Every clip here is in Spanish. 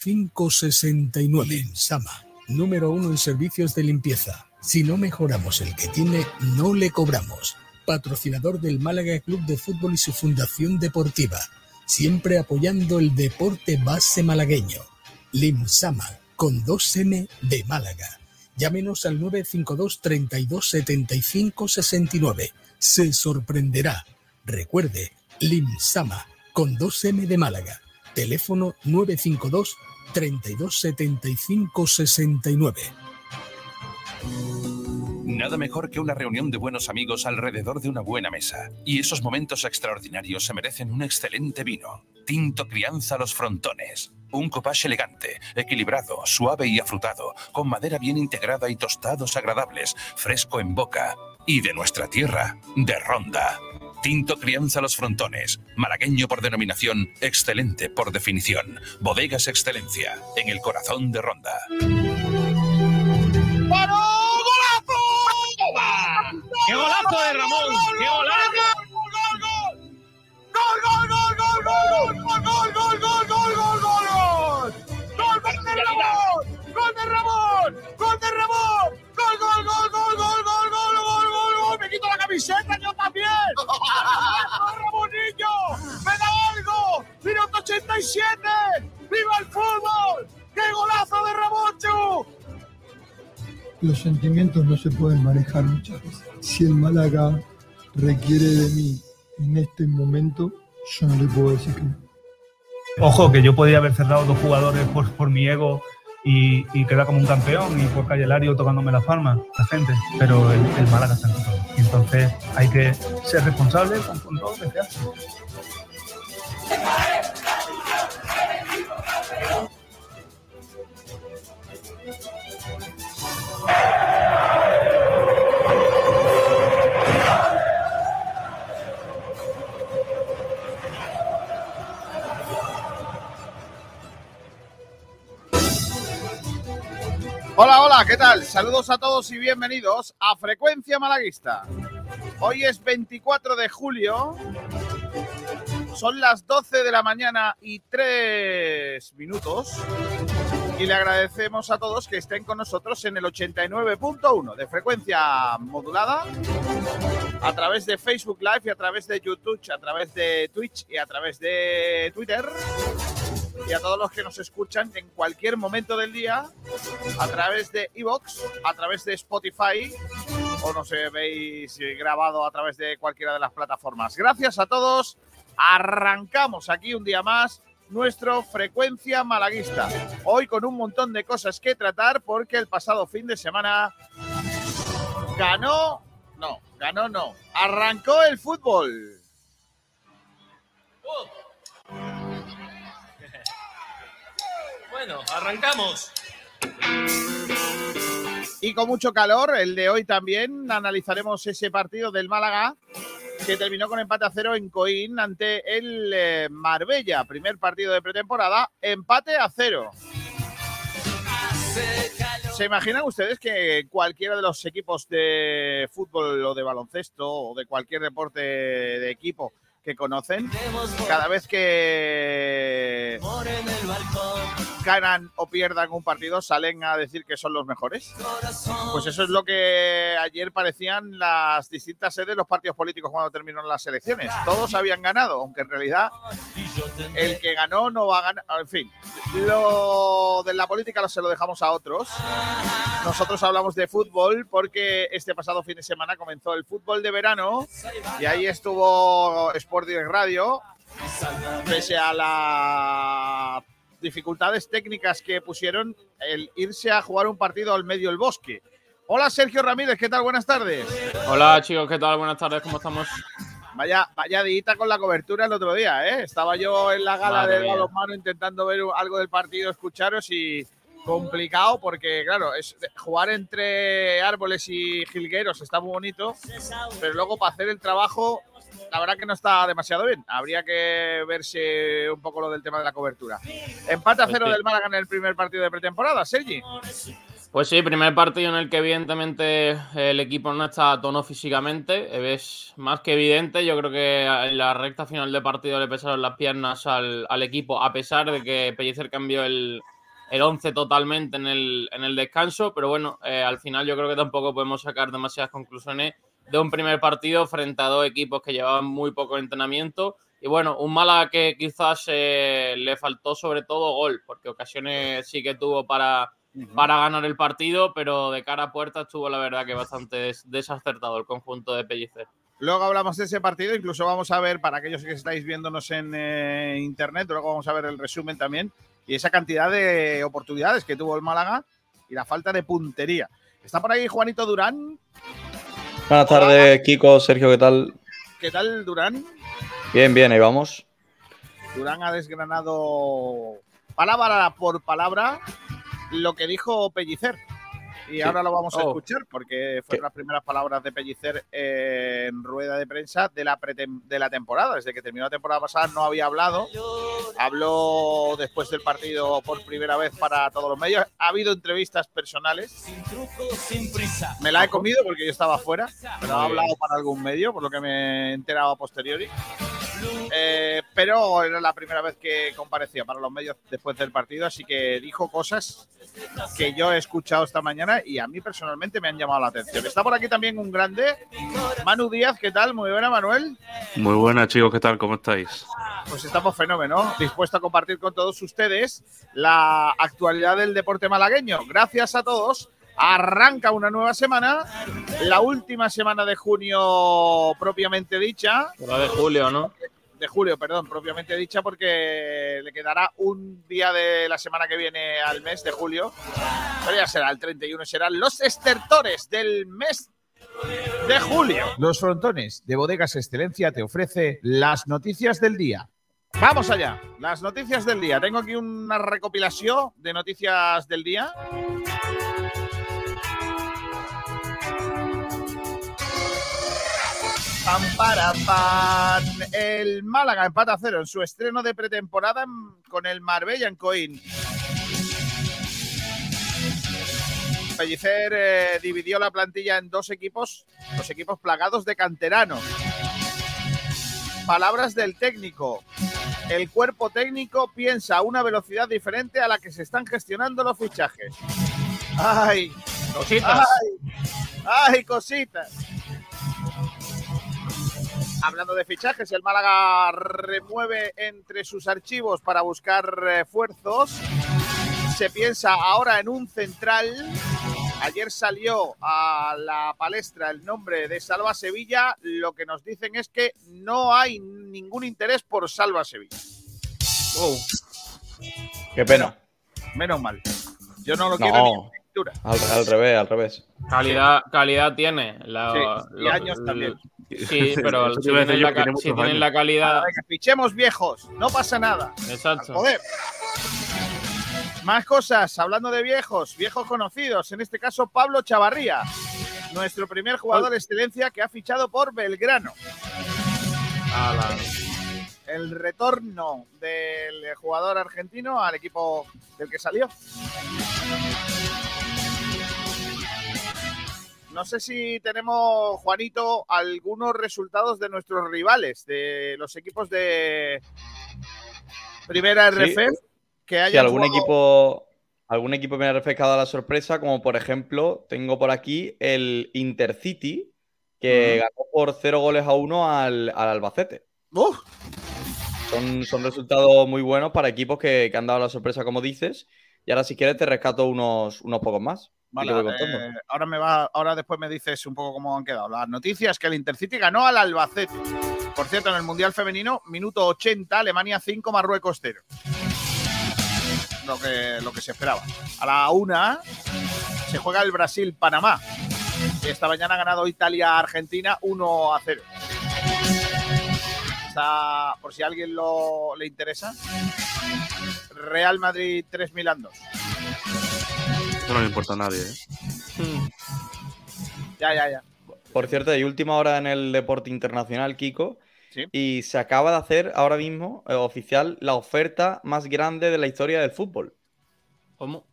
569. Sama, número uno en servicios de limpieza. Si no mejoramos el que tiene, no le cobramos. Patrocinador del Málaga Club de Fútbol y su Fundación Deportiva. Siempre apoyando el deporte base malagueño. Limsama, con 2M de Málaga. Llámenos al 952 32 75 69. Se sorprenderá. Recuerde, Limsama, con 2M de Málaga. Teléfono 952 32 75 69. Nada mejor que una reunión de buenos amigos alrededor de una buena mesa. Y esos momentos extraordinarios se merecen un excelente vino. Tinto Crianza Los Frontones. Un copage elegante, equilibrado, suave y afrutado, con madera bien integrada y tostados agradables, fresco en boca. Y de nuestra tierra, de Ronda. Tinto Crianza Los Frontones. Malagueño por denominación, excelente por definición. Bodegas Excelencia, en el corazón de Ronda. ¡Qué golazo de Ramón! ¡Qué golazo! ¡Gol, gol, gol, gol, gol, gol, gol, gol, gol, gol, gol, gol! ¡Gol de Ramón! ¡Gol de Ramón! ¡Gol de Ramón! ¡Gol, gol, gol, gol, gol, gol, gol, gol, gol, gol! ¡Me quito la camiseta yo también! ¡Ramonillo! ¡Me da algo! ¡Minuto 87! ¡Viva el fútbol! ¡Qué golazo de Ramón, Chu! los sentimientos no se pueden manejar muchas veces. Si el Málaga requiere de mí en este momento, yo no le puedo decir que no. Ojo, que yo podía haber cerrado dos jugadores por, por mi ego y, quedar como un campeón y por Calle Lario tocándome la palma, la gente, pero el, el Málaga está en todo. Entonces hay que ser responsable con, con todo lo que se hace. Hola, hola, ¿qué tal? Saludos a todos y bienvenidos a Frecuencia Malaguista. Hoy es 24 de julio, son las 12 de la mañana y 3 minutos. Y le agradecemos a todos que estén con nosotros en el 89.1 de frecuencia modulada, a través de Facebook Live y a través de YouTube, a través de Twitch y a través de Twitter y a todos los que nos escuchan en cualquier momento del día a través de Evox, a través de Spotify o no sé, veis grabado a través de cualquiera de las plataformas. Gracias a todos. Arrancamos aquí un día más nuestro frecuencia malaguista. Hoy con un montón de cosas que tratar porque el pasado fin de semana ganó, no, ganó no, arrancó el fútbol. Bueno, arrancamos. Y con mucho calor, el de hoy también analizaremos ese partido del Málaga que terminó con empate a cero en Coín ante el eh, Marbella. Primer partido de pretemporada, empate a cero. ¿Se imaginan ustedes que cualquiera de los equipos de fútbol o de baloncesto o de cualquier deporte de equipo que conocen, cada vez que ganan o pierdan un partido, salen a decir que son los mejores? Pues eso es lo que ayer parecían las distintas sedes de los partidos políticos cuando terminaron las elecciones. Todos habían ganado, aunque en realidad el que ganó no va a ganar. En fin, lo de la política se lo dejamos a otros. Nosotros hablamos de fútbol porque este pasado fin de semana comenzó el fútbol de verano y ahí estuvo Sport Direct Radio. Pese a las dificultades técnicas que pusieron el irse a jugar un partido al medio del bosque. Hola Sergio Ramírez, ¿qué tal? Buenas tardes. Hola chicos, ¿qué tal? Buenas tardes, ¿cómo estamos? Vaya, vaya dita con la cobertura el otro día, ¿eh? Estaba yo en la gala Madre de mía. balonmano intentando ver algo del partido, escucharos y complicado porque, claro, es jugar entre árboles y jilgueros está muy bonito, pero luego para hacer el trabajo, la verdad que no está demasiado bien. Habría que verse un poco lo del tema de la cobertura. Empate a Pues cero del Málaga en el primer partido de pretemporada, Sergi. Pues sí, primer partido en el que evidentemente el equipo no está a tono físicamente, es más que evidente, yo creo que en la recta final de partido le pesaron las piernas al, equipo, a pesar de que Pellicer cambió el, el 11 totalmente en el, en el descanso, pero bueno, eh, al final yo creo que tampoco podemos sacar demasiadas conclusiones de un primer partido frente a dos equipos que llevaban muy poco entrenamiento. Y bueno, un Málaga que quizás eh, le faltó sobre todo gol, porque ocasiones sí que tuvo para, para ganar el partido, pero de cara a puerta estuvo la verdad que bastante desacertado el conjunto de Pellicer. Luego hablamos de ese partido, incluso vamos a ver, para aquellos que estáis viéndonos en eh, internet, luego vamos a ver el resumen también y esa cantidad de oportunidades que tuvo el Málaga y la falta de puntería. Está por ahí Juanito Durán. Buenas tardes, Kiko, Sergio, ¿qué tal? ¿Qué tal, Durán? Bien, bien, ahí vamos. Durán ha desgranado palabra por palabra lo que dijo Pellicer. Y ahora lo vamos a oh. escuchar porque fueron las primeras palabras de Pellicer en rueda de prensa de la, de la temporada. Desde que terminó la temporada pasada no había hablado. Habló después del partido por primera vez para todos los medios. Ha habido entrevistas personales. Me la he comido porque yo estaba afuera, pero ha hablado para algún medio, por lo que me he enterado a posteriori. Eh, pero era la primera vez que comparecía para los medios después del partido, así que dijo cosas que yo he escuchado esta mañana y a mí personalmente me han llamado la atención. Está por aquí también un grande, Manu Díaz, ¿qué tal? Muy buena, Manuel. Muy buena, chicos, ¿qué tal? ¿Cómo estáis? Pues estamos fenómeno, dispuesto a compartir con todos ustedes la actualidad del deporte malagueño. Gracias a todos. Arranca una nueva semana, la última semana de junio propiamente dicha. La de julio, ¿no? de julio, perdón, propiamente dicha, porque le quedará un día de la semana que viene al mes de julio. Pero ya será el 31, serán los estertores del mes de julio. Los frontones de Bodegas Excelencia te ofrece las noticias del día. Vamos allá, las noticias del día. Tengo aquí una recopilación de noticias del día. Pam, para, pan. El Málaga empata a cero en su estreno de pretemporada con el Marbella en Coín. Pellicer eh, dividió la plantilla en dos equipos, dos equipos plagados de canteranos. Palabras del técnico. El cuerpo técnico piensa a una velocidad diferente a la que se están gestionando los fichajes. ¡Ay! Cositas. ¡Ay! ¡Ay, cositas! Hablando de fichajes, el Málaga remueve entre sus archivos para buscar refuerzos. Se piensa ahora en un central. Ayer salió a la palestra el nombre de Salva Sevilla. Lo que nos dicen es que no hay ningún interés por Salva Sevilla. Qué pena. Menos mal. Yo no lo quiero ni pintura. Al, revés, al revés. Calidad, calidad tiene. y años también. Sí, pero si tienen, la, calidad. fichemos viejos, no pasa nada. Exacto. Joder. Más cosas, hablando de viejos, viejos conocidos, en este caso Pablo Chavarría, nuestro primer jugador de excelencia que ha fichado por Belgrano. El retorno del jugador argentino al equipo del que salió. No sé si tenemos, Juanito, algunos resultados de nuestros rivales, de los equipos de Primera RF. que haya algún equipo algún equipo me ha refrescado la sorpresa, como por ejemplo, tengo por aquí el Intercity, que ganó por 0 goles a 1 al, Albacete. Son, son, resultados muy buenos para equipos que, han dado la sorpresa, como dices. Y ahora, si quieres, te rescato unos, unos pocos más. Vale, eh, ahora me va, ahora después me dices un poco cómo han quedado las noticias que el Intercity ganó al Albacete. Por cierto, en el Mundial Femenino, minuto 80, Alemania 5, Marruecos 0. Lo que, lo que se esperaba. A la una se juega el Brasil-Panamá. Esta mañana ha ganado Italia-Argentina 1 a 0. Está, por si a alguien lo, le interesa, Real Madrid 3 Milán 2 no le importa a nadie. ¿eh? Hmm. Ya, ya, ya. Por cierto, hay última hora en el deporte internacional, Kiko. Y se acaba de hacer ahora mismo eh, oficial la oferta más grande de la historia del fútbol. ¿Cómo?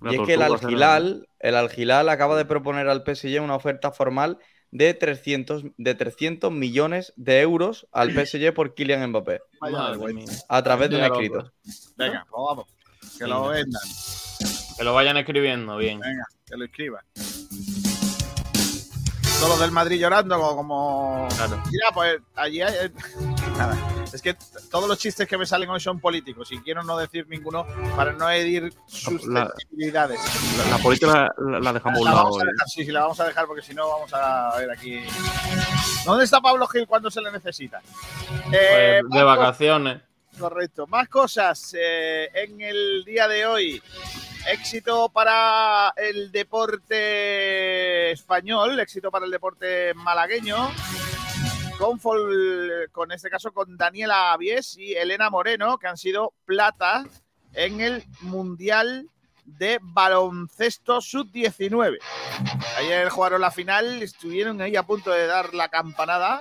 Y es que el Algilal, el Algilal acaba de proponer al PSG una oferta formal de 300, de 300 millones de euros al PSG por Kylian Mbappé. A través de un escrito. Venga, vamos. Que lo vendan. Que lo vayan escribiendo bien. Venga, que lo escriban. Todos los del Madrid llorando como... Mira, pues allí hay... Nada. Es que todos los chistes que me salen hoy son políticos y quiero no decir ninguno para no herir sus sensibilidades. La, política la, dejamos a un lado. sí, sí, la vamos a dejar porque si no vamos a ver aquí. ¿Dónde está Pablo Gil cuando se le necesita? Eh, pues de vacaciones. Correcto. Más cosas eh, en el día de hoy. Éxito para el deporte español, éxito para el deporte malagueño con, con este caso con Daniela Avies y Elena Moreno, que han sido plata en el Mundial de Baloncesto Sub-19. Ayer jugaron la final, estuvieron ahí a punto de dar la campanada.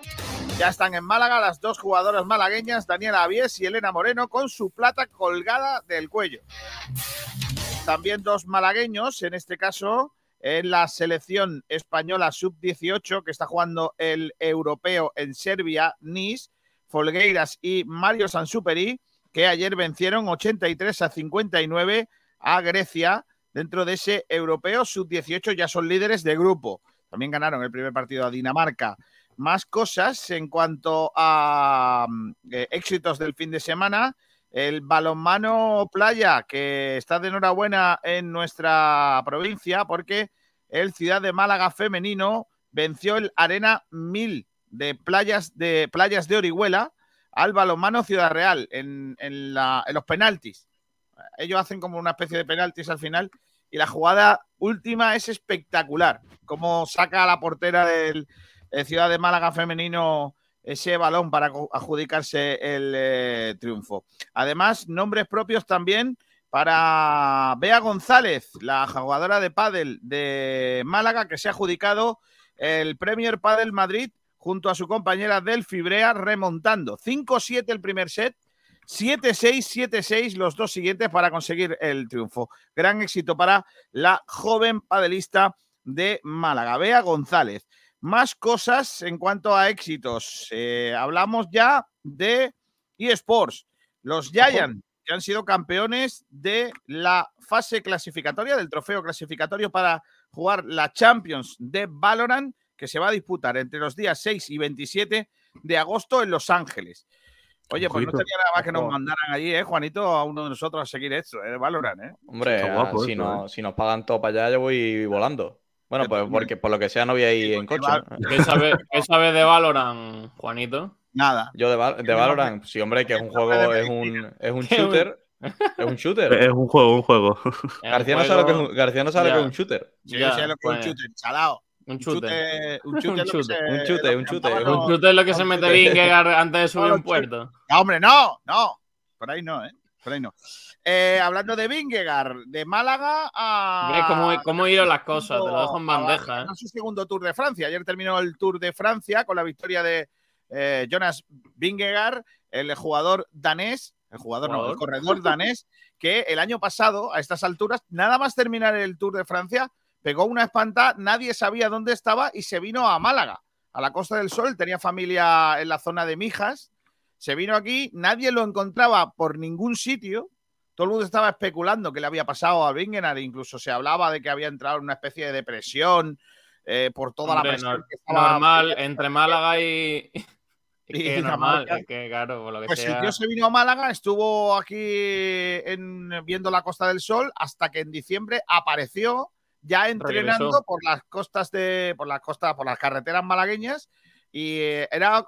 Ya están en Málaga las dos jugadoras malagueñas, Daniela Avies y Elena Moreno, con su plata colgada del cuello. También dos malagueños, en este caso, en la selección española sub-18 que está jugando el europeo en Serbia, Nice, Folgueiras y Mario Sansuperi, que ayer vencieron 83 a 59 a Grecia dentro de ese europeo sub-18, ya son líderes de grupo. También ganaron el primer partido a Dinamarca. Más cosas en cuanto a mm, eh, éxitos del fin de semana. El balonmano playa, que está de enhorabuena en nuestra provincia, porque el Ciudad de Málaga femenino venció el Arena 1000 de playas de, playas de Orihuela al balonmano Ciudad Real en, los penaltis. Ellos hacen como una especie de penaltis al final y la jugada última es espectacular. Como saca a la portera del Ciudad de Málaga femenino ese balón para adjudicarse el eh, triunfo. Además, nombres propios también para Bea González, la jugadora de pádel de Málaga, que se ha adjudicado el Premier Padel Madrid junto a su compañera del Fibrea remontando 5-7 el primer set, 7-6, 7-6 los dos siguientes para conseguir el triunfo. Gran éxito para la joven padelista de Málaga, Bea González. Más cosas en cuanto a éxitos. Eh, hablamos ya de eSports. Los Giants, que han sido campeones de la fase clasificatoria, del trofeo clasificatorio para jugar la Champions de Valorant, que se va a disputar entre los días 6 y 27 de agosto en Los Ángeles. Oye, pues no tenía nada más que nos mandaran allí, ¿eh, Juanito, a uno de nosotros a seguir esto, ¿eh? Valorant, ¿eh? Hombre, si, no, ¿eh? si nos pagan todo para allá, yo voy volando. Bueno, pues porque por lo que sea no voy a ir en coche. ¿Qué sabes de Valorant, Juanito? Nada. Yo de, de Valorant, sí, hombre, que es un juego, es un, es un shooter. Es un shooter. Es un juego, un juego. García no sabe, que es un, García no sabe que es un shooter. Sí, yo sé lo que es un pues. shooter, chalao. Un chute. Un chute, un chute, un chute, un chute. Un chute es lo que se mete Vingegaard antes de subir un puerto. No, hombre, no, no. Por ahí no, ¿eh? Por ahí no. Eh, hablando de Vingegaard, de Málaga a. ¿Ves cómo, cómo ido las cosas? Te lo dejo en bandeja. ¿eh? su segundo Tour de Francia. Ayer terminó el Tour de Francia con la victoria de eh, Jonas Vingegaard, el jugador danés, el jugador, no, el corredor danés, que el año pasado, a estas alturas, nada más terminar el Tour de Francia, pegó una espanta, nadie sabía dónde estaba y se vino a Málaga, a la Costa del Sol. Tenía familia en la zona de Mijas. Se vino aquí, nadie lo encontraba por ningún sitio todo el mundo estaba especulando qué le había pasado a Vingegaard, incluso se hablaba de que había entrado en una especie de depresión eh, por toda la presión que estaba Normal, entre Málaga y. y, normal, que, claro, por lo que pues sea. el tío se vino a Málaga, estuvo aquí en, viendo la Costa del Sol hasta que en diciembre apareció ya entrenando por las costas de por las costas por las carreteras malagueñas y eh, era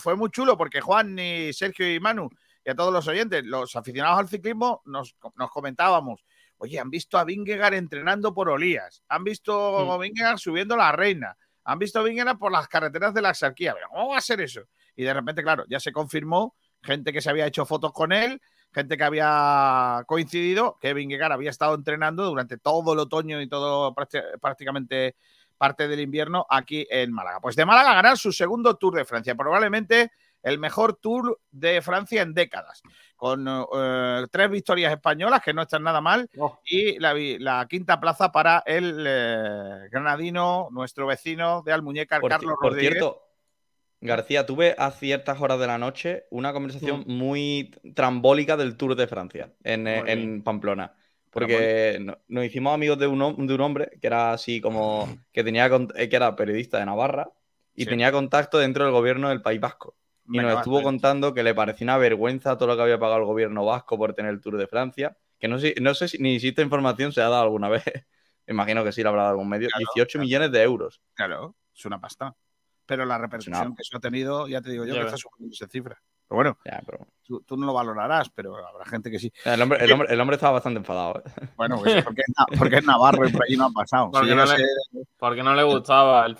fue muy chulo porque Juan y Sergio y Manu y a todos los oyentes, los aficionados al ciclismo, nos, comentábamos, oye, han visto a Vingegaard entrenando por Olías, han visto a mm. Vingegaard subiendo la reina, han visto a Vingegaard por las carreteras de la Exarquía, ¿cómo va a ser eso? Y de repente, claro, ya se confirmó, gente que se había hecho fotos con él, gente que había coincidido, que Vingegaard había estado entrenando durante todo el otoño y todo prácticamente parte del invierno aquí en Málaga. Pues de Málaga ganar su segundo Tour de Francia, probablemente el mejor Tour de Francia en décadas, con eh, tres victorias españolas, que no están nada mal, Oh. y la, quinta plaza para el eh, granadino, nuestro vecino de Almuñécar, Por, Carlos por Rodríguez. cierto, García, tuve a ciertas horas de la noche una conversación muy trambólica del Tour de Francia en, Pamplona. Porque no- nos hicimos amigos de un, de un hombre que era así como que tenía eh, que era periodista de Navarra y Sí. tenía contacto dentro del gobierno del País Vasco. Y nos estuvo pues. contando que le parecía una vergüenza todo lo que había pagado el gobierno vasco por tener el Tour de Francia. Que no sé, no sé si ni si esta información se ha dado alguna vez. Imagino que sí la habrá dado algún medio. Claro, 18 claro. millones de euros. Claro, es una pasta. Pero la repercusión una- que eso ha tenido, ya te digo yo, Ya que está subiendo cifra. Pero bueno, Ya, pero... tú, tú no lo valorarás, pero habrá gente que sí. El hombre, el hombre, el hombre estaba bastante enfadado. ¿eh? Bueno, pues porque, es, porque es Navarro y por allí no ha pasado. Si Porque llega no a le- ser- Porque no le gustaba el le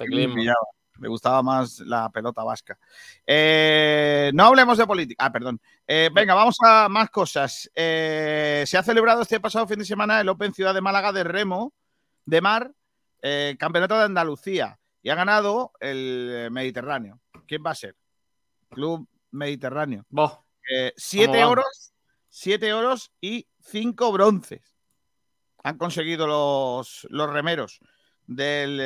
Le gustaba más la pelota vasca. Eh, no hablemos de política. Ah, perdón. Eh, venga, vamos a más cosas. Eh, se ha celebrado este pasado fin de semana el Open Ciudad de Málaga de Remo de Mar, Campeonato de Andalucía. Y ha ganado el Mediterráneo. ¿Quién va a ser? Club Mediterráneo. Siete oros, siete oros y cinco bronces. Han conseguido los, los remeros del,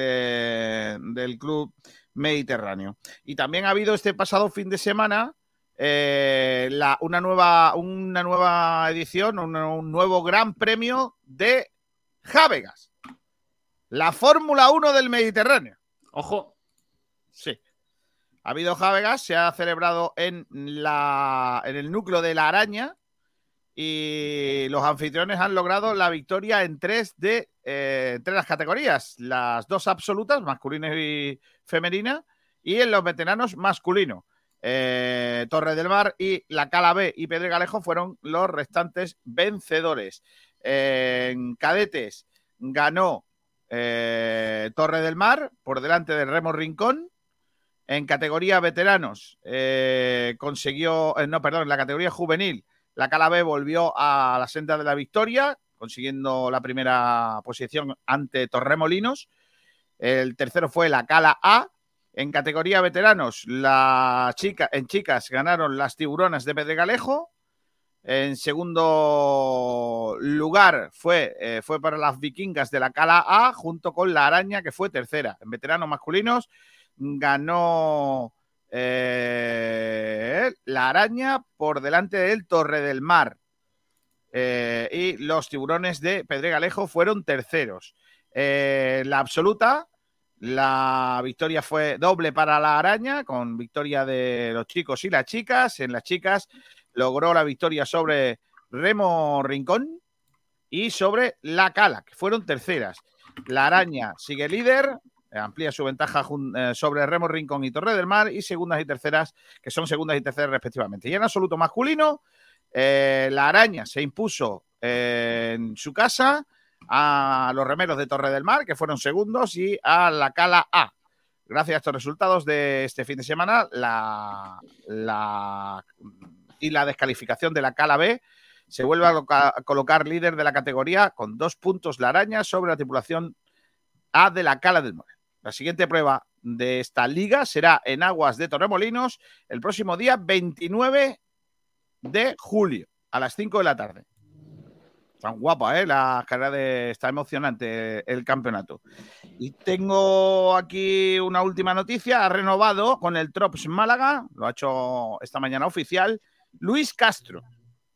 del club mediterráneo. Y también ha habido este pasado fin de semana eh, la- una, nueva, una nueva edición, un, un nuevo gran premio de Jávegas. La Fórmula 1 del Mediterráneo. ojo. Sí. Ha habido Jávegas, se ha celebrado en, la, en el núcleo de la araña y los anfitriones han logrado la victoria en tres de eh, entre las categorías, las dos absolutas, masculina y femenina, y en los veteranos masculino. Eh, Torre del Mar y la Cala B y Pedregalejo fueron los restantes vencedores. En cadetes ganó eh, Torre del Mar por delante de Remo Rincón. En categoría veteranos eh, consiguió, no, perdón, en la categoría juvenil, la Cala B volvió a la senda de la victoria, consiguiendo la primera posición ante Torremolinos. El tercero fue la Cala A. En categoría veteranos, la chica, en chicas ganaron las tiburonas de Pedregalejo. En segundo lugar fue, eh, fue para las vikingas de la Cala A, junto con la araña, que fue tercera. En veteranos masculinos ganó eh, la araña por delante del Torre del Mar. Eh, y los tiburones de Pedregalejo fueron terceros. Eh, la absoluta, la victoria fue doble para la araña, con victoria de los chicos y las chicas. En las chicas logró la victoria sobre Remo Rincón y sobre La Cala, que fueron terceras. La araña sigue líder, amplía su ventaja eh, sobre Remo Rincón y Torre del Mar y segundas y terceras, que son segundas y terceras respectivamente. Y en absoluto masculino, eh, la araña se impuso eh, en su casa a los remeros de Torre del Mar, que fueron segundos, y a la Cala A. Gracias a estos resultados de este fin de semana, y la descalificación de la Cala B se vuelve a, loca- a colocar líder de la categoría con dos puntos la araña sobre la tripulación A de la Cala del Mar. La siguiente prueba de esta liga será en Aguas de Torremolinos el próximo día 29 de julio a las 5 de la tarde. Tan guapa, ¿eh? La carrera de... Está emocionante el campeonato. Y tengo aquí una última noticia. Ha renovado con el Trops Málaga, lo ha hecho esta mañana oficial, Luis Castro,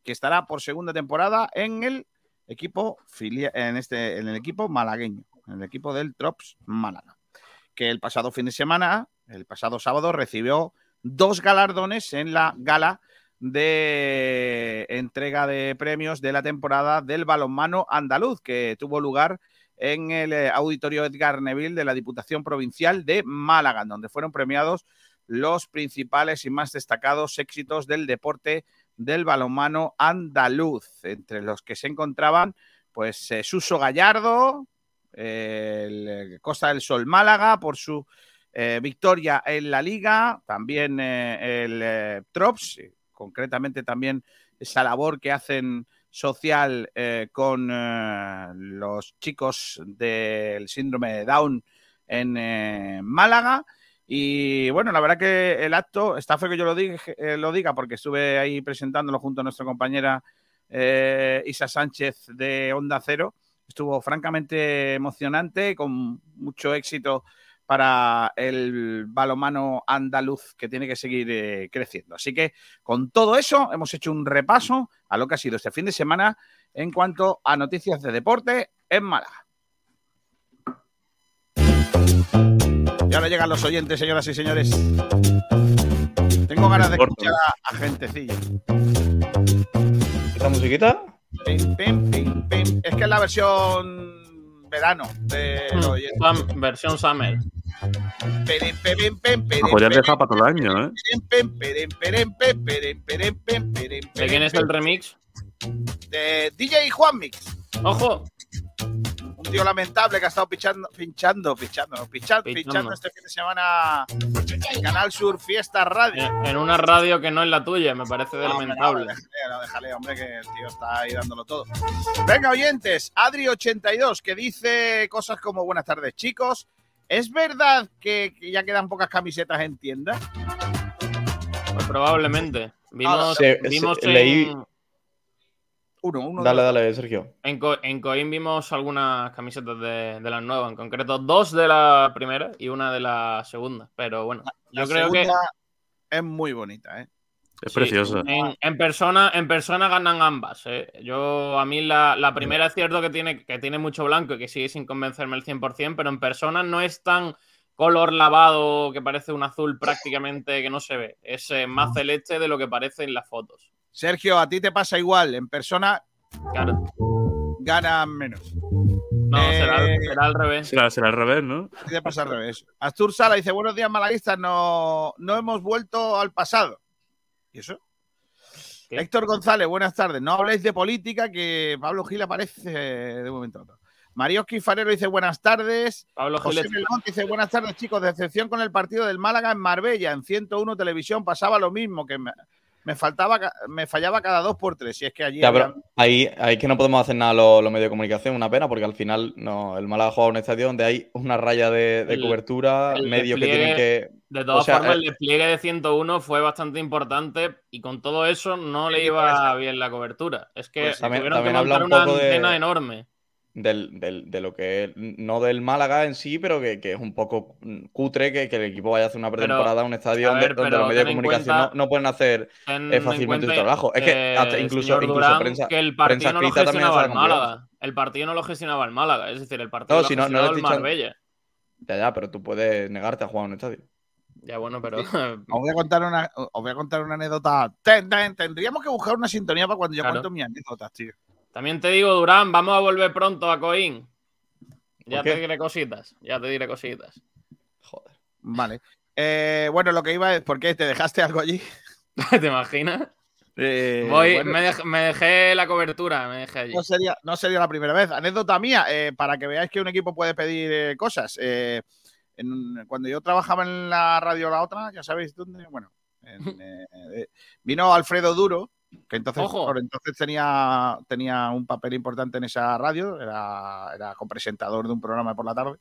que estará por segunda temporada en el equipo filia- en, este, en el equipo malagueño, en el equipo del Trops Málaga. Que el pasado fin de semana, el pasado sábado, recibió dos galardones en la gala de entrega de premios de la temporada del balonmano andaluz, que tuvo lugar en el eh, Auditorio Edgar Neville de la Diputación Provincial de Málaga, donde fueron premiados los principales y más destacados éxitos del deporte del balonmano andaluz, entre los que se encontraban pues eh, Suso Gallardo, el eh, Costa del Sol Málaga por su eh, victoria en la liga, también eh, el eh, Trops, concretamente también esa labor que hacen social con los chicos del síndrome de Down en Málaga Y bueno, la verdad que el acto, está fue que yo lo diga, eh, lo diga porque estuve ahí presentándolo junto a nuestra compañera Isa Sánchez de Onda Cero. Estuvo francamente emocionante, con mucho éxito para el balomano andaluz que tiene que seguir eh, creciendo. Así que con todo eso hemos hecho un repaso a lo que ha sido este fin de semana en cuanto a noticias de deporte en Málaga. Y ahora llegan los oyentes, señoras y señores. Tengo ganas de escuchar a, a gentecilla. ¿Esta musiquita? Pim, pim, pim, pim. Es que es la versión verano de hmm. Sam, versión summer. Pues ya deja para todo el año, ¿eh? ¿De quién es el remix? De DJ Juan Mix. Ojo. Un tío lamentable que ha estado pinchando, pinchando, pinchando, no, pinchando, este fin de semana en Canal Sur Fiesta Radio. En una radio que no es la tuya, me parece No, lamentable. No, déjale, no, déjale, hombre, que el tío está ahí dándolo todo. Venga, oyentes, Adri82, que dice cosas como buenas tardes, chicos. ¿Es verdad que, que ya quedan pocas camisetas en tienda? Pues probablemente. Vimos, Se- vimos se- en, leí- Uno, uno. Dale, dos. dale, Sergio. en, Co- en Coim vimos algunas camisetas de, de las nuevas, en concreto dos de la primera y una de la segunda. Pero bueno, yo La creo que es muy bonita, ¿eh? Es Sí, preciosa. En, en persona, en persona ganan ambas. ¿eh? Yo, a mí la, la primera es cierto que tiene, que tiene mucho blanco y que sigue sin convencerme el 100%, pero en persona no es tan color lavado que parece un azul prácticamente que no se ve. Es eh, más celeste de lo que parece en las fotos. Sergio, a ti te pasa igual. En persona Claro. ganan menos. No, Eh, será, al- será al revés. Será, será al revés, ¿no? Te pasa al revés. Astur Sala dice: Buenos días, malaguistas. No, no hemos vuelto al pasado. ¿Y eso? ¿Qué? Héctor González, buenas tardes. No habléis de política, que Pablo Gil aparece de un momento a otro. Marioski Farero dice buenas tardes. Pablo José Melón dice buenas tardes, chicos. Decepción con el partido del Málaga en Marbella. En 101 Televisión pasaba lo mismo, que me, faltaba, me fallaba cada dos por tres. Y es que allí Ya, había- pero ahí, ahí que no podemos hacer nada los, los medios de comunicación, una pena, porque al final no, el Málaga juega en un estadio donde hay una raya de, de El- cobertura, el medios que tienen que. de todas o sea, formas, eh, el despliegue de 101 fue bastante importante y con todo eso no le iba bien la cobertura. Es que Pues también- tuvieron que también montar un una poco de- antena enorme. Del, del- de lo que es, no del Málaga en sí, pero que, que es un poco mm, cutre que, que el equipo vaya a hacer una pretemporada a un estadio a donde, donde los medios de comunicación cuenta- no, no pueden hacer Ten eh, en fácilmente su trabajo. Es que eh, hasta incluso, incluso Durán, prensa, que el prensa partido no lo gestionaba es el. Málaga. El partido no lo gestionaba el Málaga. Es decir, el partido No, lo si no- no el Marbella. Ya, ya, pero tú puedes negarte a jugar en un estadio. Ya bueno, pero Os voy a contar una, os voy a contar una anécdota. Ten- ten- tendríamos que buscar una sintonía para cuando yo Claro. cuento mis anécdotas, tío. También te digo, Durán, vamos a volver pronto a Coín. Ya ¿Por te diré cositas. Ya te diré cositas. Joder. Vale. Eh, bueno, lo que iba es, ¿por qué te dejaste algo allí? ¿Te imaginas? Eh, Voy, bueno, me, dej- me dejé la cobertura, me dejé allí. no, sería, no sería la primera vez. Anécdota mía, eh, para que veáis que un equipo puede pedir cosas. En- cuando yo trabajaba en la radio La Otra, ya sabéis dónde, bueno, en, vino Alfredo Duro, que entonces, Ojo. por entonces tenía, tenía un papel importante en esa radio, era, era copresentador de un programa por la tarde.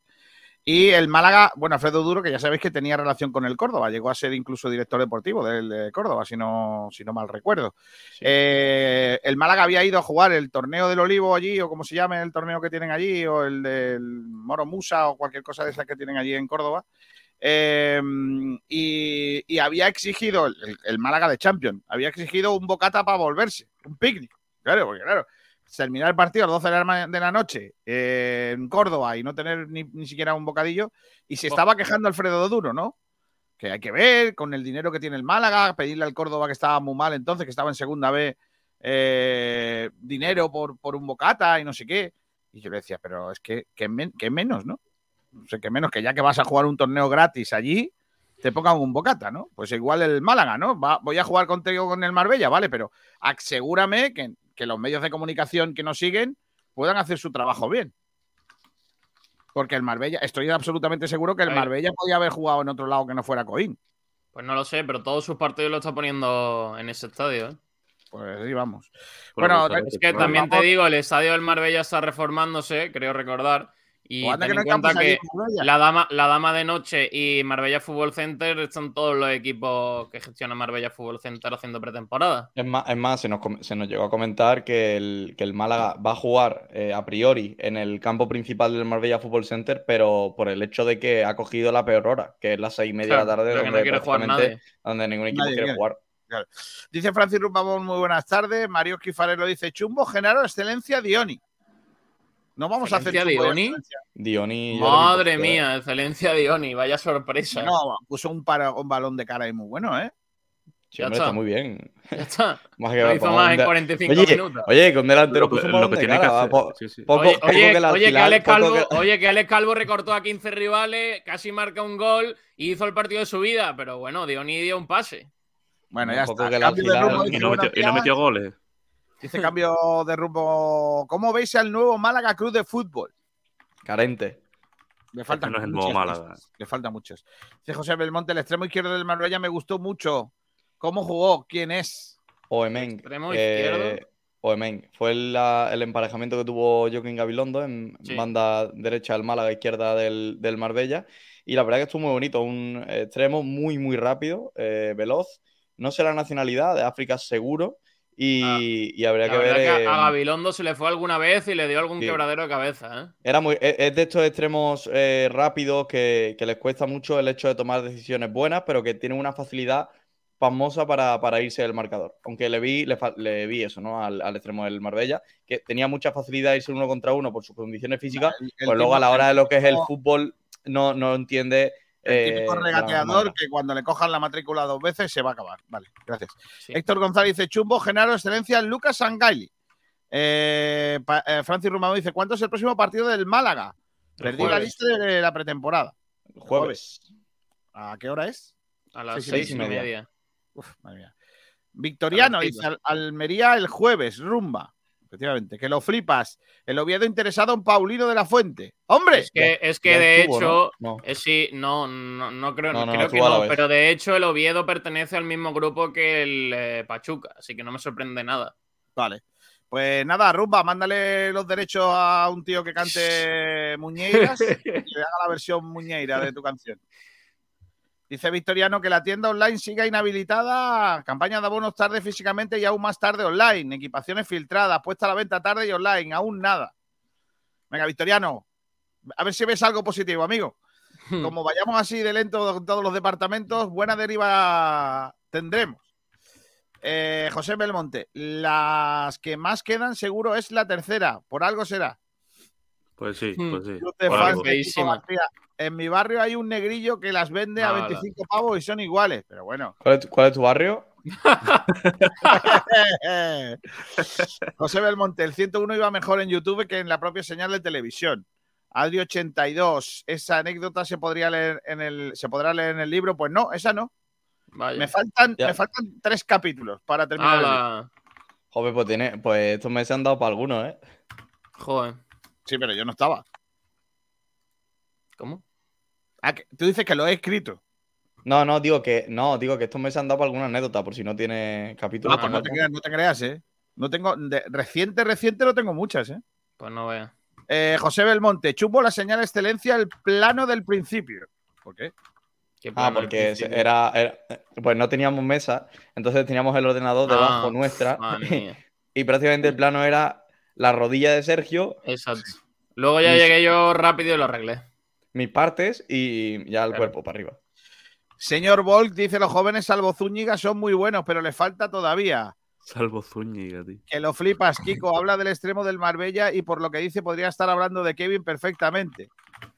Y el Málaga, bueno, Alfredo Duro, que ya sabéis que tenía relación con el Córdoba, llegó a ser incluso director deportivo del de Córdoba, si no, si no mal recuerdo. Eh, el Málaga había ido a jugar el torneo del Olivo allí, o como se llame el torneo que tienen allí, o el del Moro Musa, o cualquier cosa de esas que tienen allí en Córdoba. Eh, y, y había exigido, el, el Málaga de Champions, había exigido un bocata para volverse, un picnic. Claro, porque claro, terminar el partido a las 12 de la, ma- de la noche eh, en Córdoba y no tener ni, ni siquiera un bocadillo, y se estaba quejando Alfredo Duro, ¿no? Que hay que ver con el dinero que tiene el Málaga, pedirle al Córdoba que estaba muy mal entonces, que estaba en segunda B, eh, dinero por, por un bocata y no sé qué. Y yo le decía, pero es que, que, men- que menos, ¿no? O sea, que menos que ya que vas a jugar un torneo gratis allí, te pongan un bocata, ¿no? Pues igual el Málaga, ¿no? Va- voy a jugar contigo con el Marbella, vale, pero asegúrame que, que los medios de comunicación que nos siguen puedan hacer su trabajo bien. Porque el Marbella, estoy absolutamente seguro que el. Marbella podía haber jugado en otro lado que no fuera Coín. Pues no lo sé, pero todos sus partidos lo está poniendo en ese estadio. ¿eh? Pues sí, vamos. Bueno, Bueno, Es que también te digo, el estadio del Marbella está reformándose, creo recordar, Y anda ten no en cuenta que la dama, la Dama de Noche y Marbella Fútbol Center son todos los equipos que gestiona Marbella Fútbol Center haciendo pretemporada. Es más, es más se, nos, se nos llegó a comentar que el, que el Málaga va a jugar eh, a priori en el campo principal del Marbella Fútbol Center, pero por el hecho de que ha cogido la peor hora, que es las seis y media de la tarde, no donde, quiere jugar nadie. donde ningún equipo Nadie quiere jugar. Dice Francis Rumbamón, muy buenas tardes. Mario Esquifarelo dice, Chumbo, Genaro, excelencia, Dioni. No vamos a hacer ¿Excelencia chumbo y Dioni? Dioni. Madre mía, excelencia Dioni, vaya sorpresa. No, puso un, para, un balón de cara ahí muy bueno, ¿eh? Sí, Ya hombre, está. está muy bien. Ya está. Más que Lo va- hizo más en de- 45 Oye, minutos. oye, que un delantero Lo que- puso lo que tiene que cara, hacer, po- sí, sí. Poco, Oye, poco oye, que oye, Alex Calvo, que- oye, que Alex Calvo recortó a 15 rivales, casi marca un gol y hizo el partido de su vida, pero bueno, Dioni dio un pase. Bueno, ya está. que Y no, metió, y no goles. Dice cambio de rumbo. ¿Cómo veis al nuevo Málaga Cruz de Fútbol? Carente. Le faltan no es el nuevo Málaga. cosas, Le faltan muchos. Dice José Belmonte, el extremo izquierdo del Marbella me gustó mucho. ¿Cómo jugó? ¿Quién es? Oemeng. Extremo eh, izquierdo. Oemeng. Fue el, emparejamiento que tuvo Joaquín Gabilondo en Sí. banda derecha del Málaga, izquierda del, del Marbella. Y la verdad que estuvo muy bonito. Un extremo muy, muy rápido, eh, veloz. No sé la nacionalidad, de África seguro. Y, Ah, y habría que ver. que eh, a Gabilondo se le fue alguna vez y le dio algún Sí. quebradero de cabeza, ¿eh? Era muy, es, es de estos extremos eh, rápidos que, que les cuesta mucho el hecho de tomar decisiones buenas, pero que tienen una facilidad pasmosa para, para irse del marcador. Aunque le vi, le, vi eso, ¿no? Al, al extremo del Marbella, que tenía mucha facilidad de irse uno contra uno por sus condiciones físicas, El- el pues luego a la hora de lo que es el fútbol no, no entiende. El típico eh, la regateador que cuando le cojan la matrícula dos veces se va a acabar. Vale, gracias. Sí. Héctor González dice Chumbo, Genaro, excelencia, Lucas Sangaili. Eh, eh, Francis Rumado dice, ¿cuánto es el próximo partido del Málaga? El Perdí la lista de la pretemporada. El jueves. ¿A qué hora es? A las Seis y seis y media. media. Uf, madre mía. Victoriano dice Al- Almería el jueves, rumba. Efectivamente, que lo flipas. El Oviedo interesado en Paulino de la Fuente. ¡Hombre! Es que, es que de estuvo, hecho, ¿no? No. eh, sí, no, no, no creo, creo que no, pero de hecho el Oviedo pertenece al mismo grupo que el eh, Pachuca, así que no me sorprende nada. Vale. Pues nada, rumba, mándale los derechos a un tío que cante Muñeiras y que haga la versión Muñeira de tu canción. Dice Victoriano que la tienda online siga inhabilitada. Campaña de abonos tarde físicamente y aún más tarde online. Equipaciones filtradas, puesta a la venta tarde y online. Aún nada. Venga, Victoriano, a ver si ves algo positivo, amigo. Como vayamos así de lento con todos los departamentos, buena deriva tendremos. Eh, José Belmonte, las que más quedan seguro es la tercera, por algo será. Pues sí, Hmm. pues sí. Por. En mi barrio hay un negrillo que las vende a Nada. 25 pavos y son iguales, pero bueno. ¿Cuál, es tu, cuál es tu barrio? José Belmonte, el 101 iba mejor en YouTube que en la propia señal de televisión. Adri 82, esa anécdota se podría leer en el se podrá leer en el libro, pues no, esa no. Vaya. Me faltan, Ya. me faltan tres capítulos para terminar. el libro. Joder, pues, tiene, pues estos meses han dado para algunos, ¿eh? Joder. Sí, pero yo no estaba. ¿Cómo? Ah, que- tú dices que lo he escrito. No, no, digo que no, digo que estos meses han dado para alguna anécdota, por si no tiene capítulo. Ah, pues no te creas, no te creas, ¿eh? No tengo, de- reciente, reciente no tengo muchas, ¿eh? Pues no vea. Eh, José Belmonte, chumbo la señal excelencia, el plano del principio. ¿Por qué? Qué Ah, porque era, era- Pues no teníamos mesa, entonces teníamos el ordenador debajo Ah, nuestra. Madre mía. Y prácticamente el plano era la rodilla de Sergio, Exacto. Luego ya Y- llegué yo rápido y lo arreglé. mis partes y ya el Claro. cuerpo para arriba. Señor Volk dice: los jóvenes, salvo Zúñiga, son muy buenos, pero les falta todavía. Salvo Zúñiga, tío. Que lo flipas, Kiko. Habla del extremo del Marbella y por lo que dice podría estar hablando de Kevin perfectamente.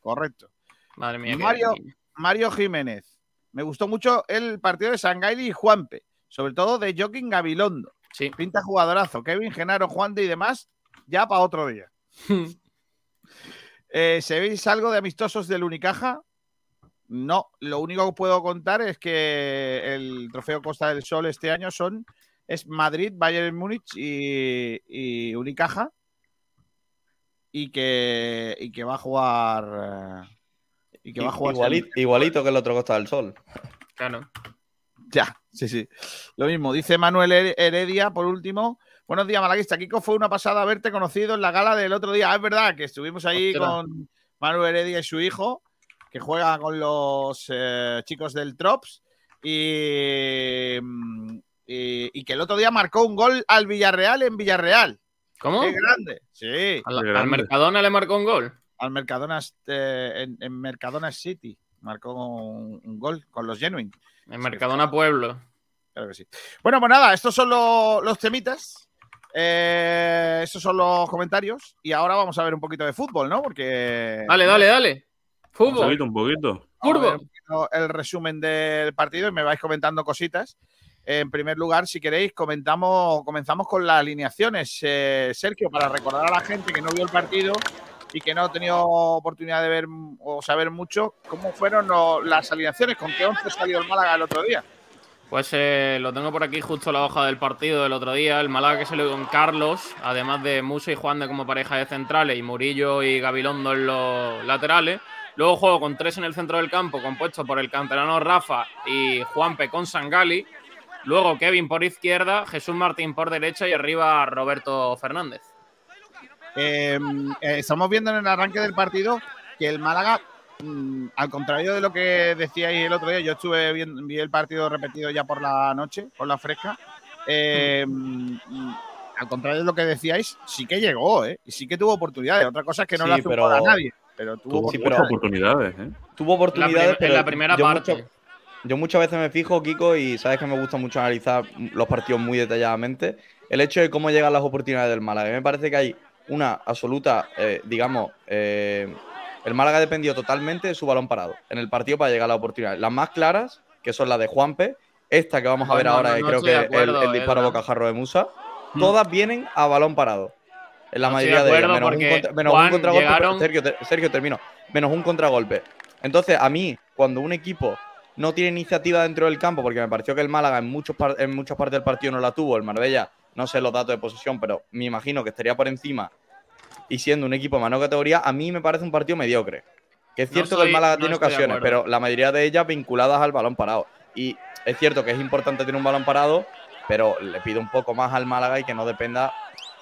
Correcto. Madre mía. Mario-. Mario Jiménez. Me gustó mucho el partido de Sangaili y Juanpe, sobre todo de Joaquín Gabilondo. Sí. Pinta jugadorazo. Kevin, Genaro, Juan de y demás, ya para otro día. Eh, ¿Sabéis algo de amistosos del Unicaja? No, lo único que puedo contar es que el trofeo Costa del Sol este año son es Madrid, Bayern Múnich y, y Unicaja y que, y que va a jugar y que va a jugar Igualito, igualito que el otro Costa del Sol. Claro. Ya, sí, sí. Lo mismo. Dice Manuel Her- Heredia, por último. Buenos días, Malaguista. Kiko, fue una pasada haberte conocido en la gala del otro día. Ah, es verdad que estuvimos ahí Ostras. con, Manu Heredia y su hijo, que juega con los eh, chicos del Trops. Y, mm, y, y que el otro día marcó un gol al Villarreal en Villarreal. ¿Cómo? ¡Qué grande! Sí. Al. Mercadona le marcó un gol. Al Mercadona, eh, en, en Mercadona City. Marcó un, un gol con los Genuine. En Mercadona Pueblo. Claro que sí. Bueno, pues nada, estos son lo- los temitas. Eh, estos son los comentarios. Y ahora vamos a ver un poquito de fútbol, ¿no? Porque. Dale, dale, dale. Un Fútbol. poquito, un poquito. Fútbol. un poquito el resumen del partido y me vais comentando cositas. En primer lugar, si queréis, comentamos, comenzamos con las alineaciones. Eh, Sergio, para recordar a la gente que no vio el partido y que no ha tenido oportunidad de ver o saber mucho, ¿cómo fueron lo- las alineaciones? ¿Con qué once salió el Málaga el otro día? Pues eh, lo tengo por aquí justo la hoja del partido del otro día. El Málaga que salió con Carlos, además de Musa y Juan de como pareja de centrales y Murillo y Gabilondo en los laterales. Luego juego con tres en el centro del campo, compuesto por el canterano Rafa y Juanpe con Sangali. Luego Kevin por izquierda, Jesús Martín por derecha y arriba Roberto Fernández. Eh, eh, estamos viendo en el arranque del partido que el Málaga, mm, al contrario de lo que decíais el otro día, yo estuve viendo vi el partido repetido ya por la noche, por la fresca. eh, mm, al contrario de lo que decíais, sí que llegó, ¿eh? Y sí que tuvo oportunidades. Otra cosa es que no Sí, le hace pero- a nadie. Pero tuvo pero- oportunidades, ¿eh? Tuvo oportunidades, La prim- pero en la primera yo parte. mucho- yo muchas veces me fijo, Kiko, y sabes que me gusta mucho analizar los partidos muy detalladamente. El hecho de cómo llegan las oportunidades del Málaga. A mí me parece que hay una absoluta, eh, digamos, eh, el Málaga ha dependido totalmente de su balón parado en el partido para llegar a las oportunidades. Las más claras, que son las de Juanpe, esta que vamos a ver ahora, no, creo que el, disparo Edgar. bocajarro de Musa, Mm. todas vienen a balón parado. En la mayoría de ellas, menos, un, porque, contra- menos un Juan, contragolpe. llegaron- Sergio, te- Sergio, termino. Menos un contragolpe. Entonces, a mí, cuando un equipo no tiene iniciativa dentro del campo, porque me pareció que el Málaga en, muchos en muchas partes del partido no la tuvo, el Marbella, no sé los datos de posesión, pero me imagino que estaría por encima y siendo un equipo de menor categoría, a mí me parece un partido mediocre. Que es No cierto que el Málaga no tiene ocasiones, pero la mayoría de ellas vinculadas al balón parado. Y es cierto que es importante tener un balón parado, pero le pido un poco más al Málaga y que no dependa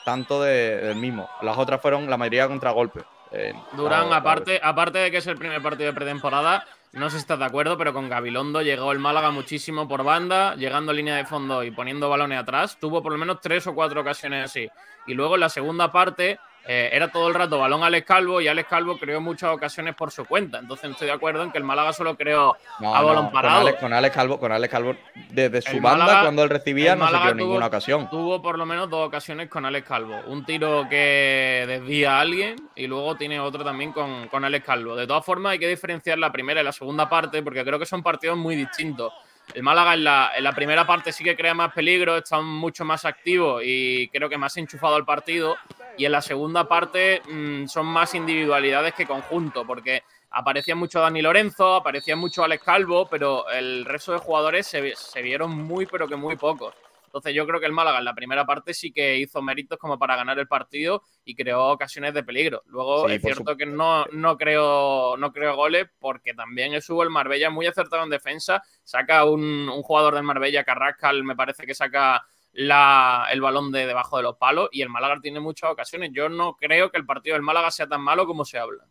tanto de- del mismo. Las otras fueron la mayoría contragolpe. Eh, Durán, aparte, aparte de que es el primer partido de pretemporada, no sé si estás de acuerdo, pero con Gabilondo llegó el Málaga muchísimo por banda, llegando a línea de fondo y poniendo balones atrás. Tuvo por lo menos tres o cuatro ocasiones así. Y luego en la segunda parte eh, era todo el rato balón a Alex Calvo y Alex Calvo creó muchas ocasiones por su cuenta. Entonces no estoy de acuerdo en que el Málaga solo creó No, a no, balón con parado. Alex, con Alex Calvo, con Alex Calvo, desde su El banda, Málaga- cuando él recibía, no se creó tuvo- ninguna ocasión. Tuvo por lo menos dos ocasiones con Alex Calvo. Un tiro que desvía a alguien y luego tiene otro también con, con Alex Calvo. De todas formas, hay que diferenciar la primera y la segunda parte porque creo que son partidos muy distintos. El Málaga en la, primera parte sí que crea más peligro, está mucho más activo y creo que más enchufado al partido. Y en la segunda parte mm, son más individualidades que conjunto, porque aparecía mucho Dani Lorenzo, aparecía mucho Alex Calvo, pero el resto de jugadores se vieron muy, pero que muy pocos. Entonces yo creo que el Málaga en la primera parte sí que hizo méritos como para ganar el partido y creó ocasiones de peligro. Luego Sí, es cierto que no, no, creo, no creo goles porque también estuvo el Marbella muy acertado en defensa. Saca un, un jugador del Marbella, Carrascal, me parece que saca la- el balón de debajo de los palos y el Málaga tiene muchas ocasiones. Yo no creo que el partido del Málaga sea tan malo como se habla.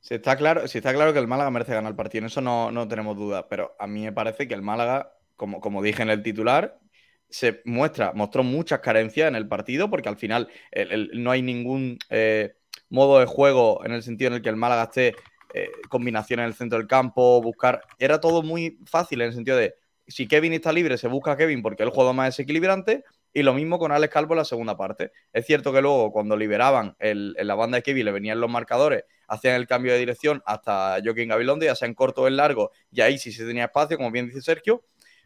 Si está claro, si está claro que el Málaga merece ganar el partido, en eso no, no tenemos duda. Pero a mí me parece que el Málaga, como, como dije en el titular, se muestra, mostró muchas carencias en el partido, porque al final el- el- no hay ningún eh, modo de juego en el sentido en el que el Málaga esté eh, combinación en el centro del campo, buscar. Era todo muy fácil en el sentido de si Kevin está libre, se busca a Kevin porque es el juego más desequilibrante. Y lo mismo con Alex Calvo en la segunda parte. Es cierto que luego, cuando liberaban el- en la banda de Kevin, le venían los marcadores, hacían el cambio de dirección hasta Joaquín Gabilondo, ya sea en corto o en largo, y ahí sí se tenía espacio, como bien dice Sergio,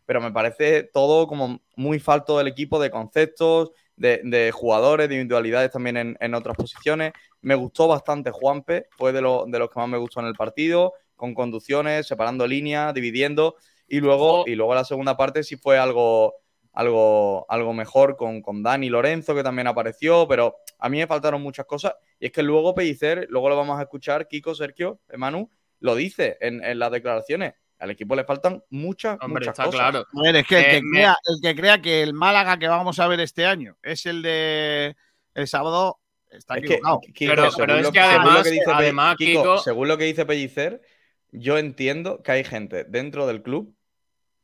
pero me parece todo como muy falto del equipo de conceptos, de, de jugadores, de individualidades también en, en otras posiciones. Me gustó bastante Juanpe, fue de, lo- de los que más me gustó en el partido, con conducciones, separando líneas, dividiendo, y luego, y luego la segunda parte sí fue algo, algo, algo mejor con, con Dani Lorenzo, que también apareció, pero a mí me faltaron muchas cosas. Y es que luego Pellicer, luego lo vamos a escuchar, Kiko, Sergio, Manu, lo dice en, en las declaraciones. Al equipo le faltan muchas, Hombre, muchas está cosas. claro. A ver, es que, el, Eh, que me- crea, el que crea que el Málaga que vamos a ver este año es el de el sábado está Es que, equivocado. Kiko, Pero- es lo- que además- que dice Pe- además, Kiko, Kiko- según lo que dice Pellicer, yo entiendo que hay gente dentro del club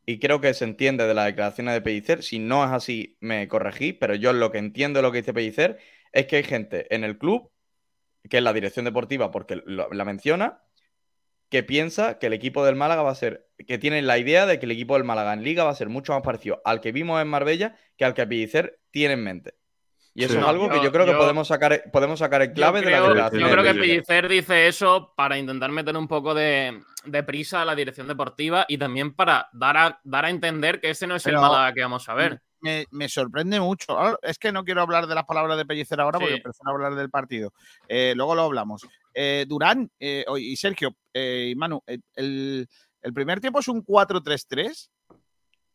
y creo que se entiende de las declaraciones de Pellicer. Si no es así, me corregí, pero yo lo que entiendo de lo que dice Pellicer es que hay gente en el club, que es la dirección deportiva, porque lo- la menciona, que piensa que el equipo del Málaga va a ser, que tiene la idea de que el equipo del Málaga en Liga va a ser mucho más parecido al que vimos en Marbella que al que Pellicer tiene en mente. Y eso Sí. es algo que Yo- yo creo que yo- podemos sacar, podemos sacar en clave yo de la declaración. yo creo que Pellicer. Pellicer dice eso para intentar meter un poco de, de prisa a la dirección deportiva y también para dar a, dar a entender que ese no es Pero- el Málaga que vamos a ver. Me, me sorprende mucho. Ahora, es que no quiero hablar de las palabras de Pellicer ahora porque Sí. prefiero hablar del partido. Eh, luego lo hablamos. Eh, Durán eh, y Sergio eh, y Manu, eh, el, el primer tiempo es un 4-3-3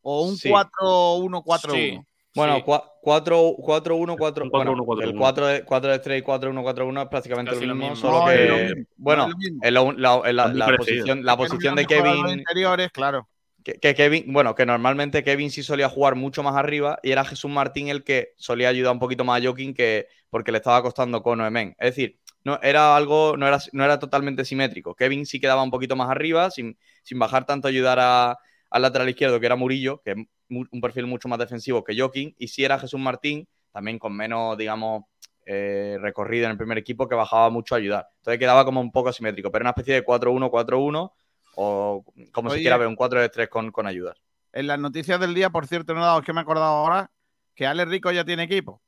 o un Sí. 4-1-4-1. Sí, Bueno, sí. 4-1, 4-1, Un 4 4-1-4-1. El 4 de, 4 de 3 y 4-1-4-1 es prácticamente Casi lo mismo, mismo. solo No, que. mismo, bueno, no en la, la- en posición, la posición de Kevin. interiores, claro. Que, Kevin, bueno, que normalmente Kevin sí solía jugar mucho más arriba y era Jesús Martín el que solía ayudar un poquito más a Joaquín que porque le estaba costando con Oemen. Es decir, no era algo, no era, no era totalmente simétrico. Kevin sí quedaba un poquito más arriba, sin, sin bajar tanto a ayudar a- al lateral izquierdo, que era Murillo, que es un perfil mucho más defensivo que Joaquín, y sí era Jesús Martín, también con menos, digamos, eh, recorrido en el primer equipo, que bajaba mucho a ayudar. Entonces quedaba como un poco asimétrico, pero una especie de 4-1-4-1 o como Oye. si quiera ver un 4-3 con, con ayudas. En las noticias del día, por cierto, no he dado, es que me he acordado ahora que Ale Rico ya tiene equipo.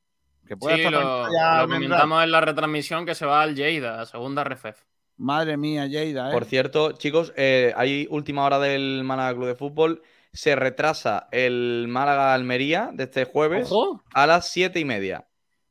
Que puede Sí, estar lo, comentamos en la retransmisión que se va al Lleida, a segunda RFF. Madre mía, Lleida, ¿eh? Por cierto, chicos, eh, hay última hora del Málaga Club de Fútbol. Se retrasa el Málaga-Almería de este jueves Ojo, a las siete y media.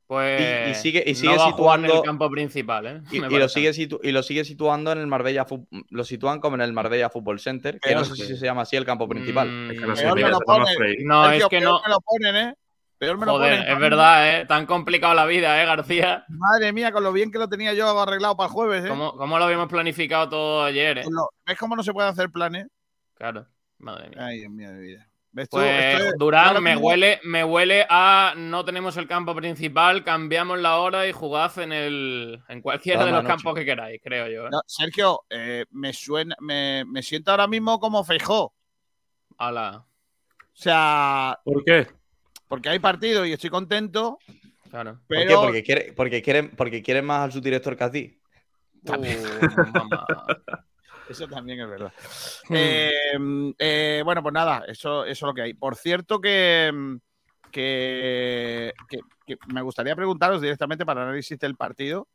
Pues Y- y sigue- y no sigue va a jugar en el situando- campo principal, ¿eh? Y, lo sigue situ- y lo sigue situando en el Marbella lo sitúan como en el Marbella Football Center, que no sé si se llama así el campo principal. Mm, Es que no sé, Peor me lo se llama pone. Frey. No, Sergio, es que peor no. me lo ponen, ¿eh? Peor me lo Joder, ponen. es verdad, ¿eh? Tan complicado la vida, ¿eh, García? Madre mía, con lo bien que lo tenía yo arreglado para el jueves, ¿eh? ¿Cómo, cómo lo habíamos planificado todo ayer, eh? Lo- ¿Ves cómo no se puede hacer planes? Claro, madre mía. Ay, Dios mío de vida. Pues Esto es- Durán, me mismo- huele, me huele a no tenemos el campo principal, cambiamos la hora y jugad en el en cualquiera Toda de los noche. campos que queráis, creo yo. ¿eh? No, Sergio, eh, me suena, me, me siento ahora mismo como Feijó. Ala, O sea, ¿Por qué? porque hay partido y estoy contento, claro. ¿Por qué? Porque, quiere, porque, quieren, porque quieren más al subdirector que a ti. Uh, mamá. Eso también es verdad. Hmm. Eh, eh, bueno, pues nada, eso, eso es lo que hay. Por cierto que, que, que- que me gustaría preguntaros directamente para análisis del partido.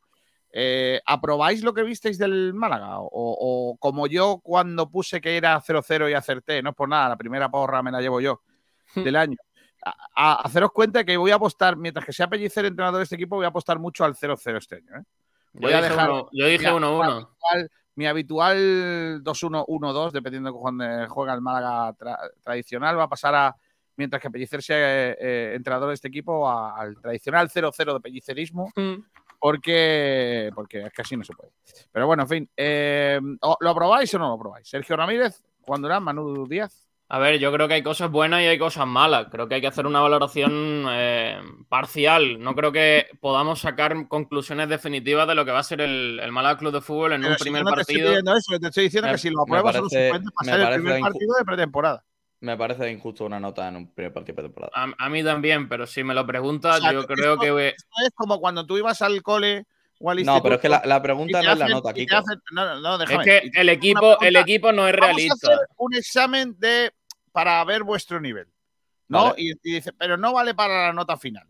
eh, ¿Aprobáis lo que visteis del Málaga? O, o como yo cuando puse que era 0-0 y acerté, no es por nada, la primera porra me la llevo yo del año. A, a- haceros cuenta que voy a apostar, mientras que sea Pellicer entrenador de este equipo, voy a apostar mucho al 0-0 este año. ¿eh? Yo Voy a dije dejar- uno- yo dije Mira, 1-1. habitual- mi habitual 2-1, 1-2, dependiendo de cuándo juega el Málaga tra- tradicional, va a pasar a, mientras que Pellicer sea eh, eh, entrenador de este equipo, a- al tradicional 0-0 de pellicerismo, Mm. porque, porque es que así no se puede. Pero bueno, en fin, eh, ¿o- ¿lo aprobáis o no lo aprobáis? Sergio Ramírez, Juan Durán, Manu Díaz. A ver, yo creo que hay cosas buenas y hay cosas malas. Creo que hay que hacer una valoración eh, parcial. No creo que podamos sacar conclusiones definitivas de lo que va a ser el, el Málaga Club de Fútbol en Pero un si primer no te partido. eso, te estoy diciendo Me- que si lo apruebas solo se puede pasar el primer partido de pretemporada. Me parece injusto una nota en un primer partido de temporada. A, a mí también, pero si me lo preguntas, O sea, yo esto- creo que. Esto es como cuando tú ibas al cole o al No, instituto. pero es que la, pregunta no es la nota, Kiko. no, no, Es que el equipo, el equipo no es Vamos a realista. hacer un examen de para ver vuestro nivel. ¿No? Vale. Y, y dice, pero no vale para la nota final.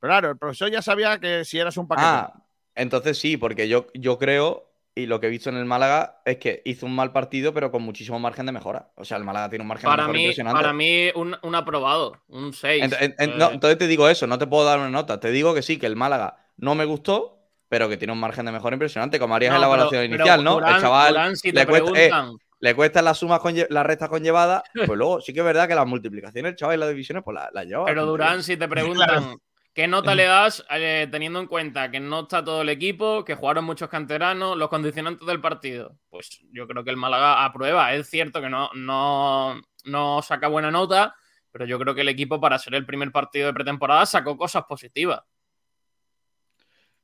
Pero claro, el profesor ya sabía que si eras un paquete. Ah, entonces sí, porque yo, yo creo, y lo que he visto en el Málaga, es que hizo un mal partido, pero con muchísimo margen de mejora. O sea, el Málaga tiene un margen de Para mejora mí, impresionante. para mí un, un aprobado, un 6. Ent- en- en- no, entonces te digo eso, no te puedo dar una nota. Te digo que sí, que el Málaga no me gustó, pero que tiene un margen de mejora impresionante, como harías en la evaluación inicial, ¿no? el chaval si le te cuesta- eh, preguntan, le cuestan las sumas, conlle- las restas conllevadas, pues luego sí que es verdad que las multiplicaciones, el chaval y las divisiones, pues las la lleva. pero Durán, si te preguntan qué nota le das, eh, teniendo en cuenta que no está todo el equipo, que jugaron muchos canteranos, los condicionantes del partido, pues yo creo que el Málaga aprueba. Es cierto que no, no, no saca buena nota, pero yo creo que el equipo, para ser el primer partido de pretemporada, sacó cosas positivas.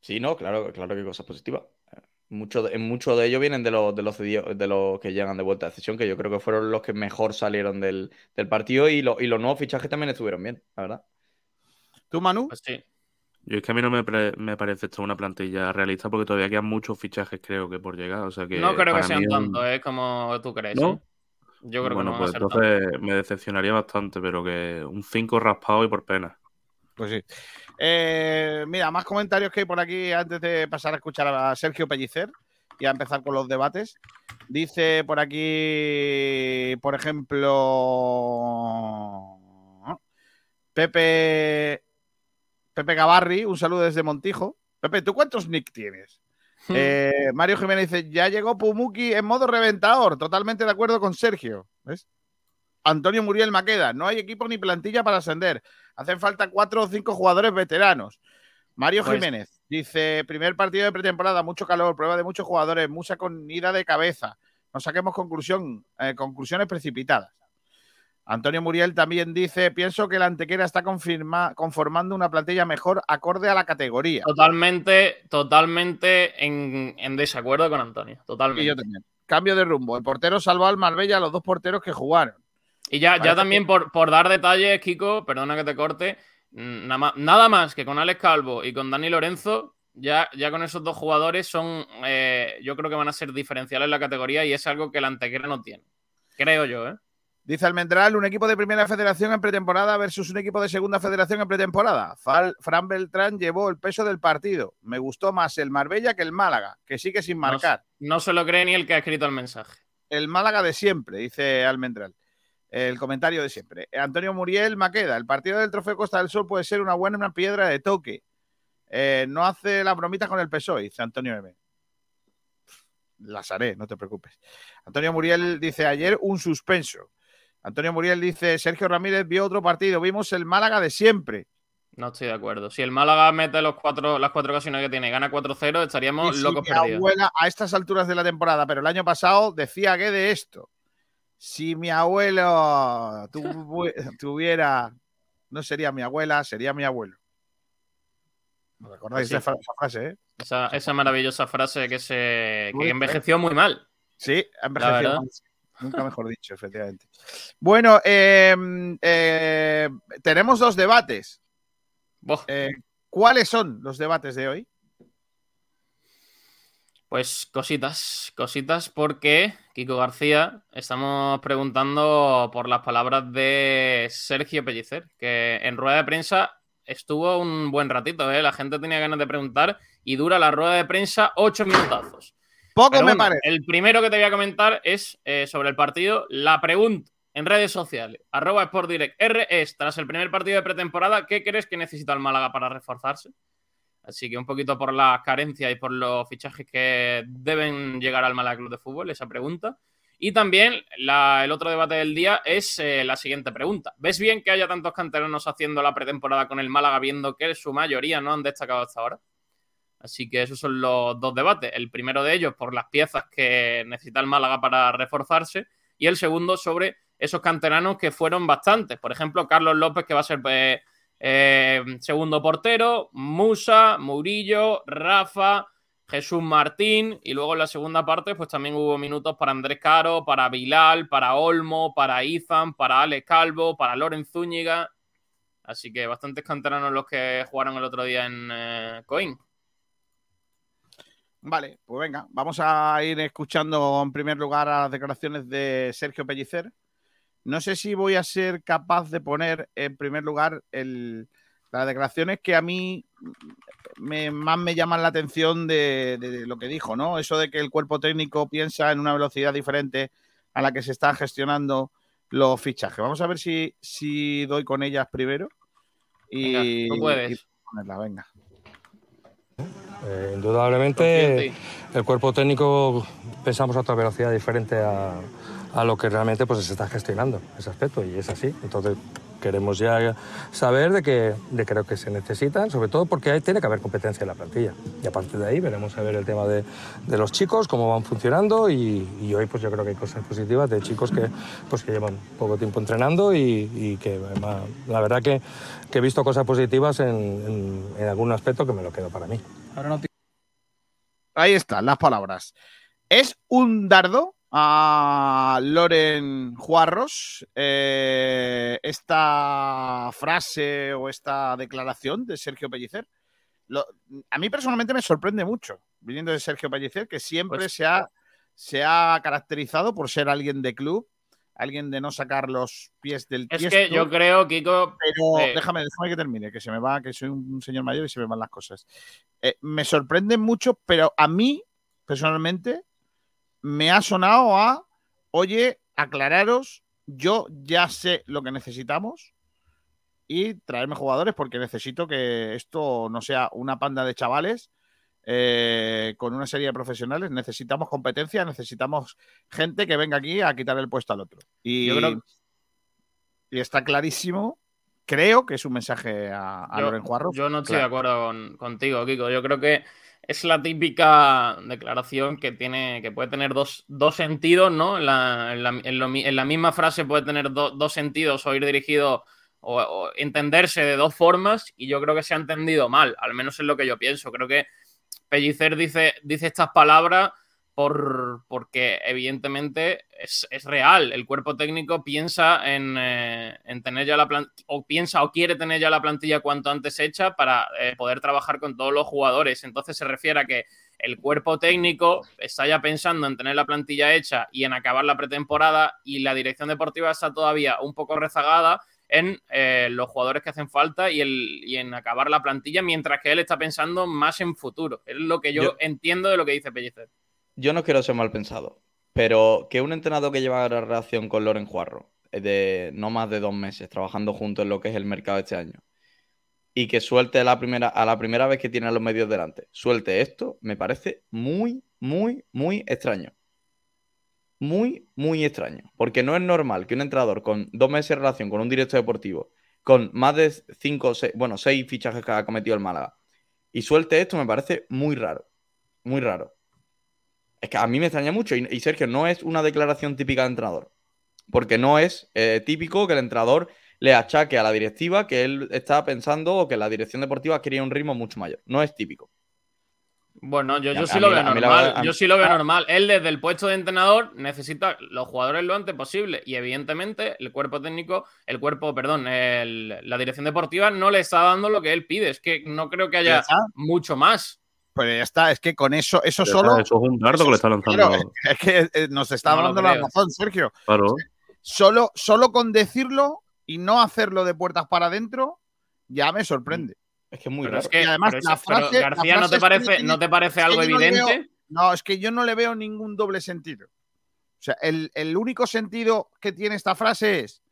Sí, no, claro, claro que cosas positivas. Mucho, en muchos de ellos vienen de los, de los de los que llegan de vuelta de sesión, que yo creo que fueron los que mejor salieron del, partido y, y los nuevos fichajes también estuvieron bien, la verdad. ¿Tú, Manu? Pues sí. Yo es que a mí no me, me parece esto una plantilla realista porque todavía quedan muchos fichajes, creo que por llegar. O sea que no creo que sean tantos, es como tú crees. ¿No? ¿eh? Yo creo bueno, que no pues entonces me decepcionaría bastante, pero que un 5 raspado y por pena. Pues sí. Eh, mira, más comentarios que hay por aquí antes de pasar a escuchar a Sergio Pellicer y a empezar con los debates. Dice por aquí, por ejemplo, Pepe Pepe Gavarri, un saludo desde Montijo. Pepe, ¿tú cuántos nick tienes? Hmm. Eh, Mario Jiménez dice, ya llegó Pumuki en modo reventador. Totalmente de acuerdo con Sergio. ¿Ves? Antonio Muriel Maqueda, no hay equipo ni plantilla para ascender. Hacen falta cuatro o cinco jugadores veteranos. Mario pues Jiménez dice, primer partido de pretemporada, mucho calor, prueba de muchos jugadores, mucha con ida de cabeza. No saquemos conclusión, eh, conclusiones precipitadas. Antonio Muriel también dice, pienso que la Antequera está conformando una plantilla mejor acorde a la categoría. Totalmente, totalmente en, desacuerdo con Antonio. Totalmente. Y yo también. Cambio de rumbo. El portero salvó al Marbella a los dos porteros que jugaron. Y ya, ya también por, por, dar detalles, Kiko, perdona que te corte, nada más, que con Alex Calvo y con Dani Lorenzo, ya, ya con esos dos jugadores son, eh, yo creo que van a ser diferenciales en la categoría y es algo que la Antequera no tiene. Creo yo, ¿eh? Dice Almendral, un equipo de primera federación en pretemporada versus un equipo de segunda federación en pretemporada. Fran Beltrán llevó el peso del partido. Me gustó más el Marbella que el Málaga, que sigue sin marcar. No, se lo cree ni el que ha escrito el mensaje. El Málaga de siempre, dice Almendral. El comentario de siempre. Antonio Muriel Maqueda, el partido del Trofeo Costa del Sol puede ser una buena piedra de toque. Eh, no hace la bromita con el PSOE, dice Antonio M. Las haré, no te preocupes. Antonio Muriel dice ayer un suspenso. Antonio Muriel dice, Sergio Ramírez vio otro partido, vimos el Málaga de siempre. No estoy de acuerdo. Si el Málaga mete los cuatro, las cuatro ocasiones que tiene y gana 4-0, estaríamos locos mi Abuela, a estas alturas de la temporada, pero el año pasado decía que de esto. Si mi abuelo tuviera, no sería mi abuela, sería mi abuelo. ¿No recordáis esa, frase? Eh? Esa, maravillosa frase que se que envejeció muy mal. Sí, envejeció mal. Nunca mejor dicho, efectivamente. Bueno, em, eh, tenemos dos debates. Eh, ¿Cuáles son los debates de hoy? Pues cositas, cositas porque Kiko García estamos preguntando por las palabras de Sergio Pellicer, que en rueda de prensa estuvo un buen ratito, ¿eh? la gente tenía ganas de preguntar y dura la rueda de prensa ocho minutazos. Poco me parece. El primero que te voy a comentar es eh, sobre el partido. La pregunta en redes sociales, arroba R es, tras el primer partido de pretemporada, ¿qué crees que necesita el Málaga para reforzarse? Así que un poquito por las carencias y por los fichajes que deben llegar al Málaga Club de Fútbol, esa pregunta. Y también el otro debate del día es eh, la siguiente pregunta. ¿Ves bien que haya tantos canteranos haciendo la pretemporada con el Málaga viendo que su mayoría no han destacado hasta ahora? Así que esos son los dos debates. El primero de ellos por las piezas que necesita el Málaga para reforzarse y el segundo sobre esos canteranos que fueron bastantes. Por ejemplo, Carlos López, que va a ser eh, eh, segundo portero, Musa, Murillo, Rafa, Jesús Martín y luego en la segunda parte pues también hubo minutos para Andrés Caro, para Bilal, para Olmo, para Izan, para Alex Calvo, para Loren Zúñiga. Así que bastantes canteranos los que jugaron el otro día en eh, Coin. Vale, pues venga, vamos a ir escuchando en primer lugar a las declaraciones de Sergio Pellicer. No sé si voy a ser capaz de poner en primer lugar las declaraciones que a mí más me llaman la atención de, lo que dijo, ¿no? Eso de que el cuerpo técnico piensa en una velocidad diferente a la que se están gestionando los fichajes. Vamos a ver si, si doy con ellas primero. Y, puedes. ponerla, venga. Eh, indudablemente el cuerpo técnico pensamos a otra velocidad diferente a, lo que realmente pues, se está gestionando ese aspecto y es así. Entonces queremos ya saber de que, de creo que se necesitan, sobre todo porque ahí tiene que haber competencia en la plantilla. Y a partir de ahí veremos a ver el tema de, de los chicos, cómo van funcionando y, y, hoy pues yo creo que hay cosas positivas de chicos que, pues, que llevan poco tiempo entrenando y, y que la verdad que, que, he visto cosas positivas en, en, en, algún aspecto que me lo quedo para mí. Ahí están las palabras. Es un dardo a Loren Juarros eh, esta frase o esta declaración de Sergio Pellicer. Lo, a mí personalmente me sorprende mucho, viniendo de Sergio Pellicer, que siempre pues, se, ha, se ha caracterizado por ser alguien de club, alguien de no sacar los pies del Es que yo creo, Kiko. Pero eh, déjame, déjame que termine, que se me va, que soy un señor mayor y se me van las cosas. Eh, me sorprende mucho, pero a mí, personalmente, me ha sonado a, oye, aclararos, yo ya sé lo que necesitamos y traerme jugadores porque necesito que esto no sea una panda de chavales eh, con una serie de profesionales. Necesitamos competencia, necesitamos gente que venga aquí a quitar el puesto al otro. Y, y está clarísimo. Creo que es un mensaje a, a Loren Juarro. Yo no estoy de acuerdo contigo, Kiko. Yo creo que es la típica declaración que tiene, que puede tener dos, dos sentidos, ¿no? En la, en, en, la, misma frase puede tener dos sentidos o ir dirigido o, o, entenderse de dos formas y yo creo que se ha entendido mal, al menos es lo que yo pienso. Creo que Pellicer dice, dice estas palabras por, porque evidentemente es, es, real. El cuerpo técnico piensa en, eh, en tener ya la plantilla, o piensa o quiere tener ya la plantilla cuanto antes hecha para eh, poder trabajar con todos los jugadores. Entonces se refiere a que el cuerpo técnico está ya pensando en tener la plantilla hecha y en acabar la pretemporada y la dirección deportiva está todavía un poco rezagada en eh, los jugadores que hacen falta y, el, y, en acabar la plantilla, mientras que él está pensando más en futuro. Es lo que yo, yo... entiendo de lo que dice Pellicer yo no quiero ser mal pensado, pero que un entrenador que lleva la relación con Loren Juarro, de no más de dos meses, trabajando juntos en lo que es el mercado este año, y que suelte a la primera, a la primera vez que tiene a los medios delante, suelte esto, me parece muy, muy, muy extraño. Muy, muy extraño. Porque no es normal que un entrenador con dos meses de relación con un director deportivo, con más de cinco, seis, bueno, seis fichajes que ha cometido el Málaga, y suelte esto, me parece muy raro. Muy raro. Es que a mí me extraña mucho. Y, y Sergio, no es una declaración típica de entrenador. Porque no es eh, típico que el entrenador le achaque a la directiva que él está pensando o que la dirección deportiva quería un ritmo mucho mayor. No es típico. Bueno, yo, yo sí lo veo normal. yo sí lo veo normal. Él desde el puesto de entrenador necesita los jugadores lo antes posible. Y evidentemente el cuerpo técnico, el cuerpo, perdón, el, la dirección deportiva no le está dando lo que él pide. Es que no creo que haya mucho más. Pues ya está, es que con eso, eso solo. Eso es un dardo que le está lanzando. Claro, es que eh, nos está no dando la razón, Sergio. Claro. Solo, solo con decirlo y no hacerlo de puertas para adentro, ya me sorprende. Es que es muy pero raro. Es que, además, la frase, García, la frase ¿no te parece, es ¿no te parece algo evidente? No, veo, no, es que yo no le veo ningún doble sentido. O sea, el, el único sentido que tiene esta frase es: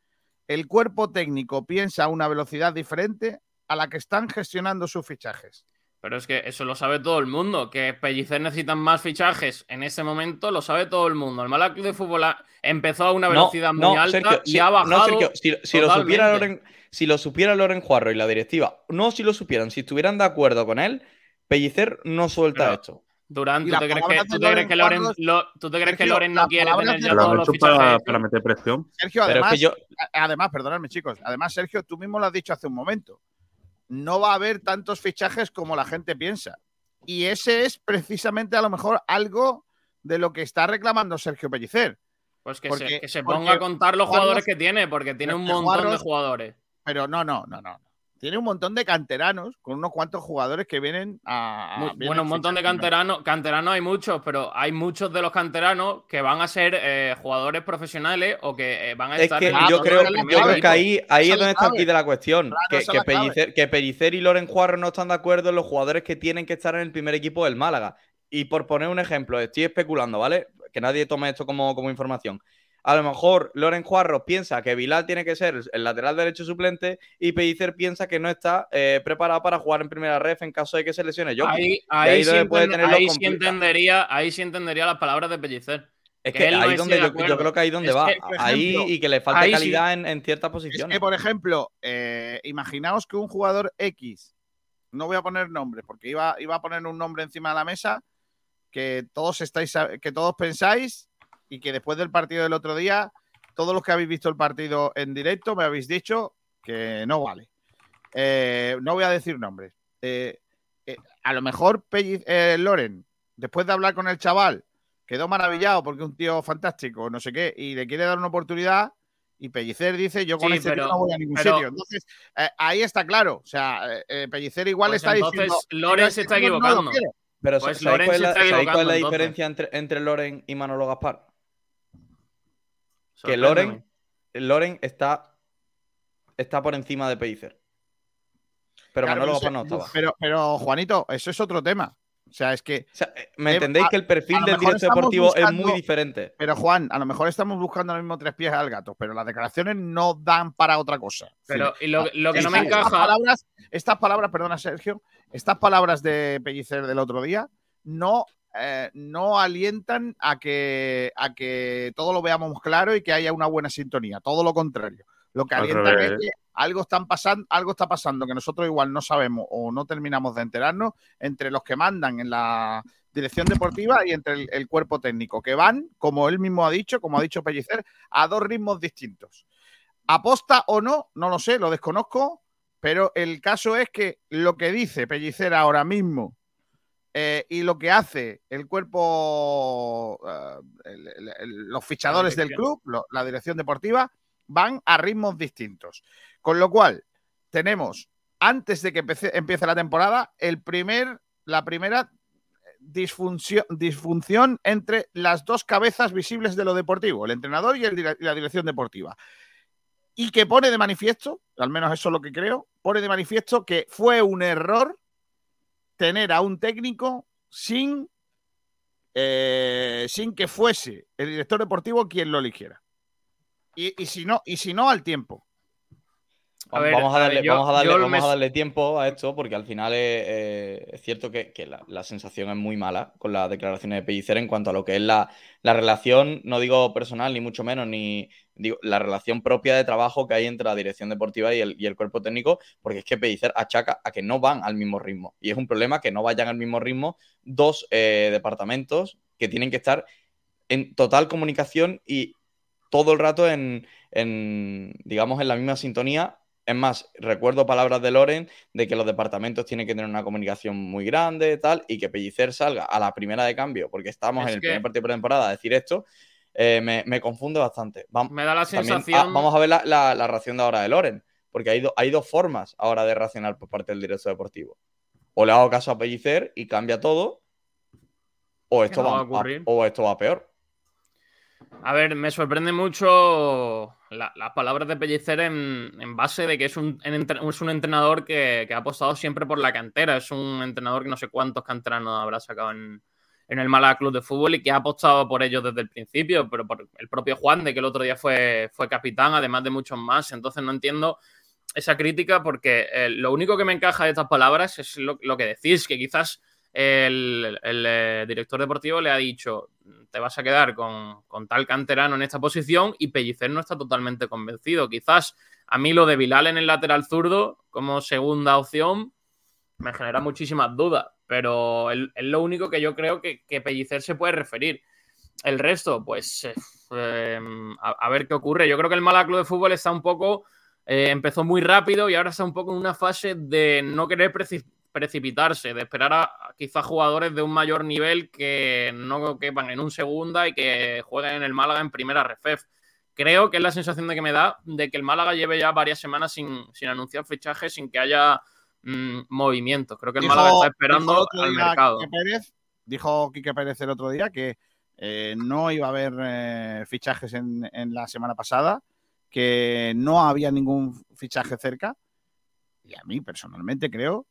el cuerpo técnico piensa a una velocidad diferente a la que están gestionando sus fichajes. Pero es que eso lo sabe todo el mundo. Que Pellicer necesitan más fichajes en ese momento, lo sabe todo el mundo. El Málaga Club de Fútbol empezó a una velocidad no, muy no, alta Sergio, y si, ha bajado. Sergio, si, si, lo supiera Loren, si lo supiera Loren Juarro y la directiva, no si lo supieran, si estuvieran de acuerdo con él, Pellicer no suelta Pero, esto. Durán, ¿tú te, crees que, ¿tú te crees que Loren, lo, ¿tú te crees Sergio, que Loren no quiere tener ya todos los para, fichajes? para, meter presión. Sergio, además, es que yo... además, perdonadme, chicos, además, Sergio, tú mismo lo has dicho hace un momento. No va a haber tantos fichajes como la gente piensa. Y ese es precisamente a lo mejor algo de lo que está reclamando Sergio Pellicer. Pues que, porque, se, que se, ponga a contar los jugadores que tiene, porque tiene un montón de jugadores. Pero no, no, no, no. Tiene un montón de canteranos con unos cuantos jugadores que vienen a. a Muy, vienen bueno, un montón de canteranos. Canteranos hay muchos, pero hay muchos de los canteranos que van a ser eh, jugadores profesionales o que eh, van a es estar. Que yo, creo, yo creo, que ahí, ahí es donde está aquí de la cuestión. Claro, que, que, Pellicer, que, Pellicer, y Loren Juarro no están de acuerdo en los jugadores que tienen que estar en el primer equipo del Málaga. Y por poner un ejemplo, estoy especulando, ¿vale? Que nadie tome esto como, como información. A lo mejor Loren Juarro piensa que Vilal tiene que ser el lateral derecho suplente y Pellicer piensa que no está eh, preparado para jugar en primera ref en caso de que se lesione yo. Ahí, ahí, ahí, sí, ahí sí, entendería, ahí sí entendería las palabras de Pellicer. Es Que que él no ahí donde de yo, creo que ahí donde Es va. que, ahí y que le falta sí. calidad en, en ciertas Es posiciones. que, por ejemplo, eh, imaginaos que un jugador X, no voy a poner nombres, porque iba, iba a poner un nombre encima de la mesa que todos estáis, que todos pensáis y que después del partido del otro día, todos los que habéis visto el partido en directo me habéis dicho que no vale. Eh, no voy a decir nombres. Eh, eh, a lo mejor Pelli- eh, Loren, después de hablar con el chaval, quedó maravillado porque es un tío fantástico, no sé qué, y le quiere dar una oportunidad. Y Pellicer dice: Yo con Sí, este pero- tío no voy a ningún pero- sitio. Entonces, eh, ahí está claro. O sea, Pellicer igual Pues está entonces, diciendo. Loren "Yo se este está no equivocando. quiero". Pero Pues ¿sabéis cuál es se la, está sabéis cuál es equivocando, la entonces. diferencia entre, entre Loren y Manolo Gaspar? Que. Loren, Loren está, está por encima de Pellicer. Pero Claro, Manolo Gaspar no estaba. Pero, pero, Juanito, eso es otro tema. O sea, es que. O sea, eh, ¿Me Eh, entendéis a- que el perfil del mejor directo estamos deportivo es muy diferente? Pero, Juan, a lo mejor estamos buscando los mismos tres pies al gato, pero las declaraciones no dan para otra cosa. Pero y lo, lo que no me Estas encaja. palabras, estas palabras, perdona, Sergio, estas palabras de Pellicer del otro día no, eh, no alientan a que, a que todo lo veamos claro y que haya una buena sintonía. Todo lo contrario. Lo que Al alientan es que algo, están pasando, algo está pasando que nosotros igual no sabemos o no terminamos de enterarnos entre los que mandan en la dirección deportiva y entre el, el cuerpo técnico, que van, como él mismo ha dicho, como ha dicho Pellicer, a dos ritmos distintos. Aposta o no, no lo sé, lo desconozco, pero el caso es que lo que dice Pellicer ahora mismo eh, y lo que hace el cuerpo, el- el- el- los fichadores del club, lo- la dirección deportiva, van a ritmos distintos. Con lo cual, tenemos, antes de que empece- empiece la temporada, el primer, la primera disfunción, disfunción entre las dos cabezas visibles de lo deportivo, el entrenador y, y la dirección deportiva. Y que pone de manifiesto, al menos eso es lo que creo, pone de manifiesto que fue un error tener a un técnico sin, eh, sin que fuese el director deportivo quien lo eligiera. Y, y si no, y si no, al tiempo. A ver, vamos, a a darle, ver, yo- vamos, a darle, vamos me- a darle tiempo a esto porque al final es, eh, es cierto que, que la, la sensación es muy mala con las declaraciones de Pellicer en cuanto a lo que es la, la relación, no digo personal ni mucho menos, ni digo la relación propia de trabajo que hay entre la dirección deportiva y el, y el cuerpo técnico, porque es que Pellicer achaca a que no van al mismo ritmo. Y es un problema que no vayan al mismo ritmo dos eh, departamentos que tienen que estar en total comunicación y todo el rato en, en, digamos, en la misma sintonía. Es más, recuerdo palabras de Loren de que los departamentos tienen que tener una comunicación muy grande, tal, y que Pellicer salga a la primera de cambio, porque estamos Es en el que- primer partido de pretemporada a decir esto, eh, me, me confunde bastante. Vam- Me da la también, sensación. ah, vamos a ver la, la- la reacción de ahora de Loren, porque hay, do- hay dos formas ahora de reaccionar por parte del director deportivo. O le hago caso a Pellicer y cambia todo, o esto, va va, a ocurrir. o esto va peor. A ver, me sorprende mucho la- las palabras de Pellicer en, en base de que es un, en es un entrenador que, que ha apostado siempre por la cantera. Es un entrenador que no sé cuántos canteranos habrá sacado en, en el Málaga Club de Fútbol y que ha apostado por ellos desde el principio, pero por el propio Juan, de que el otro día fue, fue capitán, además de muchos más. Entonces no entiendo esa crítica porque eh, lo único que me encaja de estas palabras es lo, que decís, que quizás el, eh, director deportivo le ha dicho te vas a quedar con, con, tal canterano en esta posición y Pellicer no está totalmente convencido. Quizás a mí lo de Bilal en el lateral zurdo como segunda opción me genera muchísimas dudas, pero es, lo único que yo creo que, que, Pellicer se puede referir. El resto, pues eh, eh, a, ver qué ocurre. Yo creo que el Málaga Club de Fútbol está un poco, eh, empezó muy rápido y ahora está un poco en una fase de no querer precipitar precipitarse, de esperar a, a quizás jugadores de un mayor nivel que no quepan en un segunda y que jueguen en el Málaga en primera refef. Creo que es la sensación de que me da de que el Málaga lleve ya varias semanas sin, sin anunciar fichajes, sin que haya mmm, movimientos. Creo que el dijo, Málaga está esperando al mercado. Quique Pérez, dijo Quique Pérez el otro día que eh, no iba a haber eh, fichajes en, en la semana pasada, que no había ningún fichaje cerca. Y a mí personalmente creo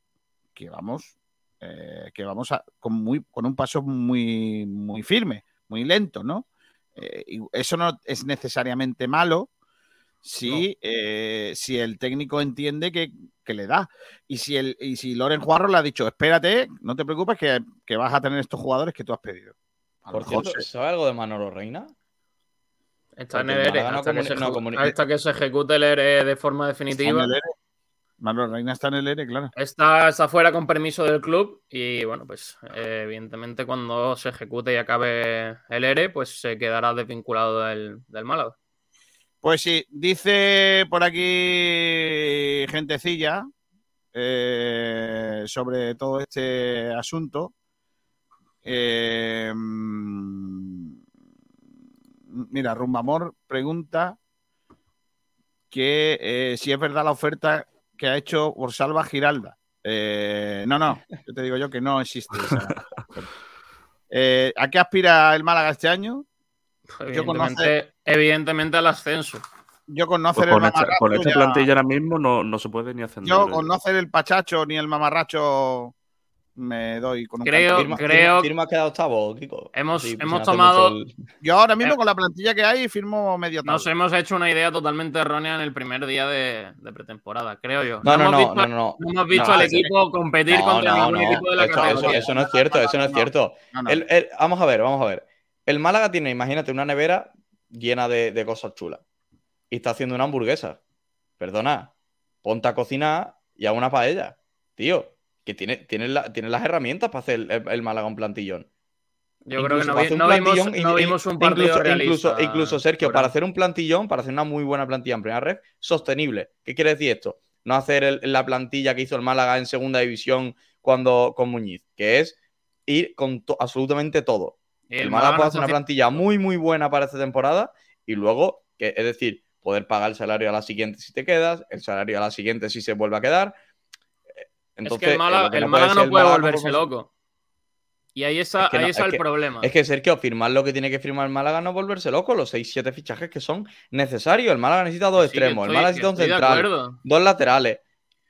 que vamos, eh, que vamos a, con, muy, con un paso muy, muy firme, muy lento, ¿no? Y eso no es necesariamente malo si, no. eh, si el técnico entiende que, que, le da. Y si, el, y si Loren Juarro le ha dicho, espérate, no te preocupes que, que vas a tener estos jugadores que tú has pedido. Por cierto. ¿sabe algo de Manolo Reina? Está en Porque el el ERE. Málaga no Hasta, que comuni- se, no ejecu- comuni- hasta que se ejecute el ERE de forma definitiva. Manuel Reina está en el ERE, claro. Está, está fuera con permiso del club y bueno, pues eh, evidentemente cuando se ejecute y acabe el ERE, pues se quedará desvinculado del, del Málaga. Pues sí, dice por aquí gentecilla eh, sobre todo este asunto. Eh, mira, Rumbamor pregunta que eh, si es verdad la oferta que ha hecho por Salva Giralda. Eh, no, no, yo te digo yo que no existe esa. Eh, ¿A qué aspira el Málaga este año? Yo conozco- Evidentemente, al ascenso. Yo con no Pues hacer el con, esta, mamarracho con esta ya- plantilla ahora mismo no, no se puede ni ascender. Yo con no hacer el pachacho ni el mamarracho me doy con un Creo- canto. Firma, creo- firma, quedado octavo, Kiko. Hemos- Sí, sin hemos tomado- el- Yo ahora mismo Eh. con la plantilla que hay firmo medio Nos tabla. hemos hecho una idea totalmente errónea en el primer día de, de pretemporada, creo yo. No, no, hemos no, visto, no, no. no hemos visto No, al equipo competir No, contra no, ningún no. equipo de la Eso, eso- categoría. eso no es cierto, eso no es cierto. No, no. El- el- vamos a ver, vamos a ver. El Málaga tiene, imagínate, una nevera llena de, de cosas chulas. Y está haciendo una hamburguesa. Perdona, ponte a cocinar y a una paella. Tío, que tiene, tiene, la- tiene las herramientas para hacer el, el Málaga un plantillón. Yo creo que no, vi- no vimos, no un partido incluso, realista. incluso, incluso, Sergio, para hacer un plantillón, para hacer una muy buena plantilla en primera red, sostenible. ¿Qué quiere decir esto? No hacer el- la plantilla que hizo el Málaga en segunda división cuando con Muñiz, que es ir con to- absolutamente todo. El, el Málaga puede hacer una plantilla muy, muy buena para esta temporada y luego, que, es decir, poder pagar el salario a la siguiente si te quedas, el salario a la siguiente si se vuelve a quedar. Entonces, es que el eh, Málaga, el no Málaga puede volverse loco. Y ahí está, Es que ahí no, está es el que- problema. Es que Sergio, firmar lo que tiene que firmar el Málaga no volverse loco, los 6-7 fichajes que son necesarios. El Málaga necesita dos sí, extremos, el Málaga necesita un central, dos laterales.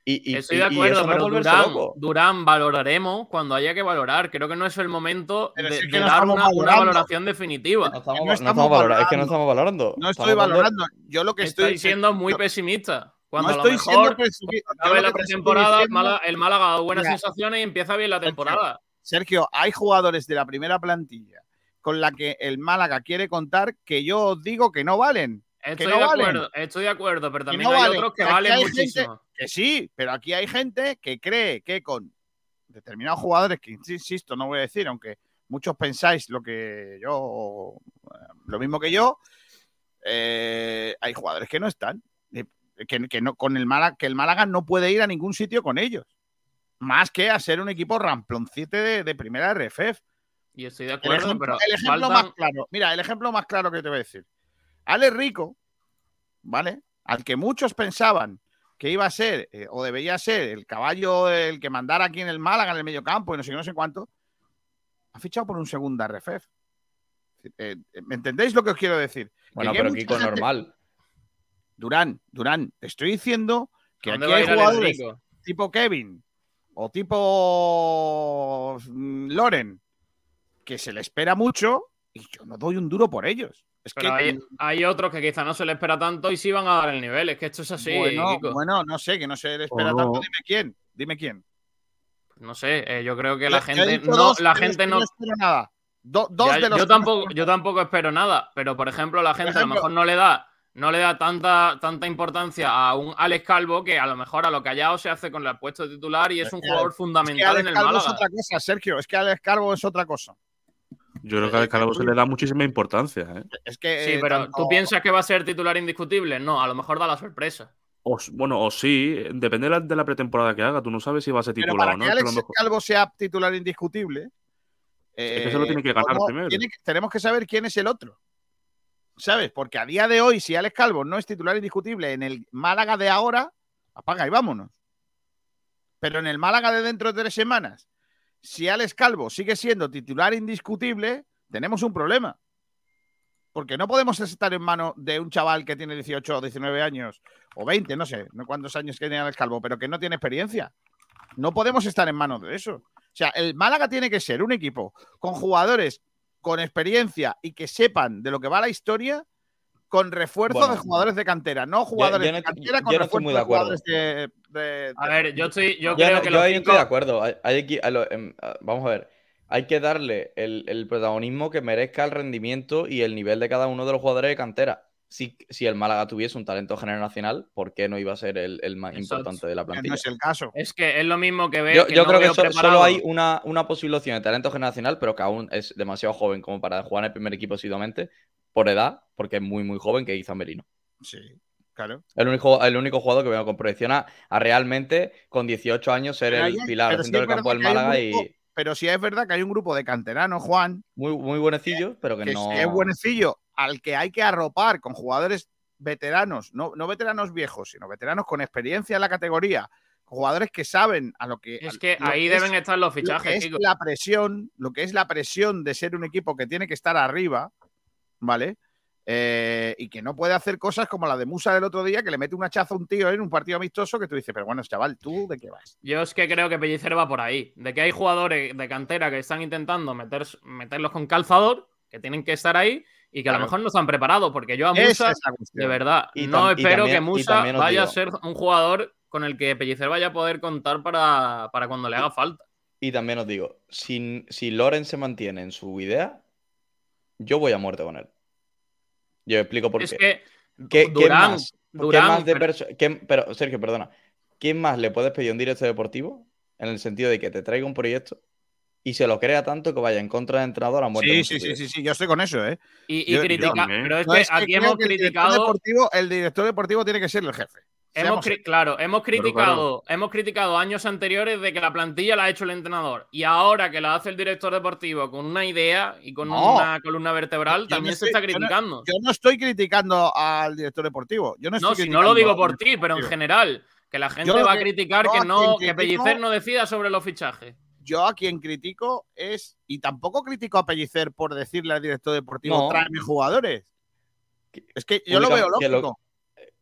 Y, y- Estoy de acuerdo, no pero Durán. Durán valoraremos cuando haya que valorar. Creo que no es el momento de, si es que de no dar una, valoración definitiva. No estamos, no no estamos estamos valorando, es que no estamos valorando. No estoy valorando. Yo lo que estoy Estoy siendo muy pesimista. Cuando no a lo estoy siendo mejor acabe la pretemporada, diciendo- el Málaga ha dado buenas Mira, sensaciones y empieza bien la Sergio, temporada. Sergio, hay jugadores de la primera plantilla con la que el Málaga quiere contar que yo os digo que no valen. Estoy no de valen. acuerdo, estoy de acuerdo, pero también no hay valen, otros que valen hay gente- muchísimo. Que sí, pero aquí hay gente que cree que con determinados jugadores, que insisto, no voy a decir, aunque muchos pensáis lo que yo, lo mismo que yo, eh, hay jugadores que no están. eh, Que, que no, con el Málaga, que el Málaga no puede ir a ningún sitio con ellos. Más que a ser un equipo ramploncite de, de primera RFF. Y estoy de El acuerdo, ejemplo, pero el ejemplo faltan- más claro, mira, el ejemplo más claro que te voy a decir. Ale Rico, ¿vale? Al que muchos pensaban que iba a ser eh, o debería ser el caballo el que mandara aquí en el Málaga en el mediocampo y no sé qué, no sé cuánto, ha fichado por un segunda RFF. Eh, eh, ¿Me entendéis lo que os quiero decir? Bueno, Que pero Kiko, gente- normal. Durán, Durán, te estoy diciendo que ¿Dónde aquí hay jugadores tipo Kevin o tipo mm, Loren que se le espera mucho y yo no doy un duro por ellos. Es Pero que hay, hay otros que quizá no se le espera tanto y sí van a dar el nivel. Es que esto es así, bueno, Kiko. bueno, no sé, que no se le espera tanto. no. Dime quién, dime quién. No sé, eh, yo creo que la gente no, dos la gente que no. espero nada. Do- dos Ya, de los yo que no tampoco, espero yo tampoco espero nada, pero por ejemplo, la gente a lo mejor no le da, no le da tanta, tanta importancia a un Alex Calvo que a lo mejor a lo callado se hace con el puesto de titular y es un jugador Es que fundamental Alex en el Calvo es otra cosa, Sergio. Es que Alex Calvo es otra cosa. Yo creo que al Calvo se le da muchísima importancia. ¿eh? Es que. Sí, eh, pero tanto- ¿tú piensas que va a ser titular indiscutible? No, a lo mejor da la sorpresa. O, bueno, o sí, depende de la, de la pretemporada que haga. Tú no sabes si va a ser Pero titular para o no. que Alex mejor- Calvo sea titular indiscutible. Es que se lo tiene que ganar primero. Tiene que- tenemos que saber quién es el otro. ¿Sabes? Porque a día de hoy, si Alex Calvo no es titular indiscutible en el Málaga de ahora, apaga y vámonos. Pero en el Málaga de dentro de tres semanas, si Alex Calvo sigue siendo titular indiscutible, tenemos un problema. Porque no podemos estar en mano de un chaval que tiene 18 o 19 años, o 20, no sé, no cuántos años tiene Alex Calvo, pero que no tiene experiencia. No podemos estar en manos de eso. O sea, el Málaga tiene que ser un equipo con jugadores con experiencia y que sepan de lo que va la historia, con refuerzos Bueno, de jugadores de cantera, no jugadores yo no de cantera con muy de jugadores de, de- A ver, yo estoy, yo Yo, creo no- que yo los ahí no estoy de acuerdo. Hay- hay equi- a lo- em, a- vamos a ver. hay que darle el, el protagonismo que merezca el rendimiento y el nivel de cada uno de los jugadores de cantera. Si, si el Málaga tuviese un talento generacional, ¿por qué no iba a ser el, el más Exacto. importante de la Que plantilla? no es el caso. Es que es lo mismo que ver. Yo, que yo no creo que so- solo hay una, una posible opción de talento generacional, pero que aún es demasiado joven como para jugar en el primer equipo asiduamente, por edad, porque es muy, muy joven, que Izan Merino. Sí, claro. El único, el único jugador que veo con proyección a, a realmente, con 18 años, ser el hay- pilar pero del sí campo del Málaga grupo- y Pero sí es verdad que hay un grupo de canteranos, Juan, muy, muy buenecillo, pero que, que no. es buenecillo, al que hay que arropar con jugadores veteranos, no, no veteranos viejos, sino veteranos con experiencia en la categoría, con jugadores que saben a lo que. Es que ahí deben estar los lo que fichajes, es la presión, lo que es la presión de ser un equipo que tiene que estar arriba, ¿vale? Eh, y que no puede hacer cosas como la de Musa del otro día, que le mete un hachazo a un tío en un partido amistoso que tú dices, pero bueno, chaval, ¿tú de qué vas? Yo es que creo que Pellicer va por ahí. De que hay jugadores de cantera que están intentando meter, meterlos con calzador, que tienen que estar ahí y que a lo mejor no están preparados. Porque yo a Musa, de verdad, Y no espero también- que Musa vaya a ser un jugador con el que Pellicer vaya a poder contar para, para cuando le haga falta. Y también os digo, si, si Loren se mantiene en su idea, yo voy a muerte con él. Yo explico por es qué. que ¿Qué, qué Durán, más? ¿Qué más de pero- qué- Sergio, perdona. ¿Quién más le puedes pedir a un director deportivo en el sentido de que te traiga un proyecto y se lo crea tanto que vaya en contra del entrenador a muerte? Sí, sí, sí, sí, sí, yo estoy con eso, ¿eh? y, y Yo- critica, también. pero es No, que es que aquí hemos que el director criticado. deportivo- el director deportivo tiene que ser el jefe. Hemos, Seamos cri- claro, hemos criticado, hemos criticado años anteriores de que la plantilla la ha hecho el entrenador y ahora que la hace el director deportivo con una idea y con No. una columna vertebral, también no se estoy- está yo no- criticando. Yo no estoy criticando al director deportivo. Yo no, No, estoy si no lo digo por ti, pero en general, que la gente va a criticar que no, que Pellicer no decida sobre los fichajes. Yo a quien critico es, y tampoco critico a Pellicer por decirle al director deportivo, No. tráeme jugadores. Es que yo lo veo Únicamente que lo- lógico.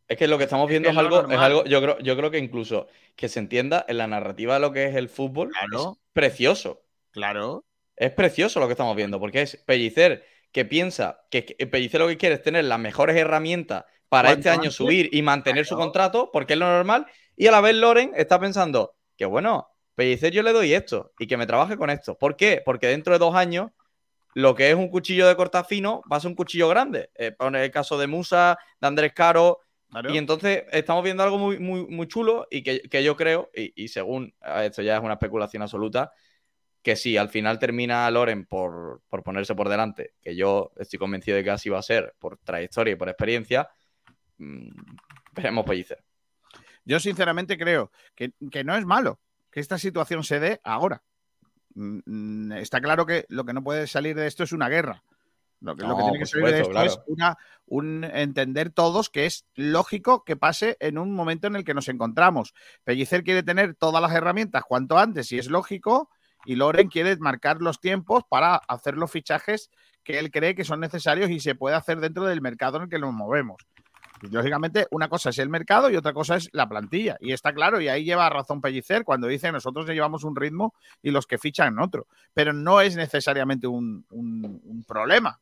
Es que lo que estamos Es viendo que es, algo, es algo, yo creo, yo creo que incluso que se entienda en la narrativa de lo que es el fútbol, Claro. es precioso. Claro. Es precioso lo que estamos viendo, porque es Pellicer que piensa que, que Pellicer lo que quiere es tener las mejores herramientas para este año antes, subir y mantener su contrato, porque es lo normal, y a la vez Loren está pensando que bueno, Pellicer yo le doy esto y que me trabaje con esto. ¿Por qué? Porque dentro de dos años lo que es un cuchillo de cortar fino va a ser un cuchillo grande. Eh, pon el caso de Musa, de Andrés Caro, claro. y entonces estamos viendo algo muy, muy, muy chulo y que, que yo creo, y, y según eh, esto ya es una especulación absoluta, que si al final termina Loren por, por ponerse por delante, que yo estoy convencido de que así va a ser por trayectoria y por experiencia, mm, veremos Pellicer. Yo sinceramente creo que, que no es malo que esta situación se dé ahora. Mm, mm, Está claro que lo que no puede salir de esto es una guerra. Lo que, lo que No, tiene que salir de esto es una, un entender todos que es lógico que pase en un momento en el que nos encontramos. Pellicer quiere tener todas las herramientas cuanto antes y es lógico, y Loren quiere marcar los tiempos para hacer los fichajes que él cree que son necesarios y se puede hacer dentro del mercado en el que nos movemos. Y, lógicamente, una cosa es el mercado y otra cosa es la plantilla. Y está claro, y ahí lleva razón Pellicer cuando dice nosotros llevamos un ritmo y los que fichan otro. Pero no es necesariamente un, un- un problema.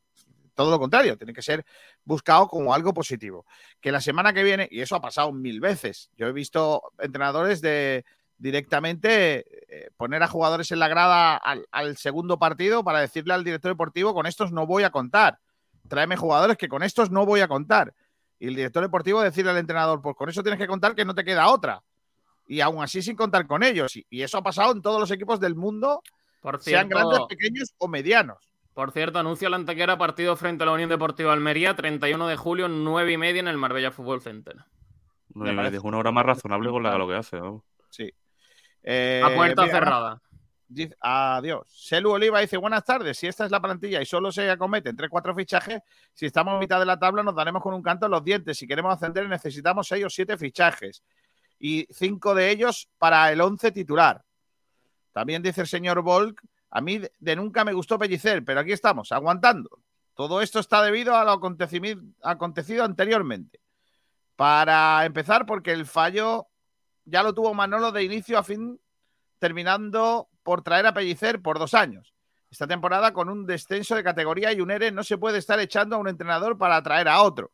Todo lo contrario, tiene que ser buscado como algo positivo. Que la semana que viene, y eso ha pasado mil veces, yo he visto entrenadores de directamente eh, poner a jugadores en la grada al, al segundo partido para decirle al director deportivo, con estos no voy a contar. Tráeme jugadores que con estos no voy a contar. Y el director deportivo decirle al entrenador, pues con eso tienes que contar que no te queda otra. Y aún así sin contar con ellos. Y, y eso ha pasado en todos los equipos del mundo, Por sean grandes, pequeños o medianos. Por cierto, anuncio la Antequera partido frente a la Unión Deportiva Almería, 31 de julio, 9 y media en el Marbella Fútbol Center. No, y me parece. dijo una hora más razonable con la lo que hace. vamos. Sí. Eh, A puerta mira, cerrada. Dice- adiós. Selu Oliva dice: Buenas tardes. Si esta es la plantilla y solo se acometen 3-4 fichajes, si estamos en mitad de la tabla, nos daremos con un canto en los dientes. Si queremos ascender, necesitamos 6 o 7 fichajes y 5 de ellos para el 11 titular. También dice el señor Volk: A mí de, nunca me gustó Pellicer, pero aquí estamos, aguantando. Todo esto está debido a lo acontecido anteriormente. Para empezar, porque el fallo ya lo tuvo Manolo de inicio a fin, terminando por traer a Pellicer por dos años. Esta temporada, con un descenso de categoría y un ERE, no se puede estar echando a un entrenador para traer a otro.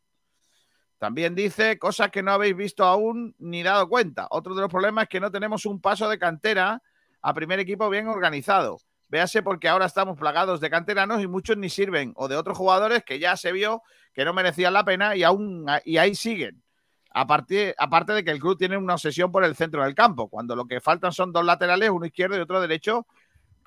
También dice cosas que no habéis visto aún ni dado cuenta. Otro de los problemas es que no tenemos un paso de cantera a primer equipo bien organizado. Véase porque ahora estamos plagados de canteranos y muchos ni sirven, o de otros jugadores que ya se vio que no merecían la pena y aún y ahí siguen. Aparte, aparte de que el club tiene una obsesión por el centro del campo, cuando lo que faltan son dos laterales, uno izquierdo y otro derecho,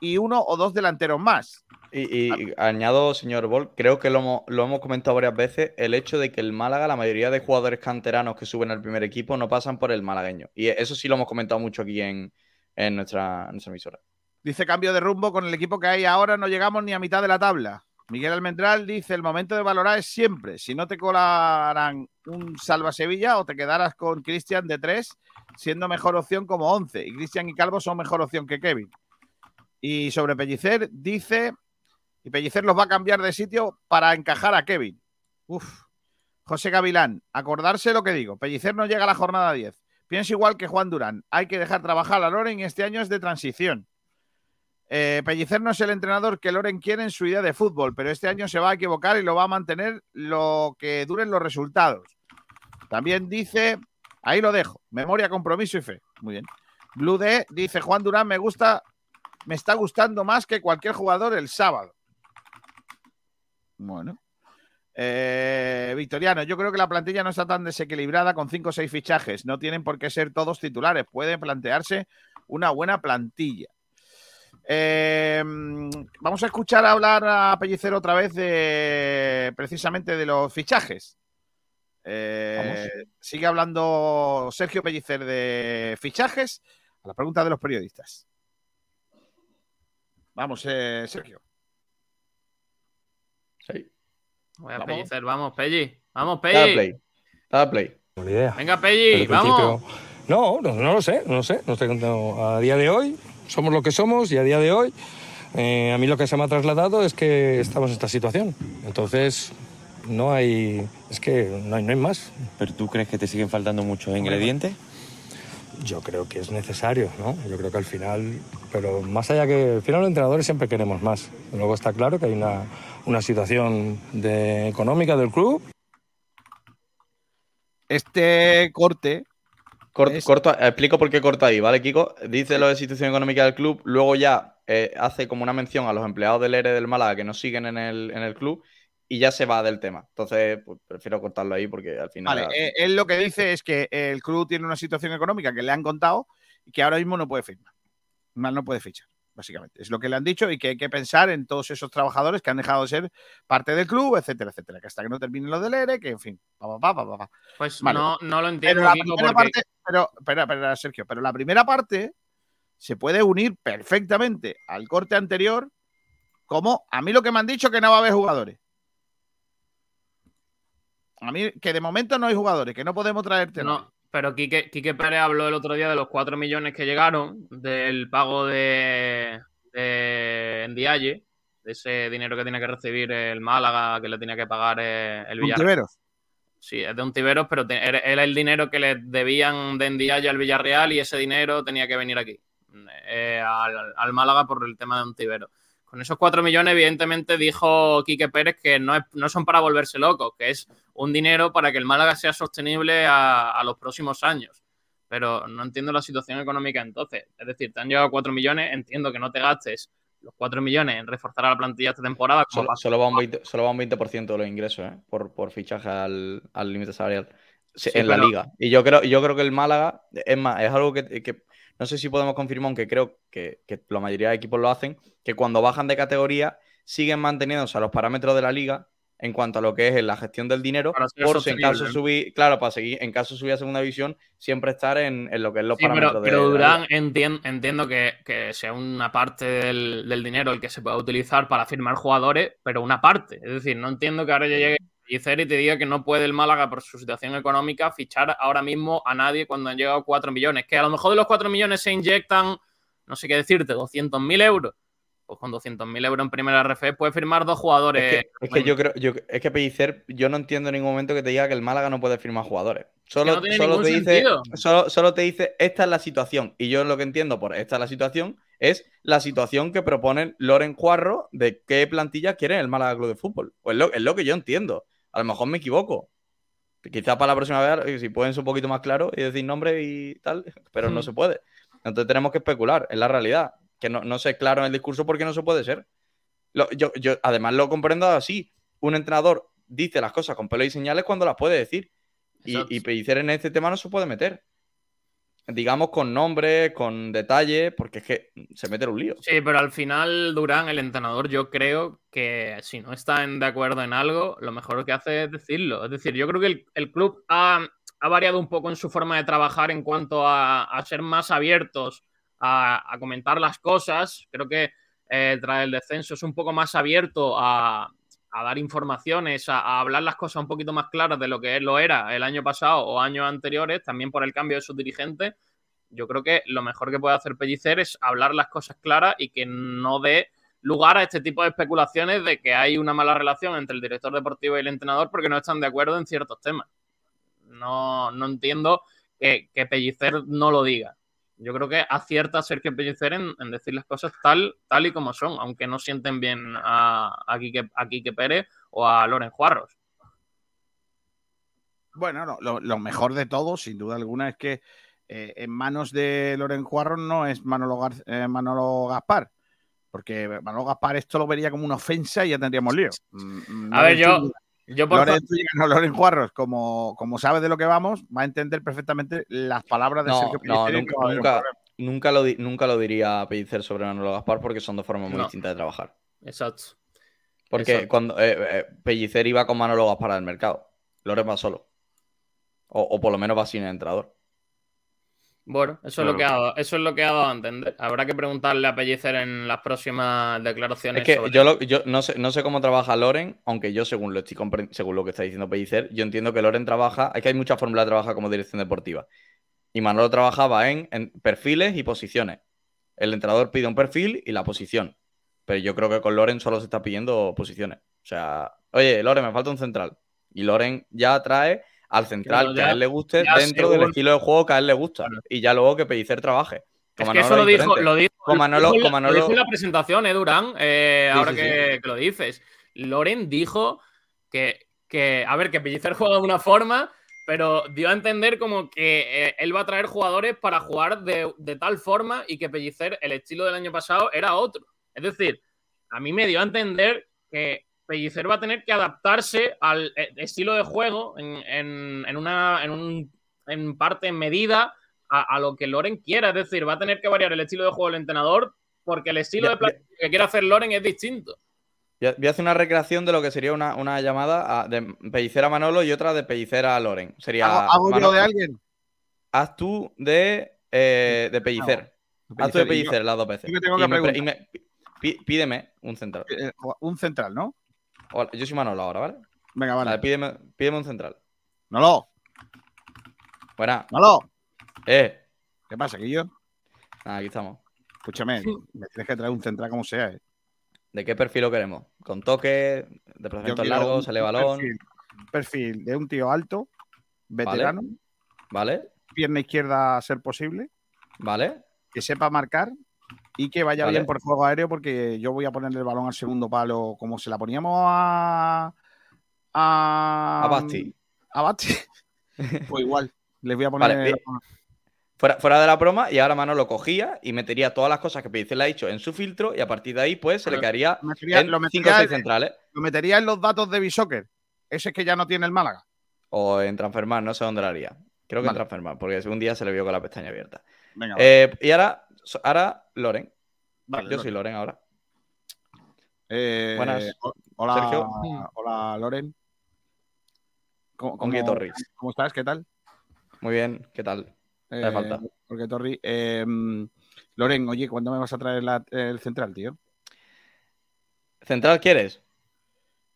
y uno o dos delanteros más. Y, añado, señor Bol, creo que lo hemos, lo hemos comentado varias veces, el hecho de que el Málaga, la mayoría de jugadores canteranos que suben al primer equipo no pasan por el malagueño. Y eso sí lo hemos comentado mucho aquí en, en nuestra emisora. Dice cambio de rumbo con el equipo que hay ahora, no llegamos ni a mitad de la tabla. Miguel Almendral dice: el momento de valorar es siempre. Si no te colarán un Salva Sevilla o te quedarás con Cristian de 3, siendo mejor opción como 11. Y Cristian y Calvo son mejor opción que Kevin. Y sobre Pellicer, dice: y Pellicer los va a cambiar de sitio para encajar a Kevin. Uf. José Gavilán, acordarse lo que digo. Pellicer no llega a la jornada 10. Pienso igual que Juan Durán. Hay que dejar trabajar a Loren y este año es de transición. Eh, Pellicer no es el entrenador que Loren quiere en su idea de fútbol, pero este año se va a equivocar y lo va a mantener lo que duren los resultados. También dice, ahí lo dejo, memoria, compromiso y fe. Muy bien. Blue D dice, Juan Durán me gusta, me está gustando más que cualquier jugador el sábado. Bueno. Eh, Victoriano, yo creo que la plantilla no está tan desequilibrada con cinco o seis fichajes. No tienen por qué ser todos titulares. Puede plantearse una buena plantilla. Eh, vamos a escuchar hablar a Pellicer otra vez de precisamente de los fichajes. Eh, sigue hablando Sergio Pellicer de fichajes a la pregunta de los periodistas. Vamos, eh, Sergio. Sí. Voy a Pellicer, vamos, Pelli. Vamos, Pelli. play. Dale play. Venga, Pelli, vamos. No, no, no, lo sé, no lo sé. No estoy a día de hoy somos lo que somos y a día de hoy eh, a mí lo que se me ha trasladado es que estamos en esta situación. Entonces, no hay. Es que no hay, no hay más. ¿Pero tú crees que te siguen faltando muchos ingredientes? Yo creo que es necesario, ¿no? Yo creo que al final. Pero más allá que. Al final, los entrenadores siempre queremos más. Luego está claro que hay una, una situación de, económica del club. Este corte Corto, explico por qué corta ahí, ¿vale, Kiko? Dice lo de situación económica del club, luego ya eh, hace como una mención a los empleados del ERE del Málaga que no siguen en el, en el club y ya se va del tema. Entonces, pues, prefiero cortarlo ahí porque al final. Vale, eh, él lo que dice es que el club tiene una situación económica que le han contado y que ahora mismo no puede firmar. Mal no puede fichar básicamente. Es lo que le han dicho y que hay que pensar en todos esos trabajadores que han dejado de ser parte del club, etcétera, etcétera. Que hasta que no termine lo del ERE, que en fin, Pues no, no, lo entiendo. Pero, la primera parte, pero, espera, Sergio, pero la primera parte se puede unir perfectamente al corte anterior como a mí lo que me han dicho que no va a haber jugadores. A mí que de momento no hay jugadores, que no podemos traerte. No, pero Quique, Quique, Pérez habló el otro día de los 4 millones que llegaron, del pago de, de de ese dinero que tiene que recibir el Málaga, que le tenía que pagar eh, el Villarreal. Sí, es de un Tiberos, pero era el dinero que le debían de Ndiaye al Villarreal y ese dinero tenía que venir aquí, eh, al, Málaga por el tema de un Tibero. Con esos 4 millones, evidentemente, dijo Quique Pérez que no, no son para volverse locos, que es un dinero para que el Málaga sea sostenible a, los próximos años. Pero no entiendo la situación económica entonces. Es decir, te han llegado 4 millones, entiendo que no te gastes los 4 millones en reforzar a la plantilla esta temporada. solo, va un 20%, solo va un 20 de los ingresos ¿eh? por, por fichaje al, límite salarial en la liga. Y yo creo, yo creo que el Málaga, es más, es algo que, que no sé si podemos confirmar, aunque creo que, la mayoría de equipos lo hacen, que cuando bajan de categoría siguen manteniéndose a los parámetros de la liga en cuanto a lo que es la gestión del dinero, por si en caso subir, claro, para seguir, en caso de subir a segunda división, siempre estar en, lo que es los parámetros pero, pero Durán entiendo que, sea una parte del, del, dinero el que se pueda utilizar para firmar jugadores, pero una parte. Es decir, no entiendo que ahora ya llegue y Ceri te diga que no puede el Málaga por su situación económica fichar ahora mismo a nadie cuando han llegado 4 millones. Que a lo mejor de los 4 millones se inyectan, no sé qué decirte, 200.000 euros. Pues con 200.000 euros en primera RF puede firmar dos jugadores. Es que, yo creo, es que Pellicer, yo no entiendo en ningún momento que te diga que el Málaga no puede firmar jugadores. Solo, solo te dice, solo, solo te dice, esta es la situación. Y yo lo que entiendo por esta es la situación es la situación que proponen Loren Cuarro de qué plantilla quiere el Málaga Club de Fútbol. Pues es lo que yo entiendo. A lo mejor me equivoco. Quizás para la próxima vez, si pueden ser un poquito más claro y decir nombre y tal, pero no se puede. Entonces tenemos que especular, es la realidad. Que no, no sé claro en el discurso porque no se puede ser. Lo- yo, yo además lo comprendo así. Un entrenador dice las cosas con pelo y señales cuando las puede decir. Y, y Pellicer en este tema no se puede meter. Digamos con nombres, con detalles, porque es que se mete en un lío. Sí, pero al final Durán, el entrenador, yo creo que si no están de acuerdo en algo, lo mejor que hace es decirlo. Es decir, yo creo que el, el club ha, ha variado un poco en su forma de trabajar en cuanto a, a ser más abiertos a, comentar las cosas. Creo que eh, tras el descenso es un poco más abierto a, dar informaciones, a, a hablar las cosas un poquito más claras de lo que lo era el año pasado o años anteriores, también por el cambio de sus dirigentes yo creo que lo mejor que puede hacer Pellicer es hablar las cosas claras y que no dé lugar a este tipo de especulaciones de que hay una mala relación entre el director deportivo y el entrenador porque no están de acuerdo en ciertos temas. No, no entiendo que, que Pellicer no lo diga. Yo creo que acierta Sergio Pellicer en, en decir las cosas tal, tal y como son, aunque no sienten bien a, a, Quique, a Quique Pérez o a Loren Juarros. Bueno, no, lo, lo mejor de todo, sin duda alguna, es que eh, en manos de Loren Juarro no es Manolo, Gar- eh, Manolo Gaspar. Porque Manolo Gaspar esto lo vería como una ofensa y ya tendríamos lío. Mm, A ver, yo, yo por Loren Zúñiga, no, Loren Juarros, como, como sabe de lo que vamos, va a entender perfectamente las palabras de No, Sergio no, nunca, nunca, lo, di- nunca lo diría Pellicer sobre Manolo Gaspar porque son dos formas muy No. distintas de trabajar. Exacto. Porque Exacto. cuando eh, eh, Pellicer iba con Manolo Gaspar al mercado, Loren va solo. O, o por lo menos va sin entrenador. Bueno, eso, es lo que ha dado, eso es lo que ha dado a entender. Habrá que preguntarle a Pellicer en las próximas declaraciones. Es que sobre- yo, lo- yo no, sé, no sé cómo trabaja Loren, aunque yo, según lo estoy según lo que está diciendo Pellicer, yo entiendo que Loren trabaja. Es que hay muchas fórmulas de trabajar como dirección deportiva. Y Manolo trabajaba en, en perfiles y posiciones. El entrenador pide un perfil y la posición. Pero yo creo que con Loren solo se está pidiendo posiciones. O sea, oye, Loren, me falta un central. Y Loren ya trae al central que ya- a él le guste dentro del estilo de juego que a él le gusta. Y ya luego que Pellicer trabaje. Es Con que eso lo es dijo, lo dijo, lo en la- con lo Manolo- dijo en la presentación, ¿eh, Durán? Eh, Sí, ahora sí, que, que lo dices. Loren dijo que, que, a ver, que Pellicer juega de una forma, pero dio a entender como que eh, él va a traer jugadores para jugar de, de tal forma y que Pellicer, el estilo del año pasado, era otro. Es decir, a mí me dio a entender que Pellicer va a tener que adaptarse al eh, estilo de juego en, en- en una en, un, en parte en medida a, a lo que Loren quiera. Es decir, va a tener que variar el estilo de juego del entrenador porque el estilo Ya- de plantilla que quiere hacer Loren es distinto. Voy a- voy a hacer una recreación de lo que sería una, una llamada a- de Pellicer a Manolo y otra de Pellicer a Loren. Sería. ¿Hago, hago yo de alguien? Haz tú de, eh, de Pellicer. Haz tú de Pellicer, yo- las dos veces. yo que tengo Y que me y me- pídeme un central. Eh, Un central, ¿no? Hola, yo soy Manolo ahora, ¿vale? Venga, vale. Vale, pídeme, pídeme un central. Nolo, Buena. Nolo. Eh. ¿Qué pasa, Guillo? Nada, aquí estamos. Escúchame, me tienes que traer un central como sea, ¿eh? ¿De qué perfil lo queremos? ¿Con toque? ¿Desplazamientos largos? ¿Sale balón? Perfil de un tío alto, veterano, ¿Vale? pierna izquierda a ser posible, ¿Vale? que sepa marcar y que vaya Vale. bien por juego aéreo, porque yo voy a ponerle el balón al segundo palo como se la poníamos a. A, A Basti. A Basti. pues igual, les voy a poner. Vale. Fuera, fuera de la broma, y ahora Manolo cogía y metería todas las cosas que le ha dicho en su filtro, y a partir de ahí, pues, se le quedaría metería- en lo 5 o metería 6 en- centrales. Lo metería en los datos de Bisoccer. Ese que ya no tiene el Málaga. O en Transfermar, no sé dónde lo haría. Creo que Vale. en Transfermar, porque un día se le vio con la pestaña abierta. Venga, Eh, y ahora, ahora Loren. Vale, Yo Loren. soy Loren ahora. Eh, Buenas. ho- Hola, Sergio. hola Loren. ¿Cómo, Con cómo- Torres. ¿Cómo estás? ¿Qué tal? Muy bien, ¿qué tal? ¿Qué hace Eh, falta? Jorge Torri. Eh, Loren, oye, ¿cuándo me vas a traer la- el central, tío? ¿Central quieres?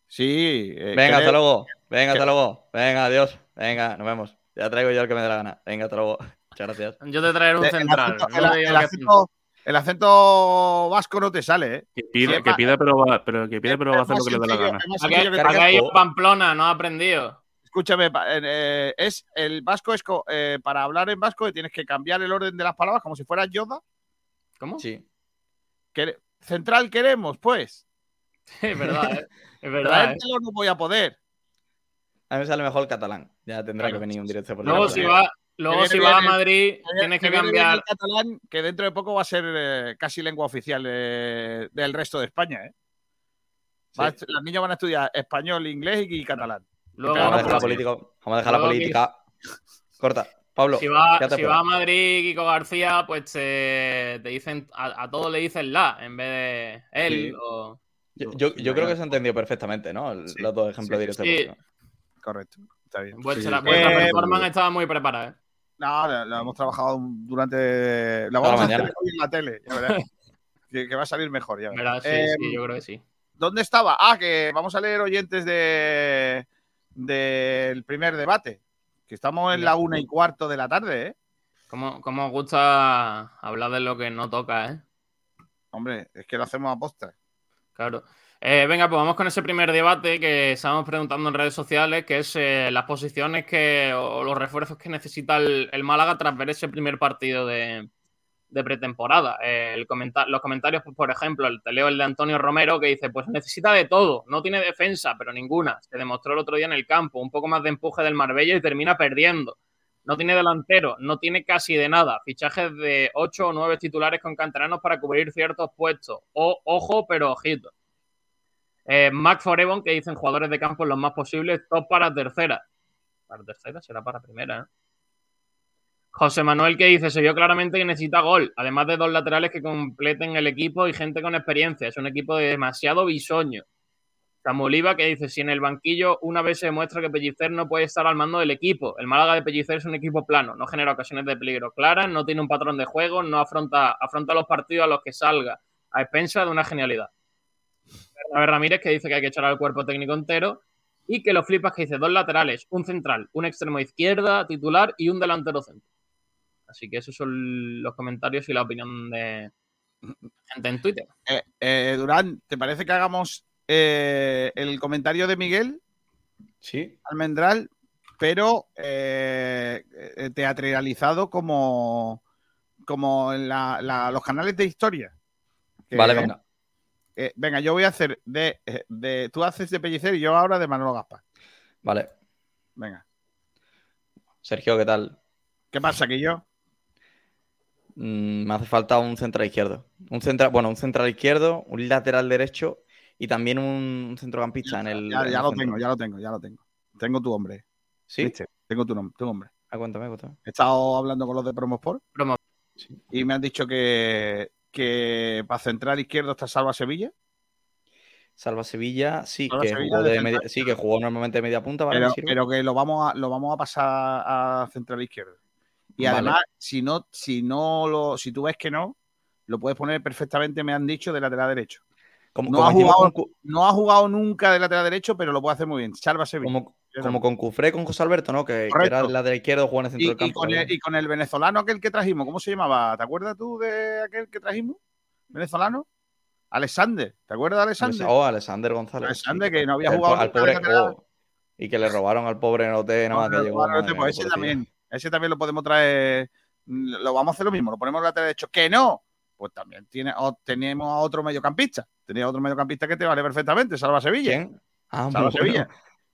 Sí. eh, Venga, hasta luego. Venga, hasta luego. Venga, adiós. Venga, nos vemos. Ya traigo yo el que me dé la gana. Venga, hasta luego. Muchas gracias. Yo te traeré un El central. acento- no el- acento- el acento vasco no te sale, ¿eh? Que pida, Sí, que pida, pero va, pero que pide, pero va a hacer lo que le dé la gana. es más Aquí, sencillo que aquí te- ha ido a Pamplona, no ha aprendido. Escúchame, eh, es el vasco es eh, para hablar en vasco tienes que cambiar el orden de las palabras como si fueras Yoda. ¿Cómo? Sí. Quere- Central queremos, pues. Es verdad, ¿eh? es verdad. ¿eh? No voy a poder. A mí me sale mejor el catalán. Ya tendrá Claro. que venir un directo por Luego, si va, Luego, si vas a el- Madrid, que- tienes que bien cambiar. el catalán, que dentro de poco va a ser eh, casi lengua oficial eh, del resto de España. ¿eh? Va a est- Los niños van a estudiar español, inglés y, y catalán. Luego, Vamos a dejar la pues, política. Vamos a dejar la que- política. Corta. Pablo, Si va, quédate si por va a. Madrid, Kiko García, pues te, te dicen, a, a todos le dicen la en vez de él. Sí. o- Yo, yo- yo creo que se ha entendido perfectamente, ¿no? El- Los dos ejemplos sí, directos. sí. Correcto. Está bien. Vuestra, sí. vuestra Eh, performance estaba muy preparada. ¿eh? No, lo, lo hemos trabajado durante. Toda vamos la a hacer mañana. hoy en la tele. ya verás. que, que va a salir mejor. Ya verás. ¿Verdad? Sí, Eh, sí, yo creo que sí. ¿Dónde estaba? Ah, que vamos a leer oyentes de del primer debate. Que estamos en la una y cuarto de la tarde, ¿eh? ¿Cómo, cómo os gusta hablar de lo que no toca, eh? Hombre, es que lo hacemos a posta. Claro. Eh, venga, pues vamos con ese primer debate que estábamos preguntando en redes sociales, que es eh, las posiciones que, o los refuerzos que necesita el, Málaga tras ver ese primer partido de, pretemporada. Eh, los comentarios, pues, por ejemplo, el, te leo el de Antonio Romero que dice, pues necesita de todo, no tiene defensa, pero ninguna. Se demostró el otro día en el campo, un poco más de empuje del Marbella y termina perdiendo. No tiene delantero, no tiene casi de nada. Fichajes de 8 o 9 titulares con canteranos para cubrir ciertos puestos. O, ojo, pero ojito. Eh, Mac Forebon, que dicen jugadores de campo los más posibles, top para tercera. Para tercera, será para primera, ¿eh? José Manuel que dice, se vio claramente que necesita gol, además de dos laterales que completen el equipo y gente con experiencia. Es un equipo de demasiado bisoño. Samu Oliva que dice, si en el banquillo una vez se demuestra que Pellicer no puede estar al mando del equipo. El Málaga de Pellicer es un equipo plano, no genera ocasiones de peligro claras, no tiene un patrón de juego, no afronta, afronta los partidos a los que salga, a expensa de una genialidad. Bernabé Ramírez que dice que hay que echar al cuerpo técnico entero y que lo flipas que dice dos laterales, un central, un extremo izquierda titular y un delantero centro. Así que esos son los comentarios y la opinión de gente en Twitter. Eh, eh, Durán, ¿te parece que hagamos eh, el comentario de Miguel Sí. Almendral, pero teatralizado como, como en la- la- los canales de historia? Que- Vale, venga. Eh, venga, yo voy a hacer de, eh, de. Tú haces de Pellicer y yo ahora de Manolo Gaspar. Vale. Venga. Sergio, ¿qué tal? ¿Qué pasa, que yo? Mm, me hace falta un central izquierdo. Un central, bueno, un central izquierdo, un lateral derecho y también un, centrocampista en el. Ya, lo centro. tengo, ya lo tengo, ya lo tengo. Tengo tu hombre. ¿Sí? ¿Viste? Tengo tu, nom- tu nombre. Ah, cuéntame, cuéntame. He estado hablando con los de Promosport Promo- y me han dicho que, que para central izquierdo está Salva Sevilla. Salva Sevilla, sí, Salva que Sevilla jugó de media- sí, que jugó normalmente de media punta, ¿vale? pero, que lo vamos a, lo vamos a pasar a central izquierdo. Y Vale. además, si no, si no lo, si tú ves que no, lo puedes poner perfectamente, me han dicho, de lateral derecho. como, no como ha jugado- con Cu- No ha jugado nunca de lateral derecho, pero lo puede hacer muy bien. Salva Sevilla. como, como con Cufré, con José Alberto, ¿no? Que, era el lateral izquierdo, jugó en el centro Y, del campo. y con el, ¿verdad? y con el venezolano aquel que trajimos, ¿cómo se llamaba? ¿Te acuerdas tú de aquel que trajimos? ¿Venezolano? Alexander. ¿Te acuerdas de Alexander? Oh, Alexander González. Alexander, que no había El jugado al de pobre, oh, y que le robaron al pobre Noté, nada más que llegó. este, pues ese también. Ese también lo podemos traer. Lo vamos a hacer lo mismo, lo ponemos en lateral derecho. ¡Que no! Pues también tiene, o- tenemos a otro mediocampista. Tenía otro mediocampista que te vale perfectamente, Salva Sevilla. ¿Quién? Ah, Salva bueno. Sevilla.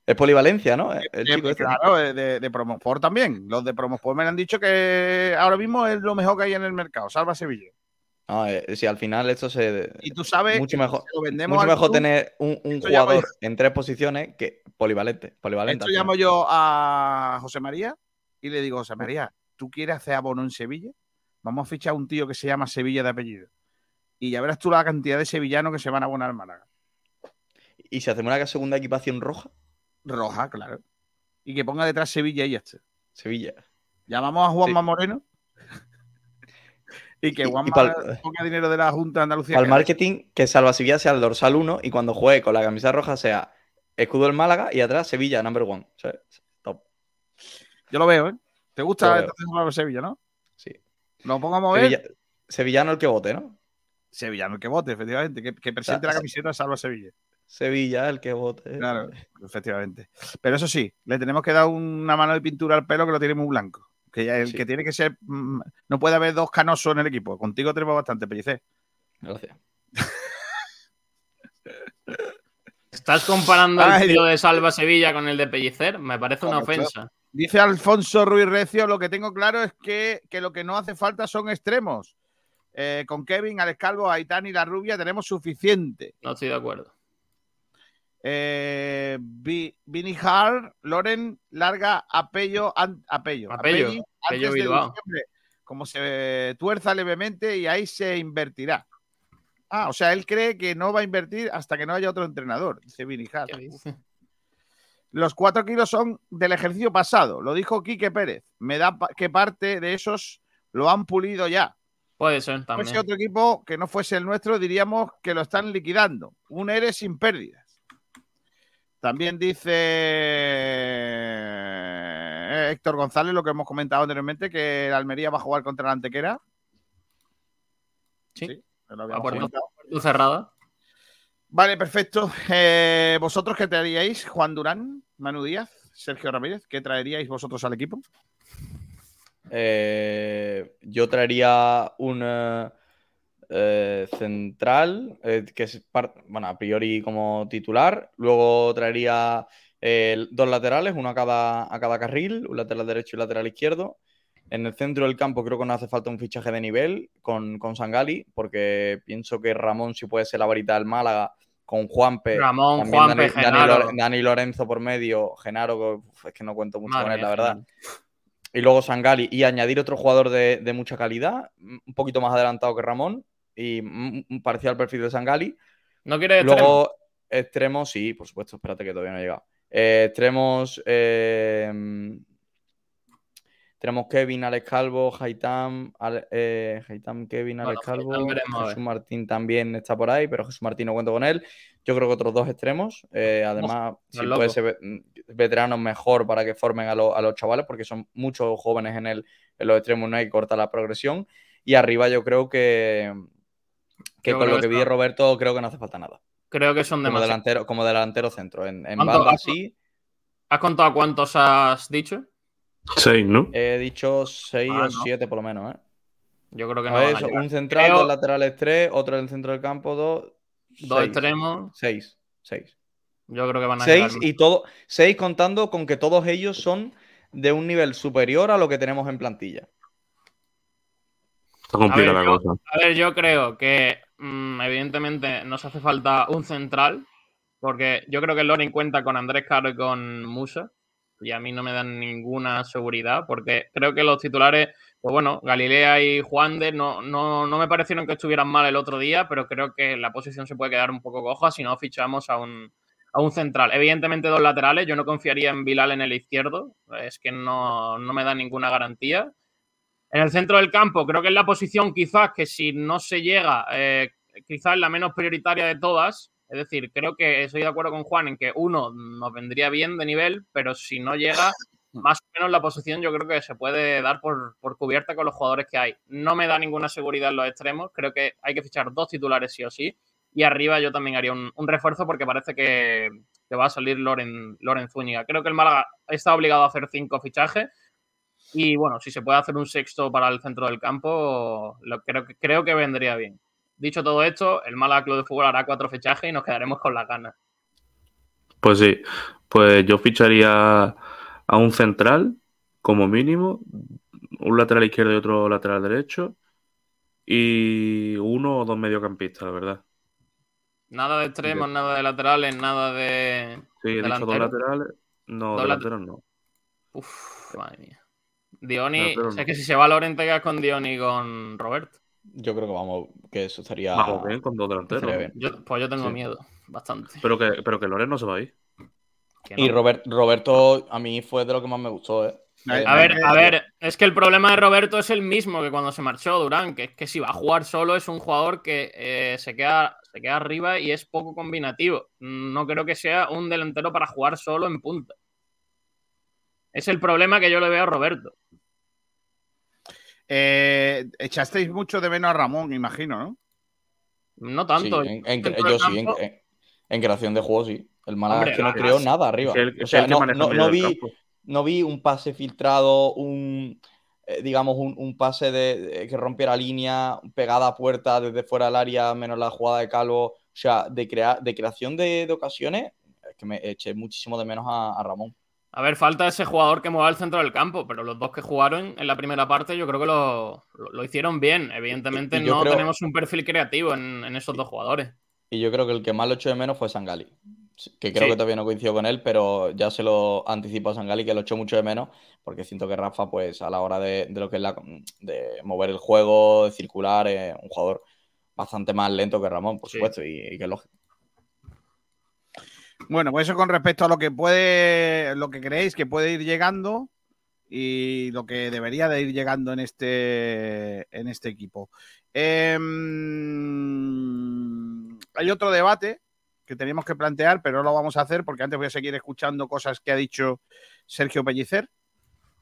Es polivalencia, ¿no? El Eh, chico este. claro, de, de, de Promosport también. Los de Promosport me han dicho que ahora mismo es lo mejor que hay en el mercado. Salva Sevilla. No, eh, si al final esto se. Y tú sabes mucho que mejor, lo vendemos mucho mejor club, tener un, jugador en tres posiciones que polivalente. Polivalente. Esto llamo yo a José María y le digo, José María, ¿tú quieres hacer abono en Sevilla? Vamos a fichar a un tío que se llama Sevilla de apellido. Y ya verás tú la cantidad de sevillanos que se van a abonar al Málaga. Y si hacemos una segunda equipación roja, Roja, claro. Y que ponga detrás Sevilla y ya está. Sevilla. Llamamos a Juanma Sí. Moreno. y que Y- y Juanma pa'l- ponga dinero de la Junta de Andalucía. Para el marketing, que Salva Sevilla sea el dorsal 1 y cuando juegue con la camisa roja sea escudo del Málaga y atrás Sevilla, number one. O sea, top. Yo lo veo, ¿eh? ¿Te gusta entonces Sevilla, no? Sí. Lo pongamos a. Sevilla- sevillano el que vote, ¿no? Sevillano, el que vote, efectivamente. Que, que presente O la camiseta Salva Sevilla. Sevilla el que vote. Claro, efectivamente. Pero eso sí, le tenemos que dar una mano de pintura al pelo que lo tiene muy blanco. Que ya el Sí. que tiene que ser. mm, No puede haber dos canosos en el equipo. Contigo tenemos bastante, Pellicer. Gracias. ¿Estás comparando Ay, el tío de Salva Sevilla con el de Pellicer? Me parece una ofensa. Dice Alfonso Ruiz Recio, lo que tengo claro es que, que lo que no hace falta son extremos. Eh, con Kevin, Alex Calvo, Aitán y la rubia tenemos suficiente. No estoy de acuerdo. Eh, Vi- Vini Hart, Loren, Larga, Apello, an- Apello. Apello, Apelli, Apello Bilbao. como se tuerza levemente y ahí se invertirá. Ah, o sea, él cree que no va a invertir hasta que no haya otro entrenador, dice Vini Hart. Los cuatro kilos son del ejercicio pasado, lo dijo Quique Pérez. Me da pa- que parte de esos lo han pulido ya. Puede ser Si también. fuese otro equipo que no fuese el nuestro, diríamos que lo están liquidando. Un ERE sin pérdidas. También dice eh, Héctor González, lo que hemos comentado anteriormente, que el Almería va a jugar contra la Antequera. Sí. lo A puerta cerrada. Vale, perfecto. Eh, ¿Vosotros qué traeríais? Juan Durán, Manu Díaz, Sergio Ramírez, ¿qué traeríais vosotros al equipo? Eh, yo traería un eh, central, eh, que es bueno, a priori como titular. Luego traería eh, dos laterales, uno a cada, a cada carril, un lateral derecho y lateral izquierdo. En el centro del campo creo que nos hace falta un fichaje de nivel con, con Sangali, porque pienso que Ramón si puede ser la varita del Málaga, con Juanpe, Ramón, también Juanpe, Dani, Genaro. Lorenzo por medio, Genaro, es que no cuento mucho Madre con él, la verdad. Y luego Sangali y añadir otro jugador de, de mucha calidad, un poquito más adelantado que Ramón y mm, mm, parecido al perfil de Sangali. ¿No quieres Luego, extremos, sí, por supuesto, espérate que todavía no he llegado. Eh, extremos, eh, tenemos Kevin, Alex Calvo, Haitam, Ale- eh, Haitam, Kevin, Alex Bueno, Calvo, veremos. Jesús Martín también está por ahí, pero Jesús Martín no cuento con él. Yo creo que otros dos extremos, eh, además, no si puede ser ve- veteranos mejor para que formen a, lo- a los chavales, porque son muchos jóvenes en, el, en los extremos, no hay que cortar la progresión. Y arriba yo creo que, que Yo con lo que que vi de Roberto creo que no hace falta nada. Creo que son Como demasiados. delantero, como delantero centro. En, en ¿Cuánto- banda has- sí. ¿Has contado cuántos has dicho? Seis, ¿no? He dicho 6 Ah, o no. 7 por lo menos, ¿eh? Yo creo que no. llegar. un central, Creo- dos laterales 3, otro en el centro del campo 2. Dos extremos. 6. 6. Yo creo que van a 6 llegar. y todo. 6 contando con que todos ellos son de un nivel superior a lo que tenemos en plantilla. Está A ver, complicada la yo, cosa. a ver, yo creo que mm, evidentemente nos hace falta un central, porque yo creo que Loren cuenta con Andrés Caro y con Musa, y a mí no me dan ninguna seguridad, porque creo que los titulares, pues bueno, Galilea y Juan de no, no, no me parecieron que estuvieran mal el otro día, pero creo que la posición se puede quedar un poco coja si no fichamos a un, a un central. Evidentemente dos laterales, yo no confiaría en Bilal en el izquierdo, es que no, no me da ninguna garantía. En el centro del campo, creo que es la posición quizás que si no se llega, eh, quizás es la menos prioritaria de todas. Es decir, creo que estoy de acuerdo con Juan en que uno nos vendría bien de nivel, pero si no llega, más o menos la posición yo creo que se puede dar por, por cubierta con los jugadores que hay. No me da ninguna seguridad en los extremos, creo que hay que fichar dos titulares sí o sí. Y arriba yo también haría un, un refuerzo porque parece que, que va a salir Loren, Loren Zúñiga. Creo que el Málaga está obligado a hacer cinco fichajes. Y bueno, si se puede hacer un sexto para el centro del campo, lo, creo, que- creo que vendría bien. Dicho todo esto, el Málaga Club de Fútbol hará cuatro fichajes y nos quedaremos con las ganas. Pues sí, pues yo ficharía a un central, como mínimo, un lateral izquierdo y otro lateral derecho, y uno o dos mediocampistas, la verdad. Nada de extremos, nada de laterales, nada de. Sí, he dicho dos laterales. No, Dos delanteros no. Uf, madre mía. Dioni, Delantero o sea, no. que si se va Loren, te quedas con Dioni y con Roberto. Yo creo que vamos, que eso estaría. Vamos bien con dos delanteros. Yo, pues yo tengo Sí. miedo, bastante. Pero que, pero que Loren no se va a ir. Que no. Y Robert- Roberto, a mí fue de lo que más me gustó, ¿eh? Eh, A ver, me- a ver, es que el problema de Roberto es el mismo que cuando se marchó Durán, que es que si va a jugar solo es un jugador que eh, se, queda, se queda arriba y es poco combinativo. No creo que sea un delantero para jugar solo en punta. Es el problema que yo le veo a Roberto. Eh, echasteis mucho de menos a Ramón, imagino, ¿no? No tanto. Sí, en, yo sí, en, creación de juego sí. El Málaga Hombre, es que no creó nada arriba. el- o sea, no, vi, no vi un pase filtrado, un eh, digamos, un, un pase de, de- que rompiera línea, pegada a puerta desde fuera del área, menos la jugada de Calvo. O sea, de, crea- de creación de, de ocasiones, es que me eché muchísimo de menos a, a Ramón. A ver, falta ese jugador que mueva el centro del campo, pero los dos que jugaron en la primera parte yo creo que lo, lo- lo hicieron bien. Evidentemente Y- y yo no creo- tenemos un perfil creativo en, en esos dos jugadores. Y yo creo que el que más lo echó de menos fue Sangali. Que creo Sí. que todavía no coincido con él, pero ya se lo anticipo a Sangali que lo echó mucho de menos, porque siento que Rafa, pues a la hora de, de lo que es la, de mover el juego, de circular, es un jugador bastante más lento que Ramón, por supuesto, y, y que es lógico. Bueno, pues eso con respecto a lo que puede, lo que creéis que puede ir llegando y lo que debería de ir llegando en este, en este equipo. Em, hay otro debate que teníamos que plantear, pero no lo vamos a hacer porque antes voy a seguir escuchando cosas que ha dicho Sergio Pellicer.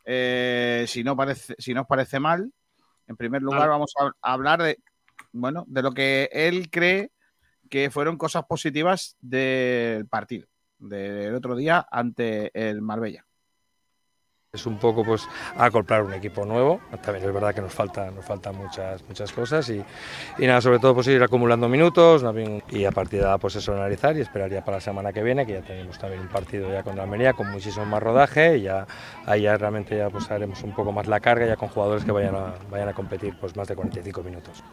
Eh, si, no parece, si no os parece mal, en primer lugar Vale. vamos a hablar de, bueno, de lo que él cree que fueron cosas positivas del partido del otro día ante el Marbella. Es un poco pues acoplar un equipo nuevo. También es verdad que nos falta, nos faltan muchas, muchas cosas y, y nada, sobre todo pues ir acumulando minutos y a partir de pues eso analizar y esperar ya para la semana que viene, que ya tenemos también un partido ya con Almería con muchísimo más rodaje y ya ahí ya realmente ya pues haremos un poco más la carga ya con jugadores que vayan a, vayan a competir pues más de 45 minutos.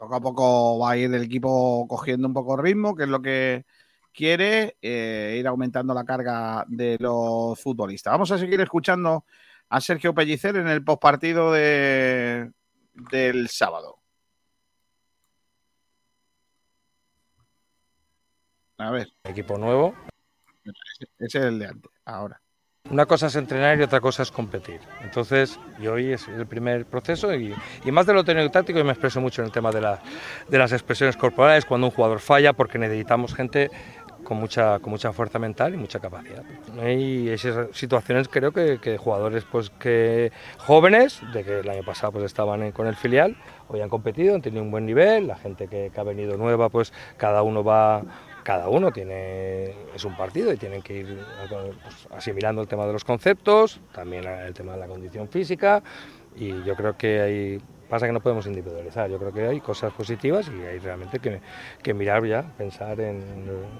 Poco a poco va a ir el equipo cogiendo un poco ritmo, que es lo que quiere, eh, ir aumentando la carga de los futbolistas. Vamos a seguir escuchando a Sergio Pellicer en el postpartido de, del sábado. A ver. Equipo nuevo. Ese es el de antes, ahora. Una cosa es entrenar y otra cosa es competir. Entonces, y hoy es el primer proceso y, y más de lo técnico y táctico, yo me expreso mucho en el tema de, la- de las expresiones corporales, cuando un jugador falla, porque necesitamos gente con mucha, con mucha fuerza mental y mucha capacidad. Hay esas situaciones, creo que, jugadores pues, que jóvenes, de que el año pasado pues, estaban con el filial, hoy han competido, han tenido un buen nivel, la gente que, que ha venido nueva, pues cada uno va cada uno tiene es un partido y tienen que ir pues, asimilando el tema de los conceptos, también el tema de la condición física y yo creo que hay pasa que no podemos individualizar, yo creo que hay cosas positivas y hay realmente que, que mirar ya, pensar en,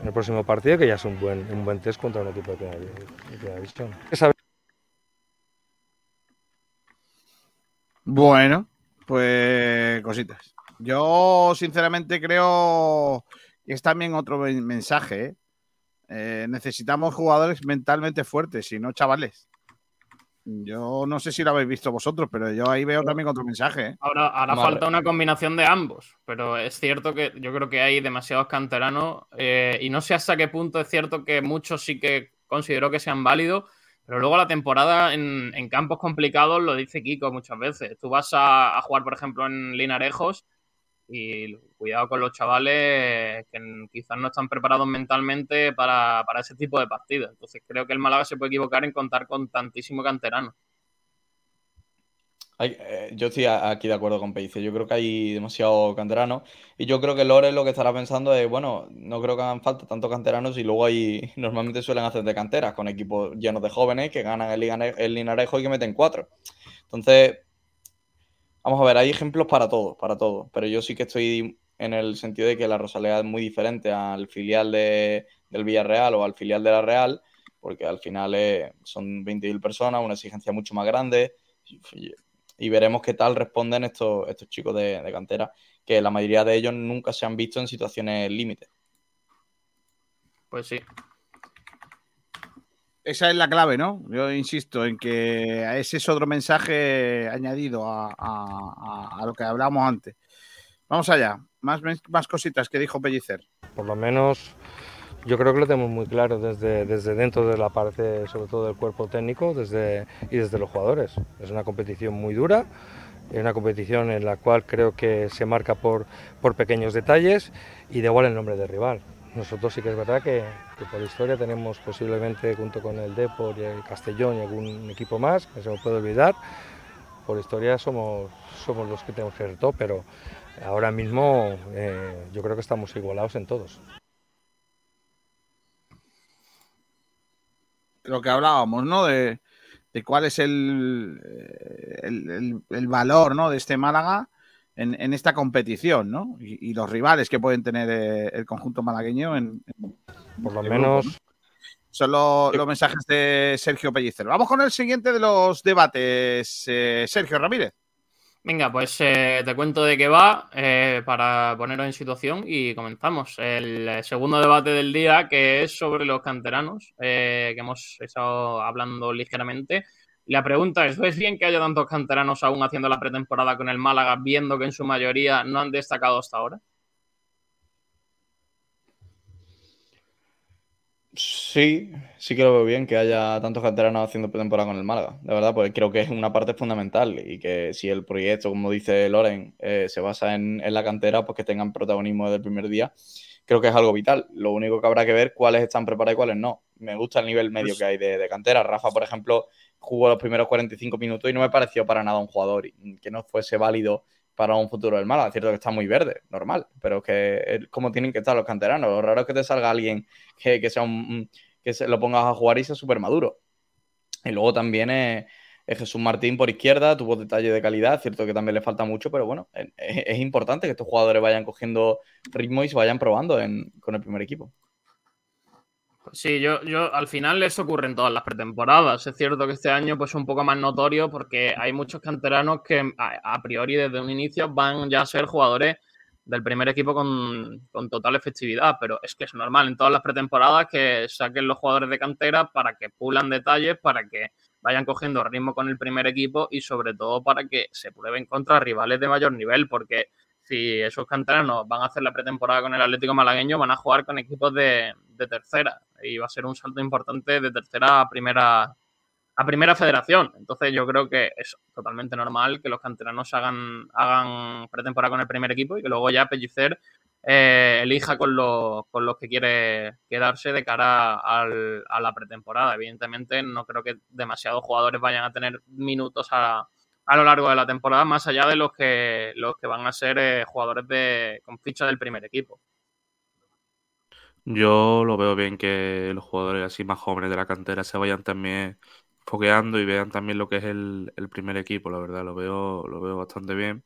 el- próximo partido que ya es un buen un buen test contra un equipo de primera, de primera saber Bueno, pues cositas. Yo sinceramente creo es también otro men- mensaje. ¿eh? Eh, necesitamos jugadores mentalmente fuertes, si no chavales. Yo no sé si lo habéis visto vosotros, pero yo ahí veo también otro mensaje. ¿eh? Ahora, ahora Vale. falta una combinación de ambos, pero es cierto que yo creo que hay demasiados canteranos eh, y no sé hasta qué punto es cierto que muchos sí que considero que sean válidos, pero luego la temporada en, en campos complicados lo dice Kiko muchas veces. Tú vas a, a jugar, por ejemplo, en Linarejos y cuidado con los chavales que quizás no están preparados mentalmente para, para ese tipo de partidos. Entonces creo que el Málaga se puede equivocar en contar con tantísimo canterano. Eh, yo estoy aquí de acuerdo con Peice. Yo creo que hay demasiado canterano. Y yo creo que Lore lo que estará pensando es, bueno, no creo que hagan falta tantos canteranos y luego hay, normalmente suelen hacer de canteras con equipos llenos de jóvenes que ganan el, el Linarejo y que meten cuatro. Entonces, vamos a ver, hay ejemplos para todo, para todo. Pero yo sí que estoy en el sentido de que la Rosaleda es muy diferente al filial de- del Villarreal o al filial de la Real, porque al final eh, son 20.000 personas, una exigencia mucho más grande. Y- y veremos qué tal responden estos, estos chicos de, de cantera, que la mayoría de ellos nunca se han visto en situaciones límite. Pues sí. Esa es la clave, ¿no? Yo insisto en que ese es otro mensaje añadido a, lo que hablábamos antes. Vamos allá. Más, cositas que dijo Pellicer. por lo menos yo creo que lo tenemos muy claro desde, dentro de la parte, sobre todo del cuerpo técnico desde, y desde los jugadores. Es una competición muy dura, es una competición en la cual creo que se marca por, por pequeños detalles y da igual el nombre del rival. Nosotros sí que es verdad que, por historia tenemos posiblemente junto con el Depor y el Castellón y algún equipo más, que se me puede olvidar, por historia somos, somos los que tenemos que pero ahora mismo eh, yo creo que estamos igualados en todos. Lo que hablábamos, ¿no? De, de cuál es el, eh, el- el valor, ¿no? De este Málaga en, en esta competición, ¿no? Y, y los rivales que pueden tener eh, el conjunto malagueño en, en- Por lo en menos grupo, Son los, los mensajes de Sergio Pellicer. Vamos con el siguiente de los debates. Eh, Sergio Ramírez. Venga, pues eh, te cuento de qué va eh, para poneros en situación y comenzamos. El segundo debate del día que es sobre los canteranos, que hemos estado hablando ligeramente. La pregunta es, ¿es bien que haya tantos canteranos aún haciendo la pretemporada con el Málaga, viendo que en su mayoría no han destacado hasta ahora? Sí, sí que lo veo bien que haya tantos canteranos haciendo pretemporada con el Málaga. De verdad, pues creo que es una parte fundamental y que si el proyecto, como dice Loren, eh, se basa en, la cantera, pues que tengan protagonismo desde el primer día, creo que es algo vital. Lo único que habrá que ver cuáles están preparados y cuáles no. Me gusta el nivel medio que hay de, de cantera. Rafa, por ejemplo, jugó los primeros 45 minutos y no me pareció para nada un jugador que no fuese válido para un futuro del Málaga. Es cierto que está muy verde, normal, pero es que es como tienen que estar los canteranos. Lo raro es que te salga alguien que, sea un, que se lo pongas a jugar y sea súper maduro. Y luego también es, Jesús Martín por izquierda, tuvo detalle de calidad, cierto que también le falta mucho, pero bueno, es, importante que estos jugadores vayan cogiendo ritmo y se vayan probando con el primer equipo. Sí, yo, yo al final eso ocurre en todas las pretemporadas. Es cierto que este año pues un poco más notorio porque hay muchos canteranos que a, priori desde un inicio van ya a ser jugadores del primer equipo con, total efectividad, pero es que es normal en todas las pretemporadas que saquen los jugadores de cantera para que pulan detalles, para que vayan cogiendo ritmo con el primer equipo y sobre todo para que se prueben contra rivales de mayor nivel, porque si esos canteranos van a hacer la pretemporada con el Atlético Malagueño, van a jugar con equipos de, tercera y va a ser un salto importante de tercera a primera a primera federación. Entonces yo creo que es totalmente normal que los canteranos hagan, hagan pretemporada con el primer equipo y que luego ya Pellicer eh, elija con los, con los que quiere quedarse de cara al, a la pretemporada. Evidentemente no creo que demasiados jugadores vayan a tener minutos a, a lo largo de la temporada, más allá de los que, los que van a ser eh, jugadores de, con ficha del primer equipo. Yo lo veo bien que los jugadores así más jóvenes de la cantera se vayan también foqueando y vean también lo que es el, primer equipo, la verdad, lo veo, lo veo bastante bien.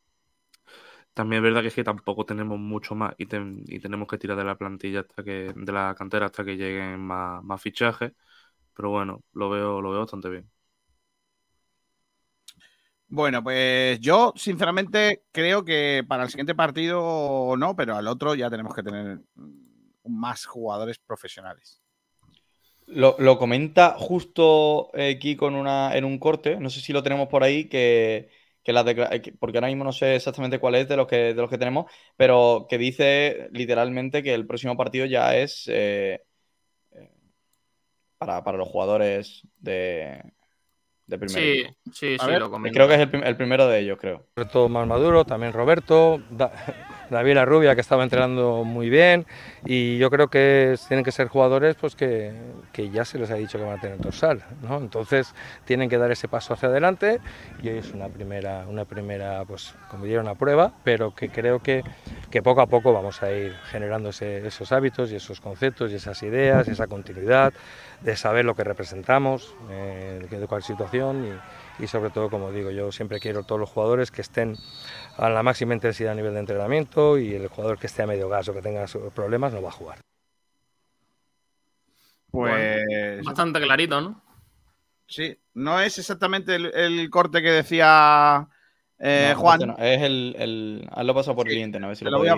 También es verdad que es que tampoco tenemos mucho más y, tenemos que tirar de la plantilla hasta que, de la cantera hasta que lleguen más, más fichajes. Pero bueno, lo veo, lo veo bastante bien. Bueno, pues yo sinceramente creo que para el siguiente partido no, pero al otro ya tenemos que tener más jugadores profesionales. Lo, comenta justo aquí con una, en un corte, no sé si lo tenemos por ahí, que, la porque ahora mismo no sé exactamente cuál es de los que, de los que tenemos, pero que dice literalmente que el próximo partido ya es eh, eh, para, para los jugadores de, sí, sí, sí, lo comento. Creo que es el, primero de ellos, creo. Roberto más maduro, también Roberto, David Rubia, que estaba entrenando muy bien, y yo creo que tienen que ser jugadores pues que, que, ya se les ha dicho que van a tener dorsal, ¿no? Entonces tienen que dar ese paso hacia adelante, y hoy es una primera, una primera pues como diría una prueba, pero que creo que, que poco a poco vamos a ir generando esos hábitos y esos conceptos y esas ideas, esa continuidad, de saber lo que representamos, eh, de cuál situación y, sobre todo, como digo, yo siempre quiero todos los jugadores que estén a la máxima intensidad a nivel de entrenamiento y el jugador que esté a medio gas o que tenga problemas no va a jugar. Pues bastante clarito, ¿no? Sí, no es exactamente el, corte que decía eh, Juan. es el, el lo pasado por cliente, ¿no? lo, voy a,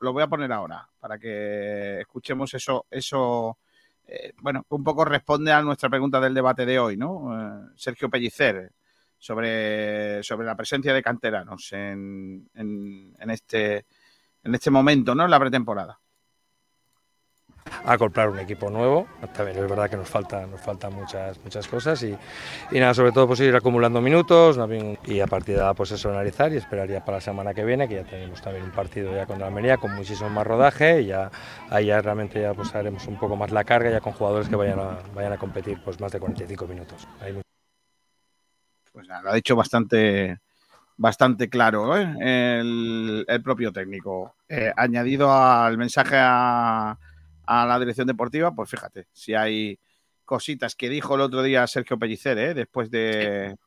lo, voy a, poner ahora para que escuchemos eso, eso eh, bueno, un poco responde a nuestra pregunta del debate de hoy, ¿no? Eh, Sergio Pellicer, sobre, sobre la presencia de canteranos en, en, este, en este momento, ¿no? En la pretemporada a comprar un equipo nuevo. También es verdad que nos falta, nos faltan muchas, muchas cosas y, y nada, sobre todo pues ir acumulando minutos y a partir de ahí pues eso analizar y esperaría para la semana que viene, que ya tenemos también un partido ya con la Almería con muchísimo más rodaje y ya ahí ya realmente ya pues haremos un poco más la carga ya con jugadores que vayan a, vayan a competir pues más de 45 minutos. Pues nada, lo ha dicho bastante bastante claro ¿eh? el, el, propio técnico. Eh, añadido al mensaje a, a la dirección deportiva, pues fíjate, si hay cositas que dijo el otro día Sergio Pellicer, ¿eh? después de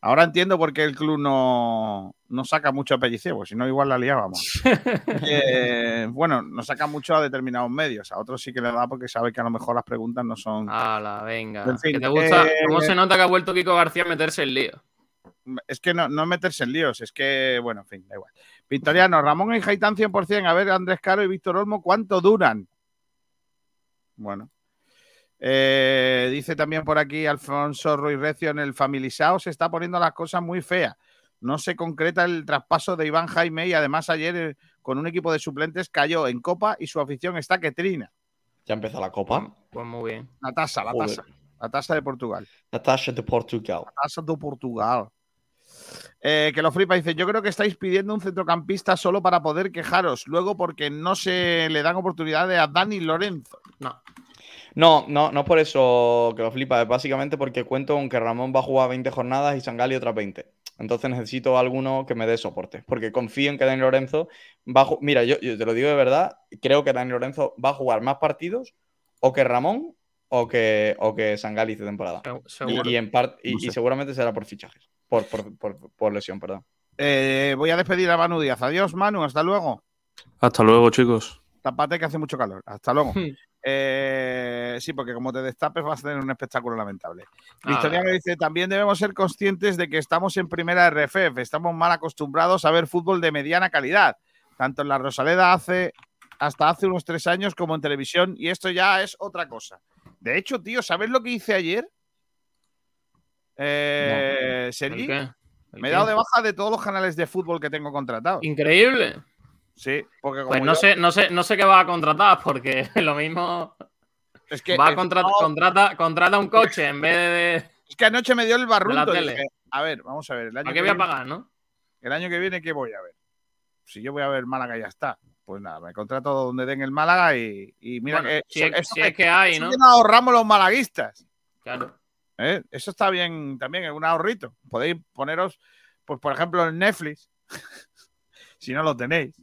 Ahora entiendo por qué el club no, no saca mucho a Pellicer, porque si no, igual la liábamos. Eh, bueno, no saca mucho a determinados medios, a otros sí que le da porque sabe que a lo mejor las preguntas no son. Hala, venga. En fin, ¿Qué te gusta? eh, ¿Cómo se nota que ha vuelto Kiko García a meterse en lío? Es que no, no meterse en líos, es que, bueno, en fin, da igual. Victoriano, Ramón y Jaitán 100%. A ver, Andrés Caro y Víctor Olmo, ¿cuánto duran? Bueno. Eh, dice también por aquí Alfonso Ruiz Recio en el Familisao se está poniendo las cosas muy feas. No se concreta el traspaso de Iván Jaime y además ayer eh, con un equipo de suplentes cayó en Copa y su afición está que trina. Ya empezó la copa. Pues muy bien. La tasa, la tasa. La tasa de Portugal. La taxa de Portugal. La tasa de Portugal. Eh, que lo flipa, dice, yo creo que estáis pidiendo un centrocampista solo para poder quejaros, luego porque no se le dan oportunidades a Dani Lorenzo. No. No, no, no por eso que lo flipa, es básicamente porque cuento con que Ramón va a jugar 20 jornadas y Sangali otras 20. Entonces necesito alguno que me dé soporte, porque confío en que Dani Lorenzo va a Mira, yo, yo te lo digo de verdad, creo que Dani Lorenzo va a jugar más partidos o que Ramón o que, o que Sangali esta temporada. Y, y en part- y, No y seguramente será por fichajes, por, por, por- por lesión, perdón. Eh, voy a despedir a Manu Díaz. Adiós, Manu, hasta luego. Hasta luego, chicos. Tapate que hace mucho calor. Hasta luego. Eh, sí, porque como te destapes vas a tener un espectáculo lamentable. Ah, Victoriano dice, también debemos ser conscientes de que estamos en primera RFF, estamos mal acostumbrados a ver fútbol de mediana calidad, tanto en la Rosaleda hace hasta hace unos tres años como en televisión, y esto ya es otra cosa. De hecho, tío, ¿sabes lo que hice ayer? Eh, Sergi, ¿El qué? ¿El me he dado de baja de todos los canales de fútbol que tengo contratados. Increíble. Sí, porque como Pues no yo- sé, no sé, no sé qué va a contratar, porque lo mismo es que, va a eh, contratar, no, contrata, contrata un coche en vez de. es que anoche me dio el barrunto. a ver, vamos a ver. El año ¿Para que qué voy a viene- pagar, no? El año que viene, ¿qué voy a ver? Si yo voy a ver Málaga ya está. Pues nada, me contrato donde den el Málaga y, y mira Bueno, que. si es- eso si que- es que hay, ¿no? que nos ahorramos los malaguistas. Claro. ¿eh? Eso está bien también, es un ahorrito. Podéis poneros, pues por ejemplo, el Netflix, si no lo tenéis,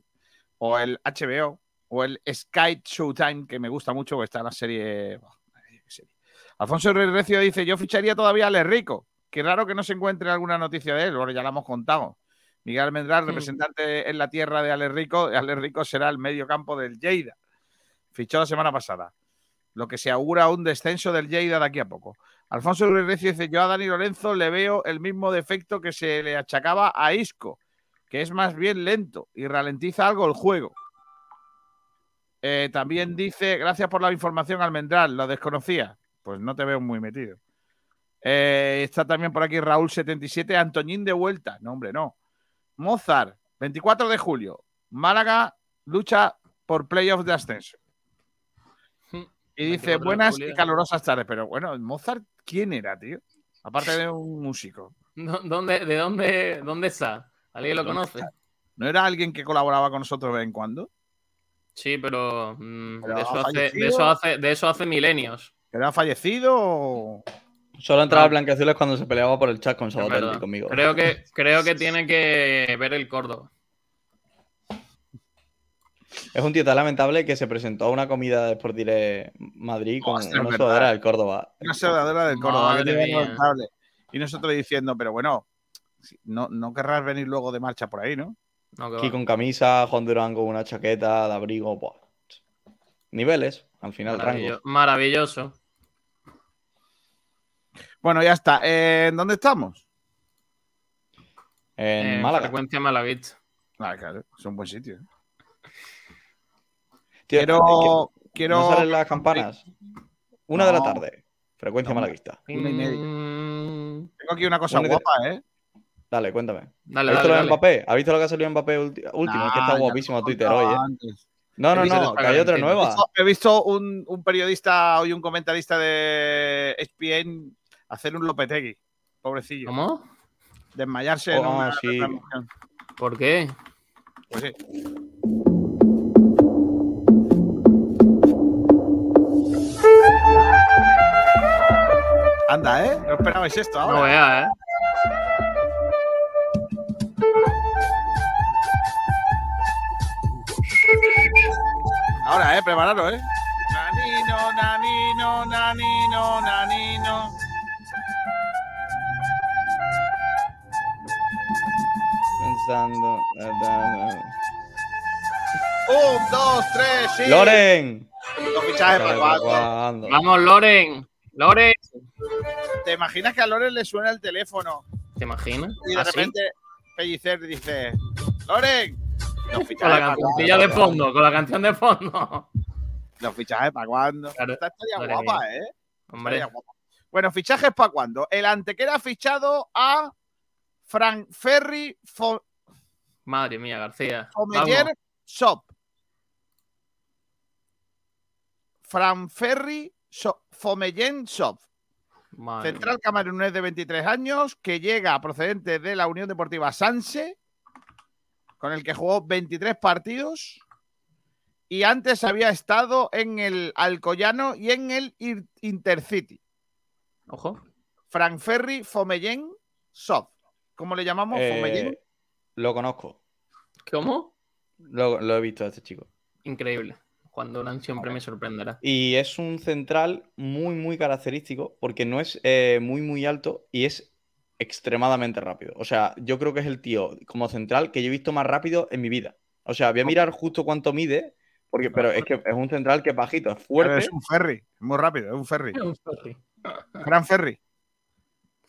o el HBO, o el Sky Showtime, que me gusta mucho, porque está la serie. Alfonso Ruiz Recio dice: Yo ficharía todavía al Rico. Qué raro que no se encuentre alguna noticia de él. Bueno, ya la hemos contado. Miguel Almendral, Mm. representante en la tierra de Ale Rico. Ale Rico será el medio campo del Lleida. Fichó la semana pasada. Lo que se augura un descenso del Lleida de aquí a poco. Alfonso Recio dice: Yo a Dani Lorenzo le veo el mismo defecto que se le achacaba a Isco, que es más bien lento y ralentiza algo el juego. Eh, también dice: Gracias por la información, Almendral. Lo desconocía. Pues no te veo muy metido. Eh, está también por aquí Raúl77, Antoñín de vuelta. No, hombre, no. Mozart, 24 de julio. Málaga lucha por playoffs de ascenso. Y dice, 24 de buenas y calurosas tardes. Pero bueno, Mozart, ¿quién era, tío? Aparte de un músico. ¿Dó- ¿Dónde, ¿De dónde, dónde está? ¿Alguien lo ¿Dónde conoce? ¿No era alguien que colaboraba con nosotros de vez en cuando? Sí, pero, mm, Pero de, eso hace, fallecido. de, eso hace, de eso hace milenios. ¿Era fallecido o...? Solo entraba No. a Blanqueazules cuando se peleaba por el chat con verdad. conmigo. Creo que, creo que tiene que ver el Córdoba. Es un tío tan lamentable que se presentó a una comida de Sport Direct Madrid con Hostia, una verdad. sudadera del Córdoba. Una sudadera del Córdoba. Madre que lamentable. Y nosotros diciendo, pero bueno, no, no querrás venir luego de marcha por ahí, ¿no? Aquí va. con camisa, Juan Durán con una chaqueta de abrigo. buah. Niveles, al final, Maravillo- rango. Maravilloso. Bueno, ya está. Eh, ¿En dónde estamos? En Málaga. Frecuencia Malaguita. Ah, claro, es un buen sitio. Tío, Quiero... ¿qué- quiero... ¿No salen las campanas? Una de la tarde. Frecuencia No. malaguista. Una y media. Mm, Tengo aquí una cosa guapa, ¿eh? Dale, cuéntame. Dale, ¿Has visto dale, lo de dale. Mbappé? ¿Has visto lo que ha salido en Mbappé último? es que está guapísimo Twitter hoy, ¿eh? antes. No, no, no, que hay otra He nueva. visto, he visto un, un periodista y un comentarista de ESPN hacer un Lopetegui. Pobrecillo. ¿Cómo? Desmayarse en Oh, una sí. ¿Por qué? Pues sí. Anda, ¿eh? No esperabais esto ahora. No vea, ¿eh? Ahora, ¿eh? Prepararos, ¿eh? Nanino, nanino, nanino, nanino. dando. Un, dos, tres, sí. ¡Loren! Los fichajes para. Vamos, Loren. Loren. ¿Te imaginas que a Loren le suena el teléfono ¿Te imaginas? y de ¿Así? repente Pellicer dice: ¡Loren! Los Con la cancioncilla de fondo, con la canción de fondo. Los fichajes para cuándo. Claro. Esta estaría guapa, mía. ¿eh? Hombre, Estaría guapa. Bueno, fichajes para cuándo. El Antequera ha fichado a Frank Ferry Fo- madre mía, García. Fomeller. Shop. Fran Ferry Shop- Fomeyen Shop. Madre Central camerunés de 23 años que llega procedente de la Unión Deportiva Sanse, con el que jugó 23 partidos y antes había estado en el Alcoyano y en el Intercity. Ojo. Frank Ferry Fomeyen Shop. ¿Cómo le llamamos? Eh, Fomeyen. lo conozco. ¿Cómo? Lo, lo he visto a este chico. Increíble. Juan Durán siempre me sorprenderá. Y es un central muy, muy característico porque no es eh, muy, muy alto y es extremadamente rápido. O sea, yo creo que es el tío como central que yo he visto más rápido en mi vida. O sea, voy a mirar justo cuánto mide, porque, pero es que es un central que es bajito, es Pero fuerte. Es un ferry, muy rápido, es un ferry. Ferry.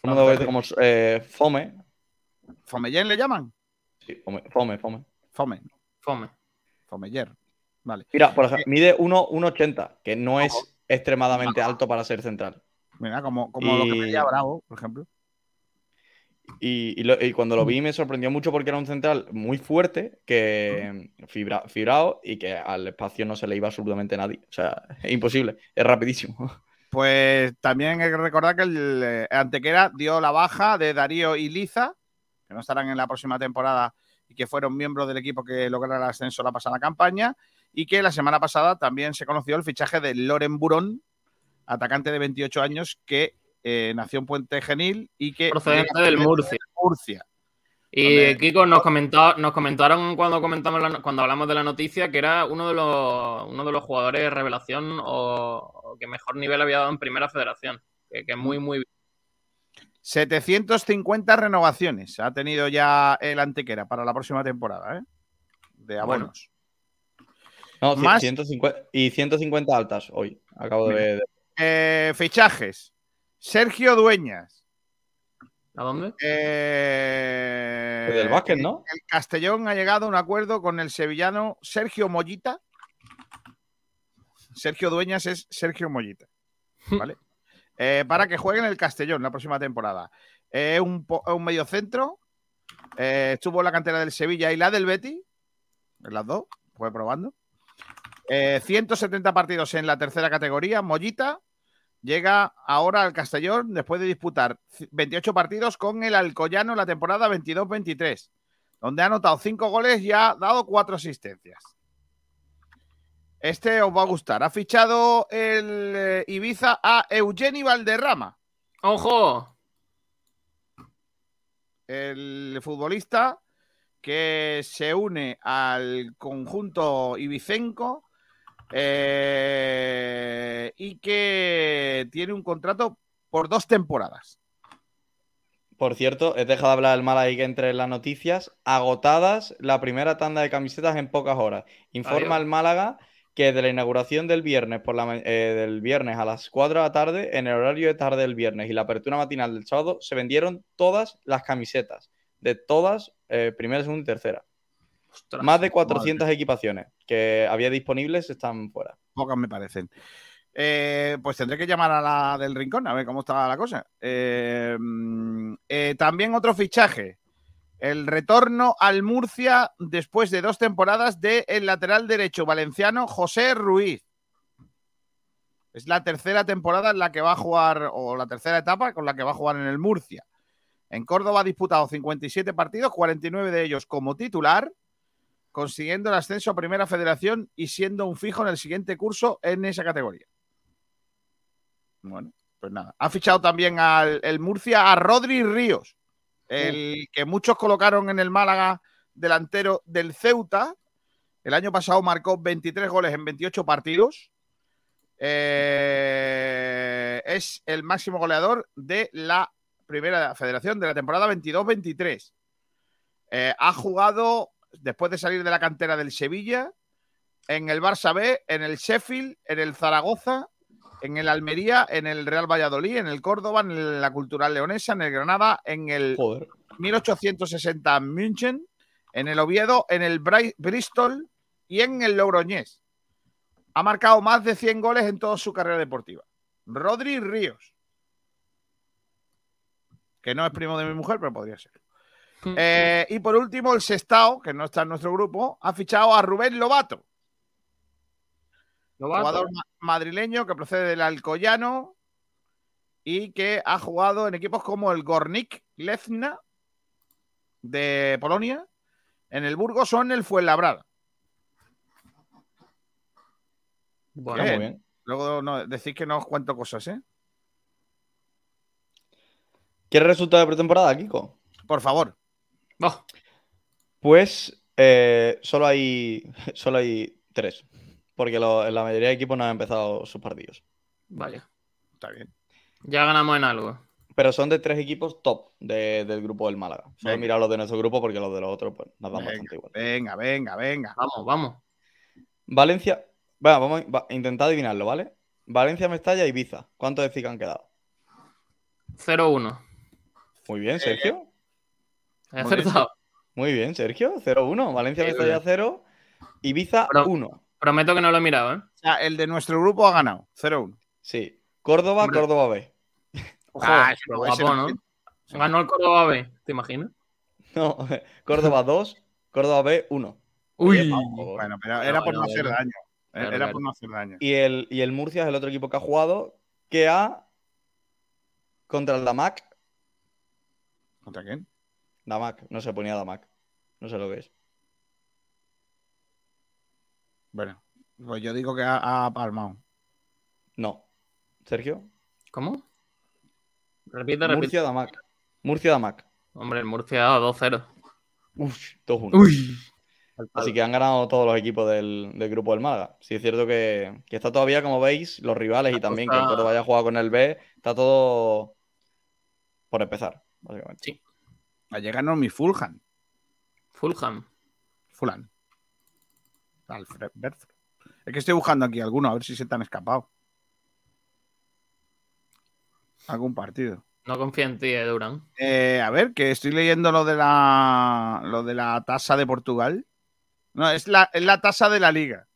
Como, doblete, como eh, Fome. ¿Fomeyen le llaman? Sí, Fome, Fome, Fome. Fome. Fome. Fomeyer. Vale. Mira, por ejemplo, mide 1 1,80, que no es extremadamente alto para ser central. Mira, como, como lo que pedía Bravo, por ejemplo. Y, y lo- y cuando lo vi me sorprendió mucho porque era un central muy fuerte, que fibra, fibrado y que al espacio no se le iba absolutamente nadie. O sea, es imposible, es rapidísimo. Pues también hay que recordar que el eh, Antequera dio la baja de Darío y Liza, que no estarán en la próxima temporada y que fueron miembros del equipo que lograron el ascenso la pasada campaña, y que la semana pasada también se conoció el fichaje de Loren Burón, atacante de 28 años que eh, nació en Puente Genil y que Procedente del Murcia. de Murcia. Y Donde- Kiko nos comentó, nos comentaron cuando comentamos la cuando hablamos de la noticia que era uno de los uno de los jugadores de revelación o, o que mejor nivel había dado en primera federación. Que, que muy, muy bien. 750 renovaciones ha tenido ya el Antequera para la próxima temporada, ¿eh? De abonos. No, Más- 150, y 150 altas hoy. Acabo de ver. Eh, fichajes. Sergio Dueñas. ¿A dónde? Eh, Del básquet, ¿no? El Castellón ha llegado a un acuerdo con el sevillano Sergio Mollita. Sergio Dueñas es Sergio Mollita. ¿Vale? Eh, para que juegue en el Castellón la próxima temporada. Es un, po- un mediocentro. Eh, estuvo en la cantera del Sevilla y la del Betty. En las dos. Fue probando. Eh, 170 partidos en la tercera categoría. Mollita llega ahora al Castellón después de disputar 28 partidos con el Alcoyano en la temporada 22-23, donde ha anotado 5 goles y ha dado 4 asistencias. Este os va a gustar. Ha fichado el eh, Ibiza a Eugeni Valderrama, ¡Ojo! el futbolista que se une al conjunto ibicenco eh, y que tiene un contrato por dos temporadas. Por cierto, he dejado de hablar del Málaga y que entre en las noticias. Agotadas la primera tanda de camisetas en pocas horas. Informa Adiós. el Málaga que de la inauguración del viernes por la eh, del viernes a las 4 de la tarde, en el horario de tarde del viernes y la apertura matinal del sábado, se vendieron todas las camisetas. De todas, eh, primera, segunda y tercera. Ostras. Más de 400 equipaciones que había disponibles están fuera. Pocas me parecen. Eh, pues tendré que llamar a la del rincón a ver cómo está la cosa. Eh, mm, eh, también otro fichaje. El retorno al Murcia después de dos temporadas del lateral derecho valenciano José Ruiz. Es la tercera temporada en la que va a jugar, o la tercera etapa con la que va a jugar en el Murcia. En Córdoba ha disputado 57 partidos, 49 de ellos como titular, consiguiendo el ascenso a Primera Federación y siendo un fijo en el siguiente curso en esa categoría. Bueno, pues nada. Ha fichado también al el Murcia a Rodri Ríos, el que muchos colocaron en el Málaga delantero del Ceuta. El año pasado marcó 23 goles en 28 partidos. Eh, es el máximo goleador de la primera federación de la temporada 22-23. Eh, ha jugado, después de salir de la cantera del Sevilla, en el Barça B, en el Sheffield, en el Zaragoza, en el Almería, en el Real Valladolid, en el Córdoba, en la Cultural Leonesa, en el Granada, en el 1860 München, en el Oviedo, en el Bri- Bristol y en el Logroñés. Ha marcado más de 100 goles en toda su carrera deportiva. Rodri Ríos. Que no es primo de mi mujer, pero podría ser. Eh, y por último, el Sestao, que no está en nuestro grupo, ha fichado a Rubén Lobato. Lobato. Jugador ma- madrileño que procede del Alcoyano y que ha jugado en equipos como el Gornik Lezna de Polonia, en el Burgos o en el Fuenlabrada. Bueno, Bien. muy bien. Luego no, decís que no os cuento cosas, ¿eh? ¿Quieres resultado de pretemporada, Kiko? Por favor. Pues eh, solo hay solo hay tres. Porque lo- la mayoría de equipos no han empezado sus partidos. Vaya. Está bien. Ya ganamos en algo. Pero son de tres equipos top de- del grupo del Málaga. Solo Venga. mira los de nuestro grupo porque los de los otros pues nos dan Venga, bastante igual. venga, venga, venga. Vamos, vamos. Valencia. Bueno, vamos a intentar adivinarlo, ¿vale? Valencia, Mestalla y Ibiza. ¿Cuántos decís que han quedado? 0-1. Muy bien, Sergio. He acertado. Muy bien, Sergio. 0-1. Valencia, Sí, Mestalla 0. Ibiza Pero- 1. Prometo que no lo he mirado, ¿eh? O sea, el de nuestro grupo ha ganado. 0-1. Sí. Córdoba, Hombre. Córdoba B. Ojo, Ah, ese guapo, no- ¿no? Ganó el Córdoba B, ¿te imaginas? No, Córdoba 2, Córdoba B 1. Uy. Bueno, pero era por no hacer daño. Claro, Era por no hacer daño. Y el, y el Murcia es el otro equipo que ha jugado que ha contra el Damac. ¿Contra quién? Damac, no se ponía Damac. No sé lo que es. Bueno, pues yo digo que ha, ha palmado. No. ¿Sergio? ¿Cómo? Repite, repite. Murcia Damac. Murcia Damac. Hombre, el Murcia 2-0. Uf, 2-1. Uy. Así que han ganado todos los equipos del, del grupo del Málaga. Sí, es cierto que, que está todavía, como veis, los rivales y también que el Córdoba haya jugado con el B, está todo por empezar, básicamente. Sí. A llegarnos mi Fulham. Fulham. Fulham. Alfred Berford. Es que estoy buscando aquí alguno, a ver si se te han escapado. Algún partido. No confía en ti, eh, Durán. Eh, a ver, que estoy leyendo lo de la lo de la tasa de Portugal. No, es la, es la tasa de la liga.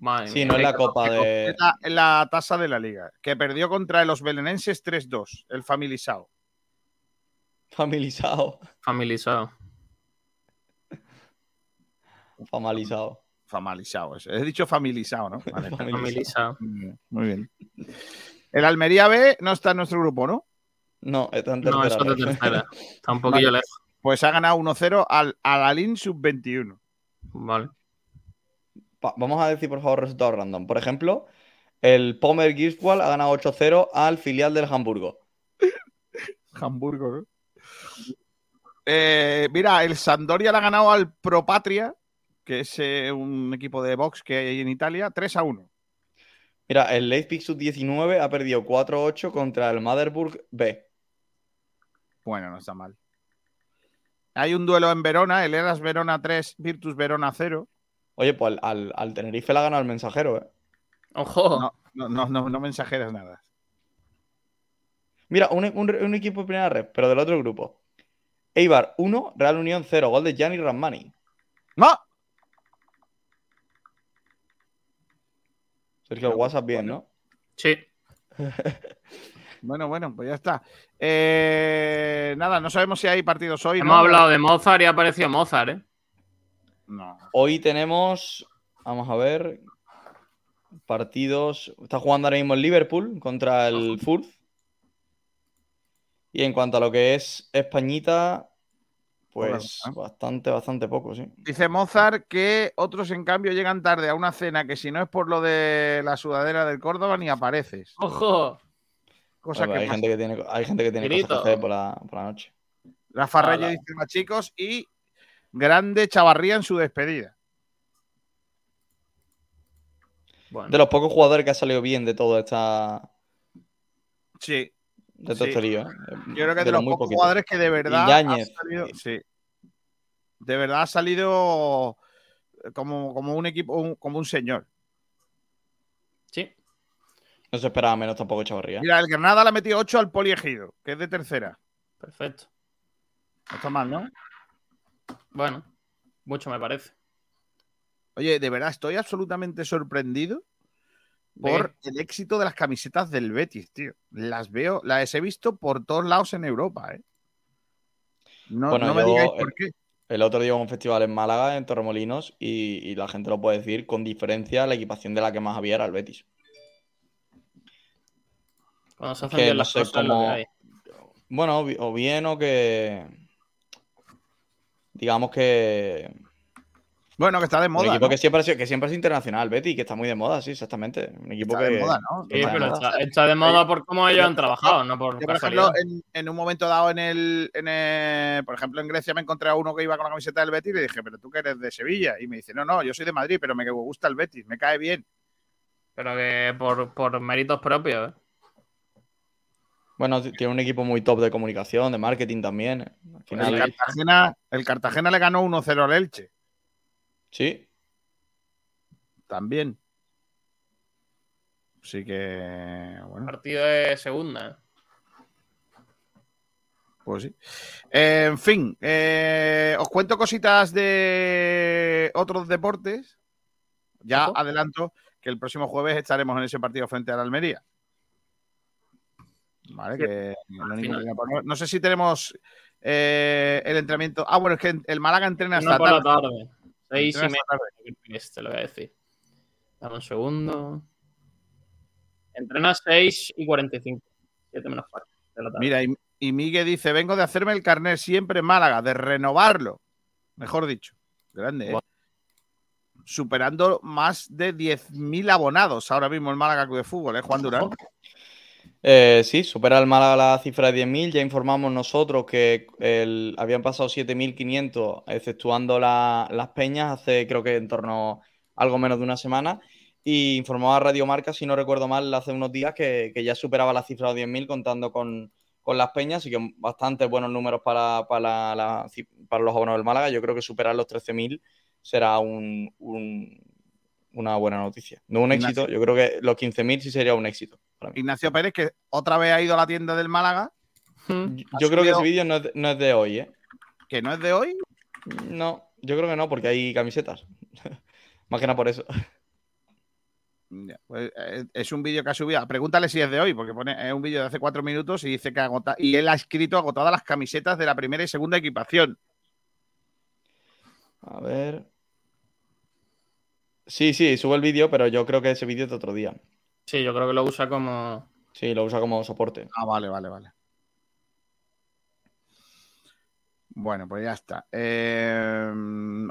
Madre Sí, mía, no es la copa de. Es la, es la tasa de la liga. Que perdió contra los belenenses 3-2, el Familisao. Familizado. Familizado. Famalizado. Famalizado. eso. He dicho familizado, ¿no? Vale, Familizado. Muy bien, Muy bien. El Almería B no está en nuestro grupo, ¿no? No, está en No, tercera. eso es de red. tercera. Está un poquillo Vale. lejos. Pues ha ganado 1-0 al, al Alin Sub-21. Vale. Pa- Vamos a decir, por favor, resultados random. Por ejemplo, el Pomer Giswald ha ganado 8-0 al filial del Hamburgo. Hamburgo, ¿no? Eh, mira, el Sampdoria le ha ganado al Pro Patria, que es eh, un equipo de box que hay en Italia, 3 a 1. Mira, el Leipzig Sub-19 ha perdido 4-8 contra el Maderburg B. Bueno, no está mal. Hay un duelo en Verona, el Eras Verona 3, Virtus Verona 0. Oye, pues al, al- al Tenerife le ha ganado el mensajero, ¿eh? Ojo. No, no, no, no, no mensajeras nada. Mira, un, un- un equipo de primera red, pero del otro grupo. Eibar 1, Real Unión 0, gol de Gianni Ramani. ¡No! Sergio, WhatsApp bien, ¿no? Sí. Bueno, bueno, pues ya está. Eh, nada, no sabemos si hay partidos hoy. Hemos ¿no? hablado de Mozart y ha aparecido Mozart, ¿eh? No. Hoy tenemos, vamos a ver, partidos. Está jugando ahora mismo el Liverpool contra el Furth. Y en cuanto a lo que es Españita, pues cosa, bastante, bastante poco, sí. Dice Mozart que otros, en cambio, llegan tarde a una cena que si no es por lo de la sudadera del Córdoba ni apareces. Ojo. Cosa que hay, pasa. gente que tiene, hay gente que tiene Grito. cosas que hacer por la, por la noche. Rafa. Reyes dice más chicos y grande Chavarría en su despedida. Bueno. De los pocos jugadores que ha salido bien de todo esta, Sí, de Sí. ¿eh? yo creo que de, los los muy pocos jugadores que de verdad han salido. Sí. De verdad ha salido como, como un equipo, un- como un señor. Sí. No se esperaba menos tampoco Chavarría. Mira, el Granada le ha metido 8 al Poliegido, que es de tercera. Perfecto. No está mal, ¿no? Bueno, mucho me parece. Oye, de verdad, estoy absolutamente sorprendido ¿De por el éxito de las camisetas del Betis, tío. Las veo, las he visto por todos lados en Europa, ¿eh? No, Bueno, no me yo, digáis por qué. El otro día hubo un festival en Málaga, en Torremolinos, y, y la gente lo puede decir, con diferencia, la equipación de la que más había era el Betis. Cuando se hacen que bien no las sé cosas es lo cómo- que hay. Bueno, o bien o que. Digamos que. Bueno, que está de Un moda. equipo ¿no? que siempre ha sido, que siempre es internacional, Betty, que está muy de moda, sí, exactamente. Un equipo Está que. de moda, ¿no? Sí, está de pero moda. está, está de moda por cómo ellos han trabajado, no por Yo, por ejemplo, en, en un momento dado en el, en el- Por ejemplo, en Grecia me encontré a uno que iba con la camiseta del Betis y le dije, pero tú que eres de Sevilla. Y me dice, no, no, yo soy de Madrid, pero me gusta el Betis, me cae bien. Pero que por, por méritos propios, ¿eh? Bueno, tiene un equipo muy top de comunicación, de marketing también. Al final, El Cartagena, el Cartagena le ganó 1-0 al Elche, sí. también. Así que, bueno, Partido de segunda. pues sí. Eh, en fin, eh, os cuento cositas de otros deportes. Ya adelanto que el próximo jueves estaremos en ese partido frente a la Almería. Vale, que no, ningún no, no sé si tenemos eh, el entrenamiento. Ah, bueno, es que el Málaga entrena hasta por la tarde. tarde. Seis y media. Este lo voy a decir. Dame un segundo. Entrena 6 y 45. 7 menos cuarto de la tarde. Mira, y, y Miguel dice: Vengo de hacerme el carnet siempre en Málaga, de renovarlo. Mejor dicho. Grande, ¿eh? Superando más de 10.000 abonados ahora mismo el Málaga Club de Fútbol, ¿eh, Juan Durán? Eh, sí, supera el Málaga la cifra de 10.000. Ya informamos nosotros que el- habían pasado 7.500, exceptuando la- las peñas, hace creo que en torno a algo menos de una semana. Y informaba Radio Marca, si no recuerdo mal, hace unos días que, ya superaba la cifra de 10.000 contando con, las peñas. Así que bastante buenos números para, los abonos del Málaga. Yo creo que superar los 13.000 será un- una buena noticia. No un Ignacio. éxito, yo creo que los 15.000 sí sería un éxito. para mí. Ignacio Pérez, que otra vez ha ido a la tienda del Málaga, Hmm. Yo creo que ese vídeo no es, de- no es de hoy, ¿eh? que no es de hoy. No, yo creo que no, porque hay camisetas. Más que nada por eso. Ya, pues, eh, es un vídeo que ha subido. Pregúntale si es de hoy, porque pone es un vídeo de hace cuatro minutos y dice que agota y él ha escrito agotadas las camisetas de la primera y segunda equipación. A ver. Sí, sí, sube el vídeo, pero yo creo que ese vídeo es de otro día. Sí, yo creo que lo usa como. Sí, lo usa como soporte. Ah, vale, vale, vale. Bueno, pues ya está. Eh,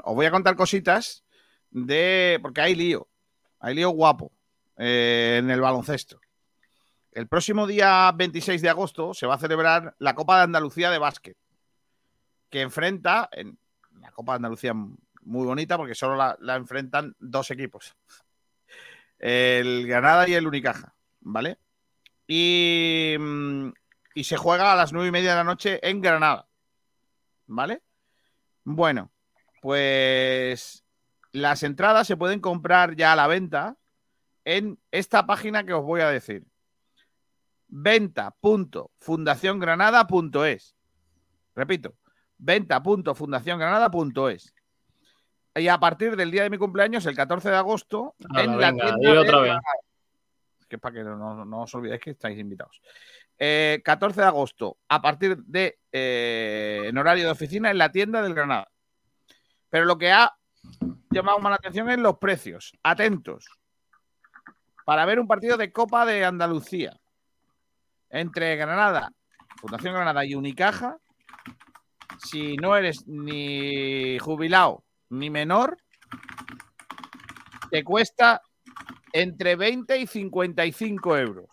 os voy a contar cositas de. Porque hay lío. Hay lío guapo eh, en el baloncesto. El próximo día 26 de agosto se va a celebrar la Copa de Andalucía de básquet. Que enfrenta. En la Copa de Andalucía muy bonita porque solo la, enfrentan dos equipos. El Granada y el Unicaja. ¿Vale? Y, mm, y se juega a las nueve y media de la noche en Granada. ¿Vale? Bueno, pues las entradas se pueden comprar ya a la venta en esta página que os voy a decir. Venta.fundaciongranada.es. Repito, venta.fundaciongranada.es. Y a partir del día de mi cumpleaños, el 14 de agosto, en la tienda de otra vez. Granada. Que es para que no os olvidéis que estáis invitados. Eh, 14 de agosto, a partir de eh, en horario de oficina en la tienda del Granada. Pero lo que ha llamado más la atención es los precios. Atentos. Para ver un partido de Copa de Andalucía entre Granada, Fundación Granada y Unicaja, si no eres ni jubilado ni menor, te cuesta entre 20 y 55 euros.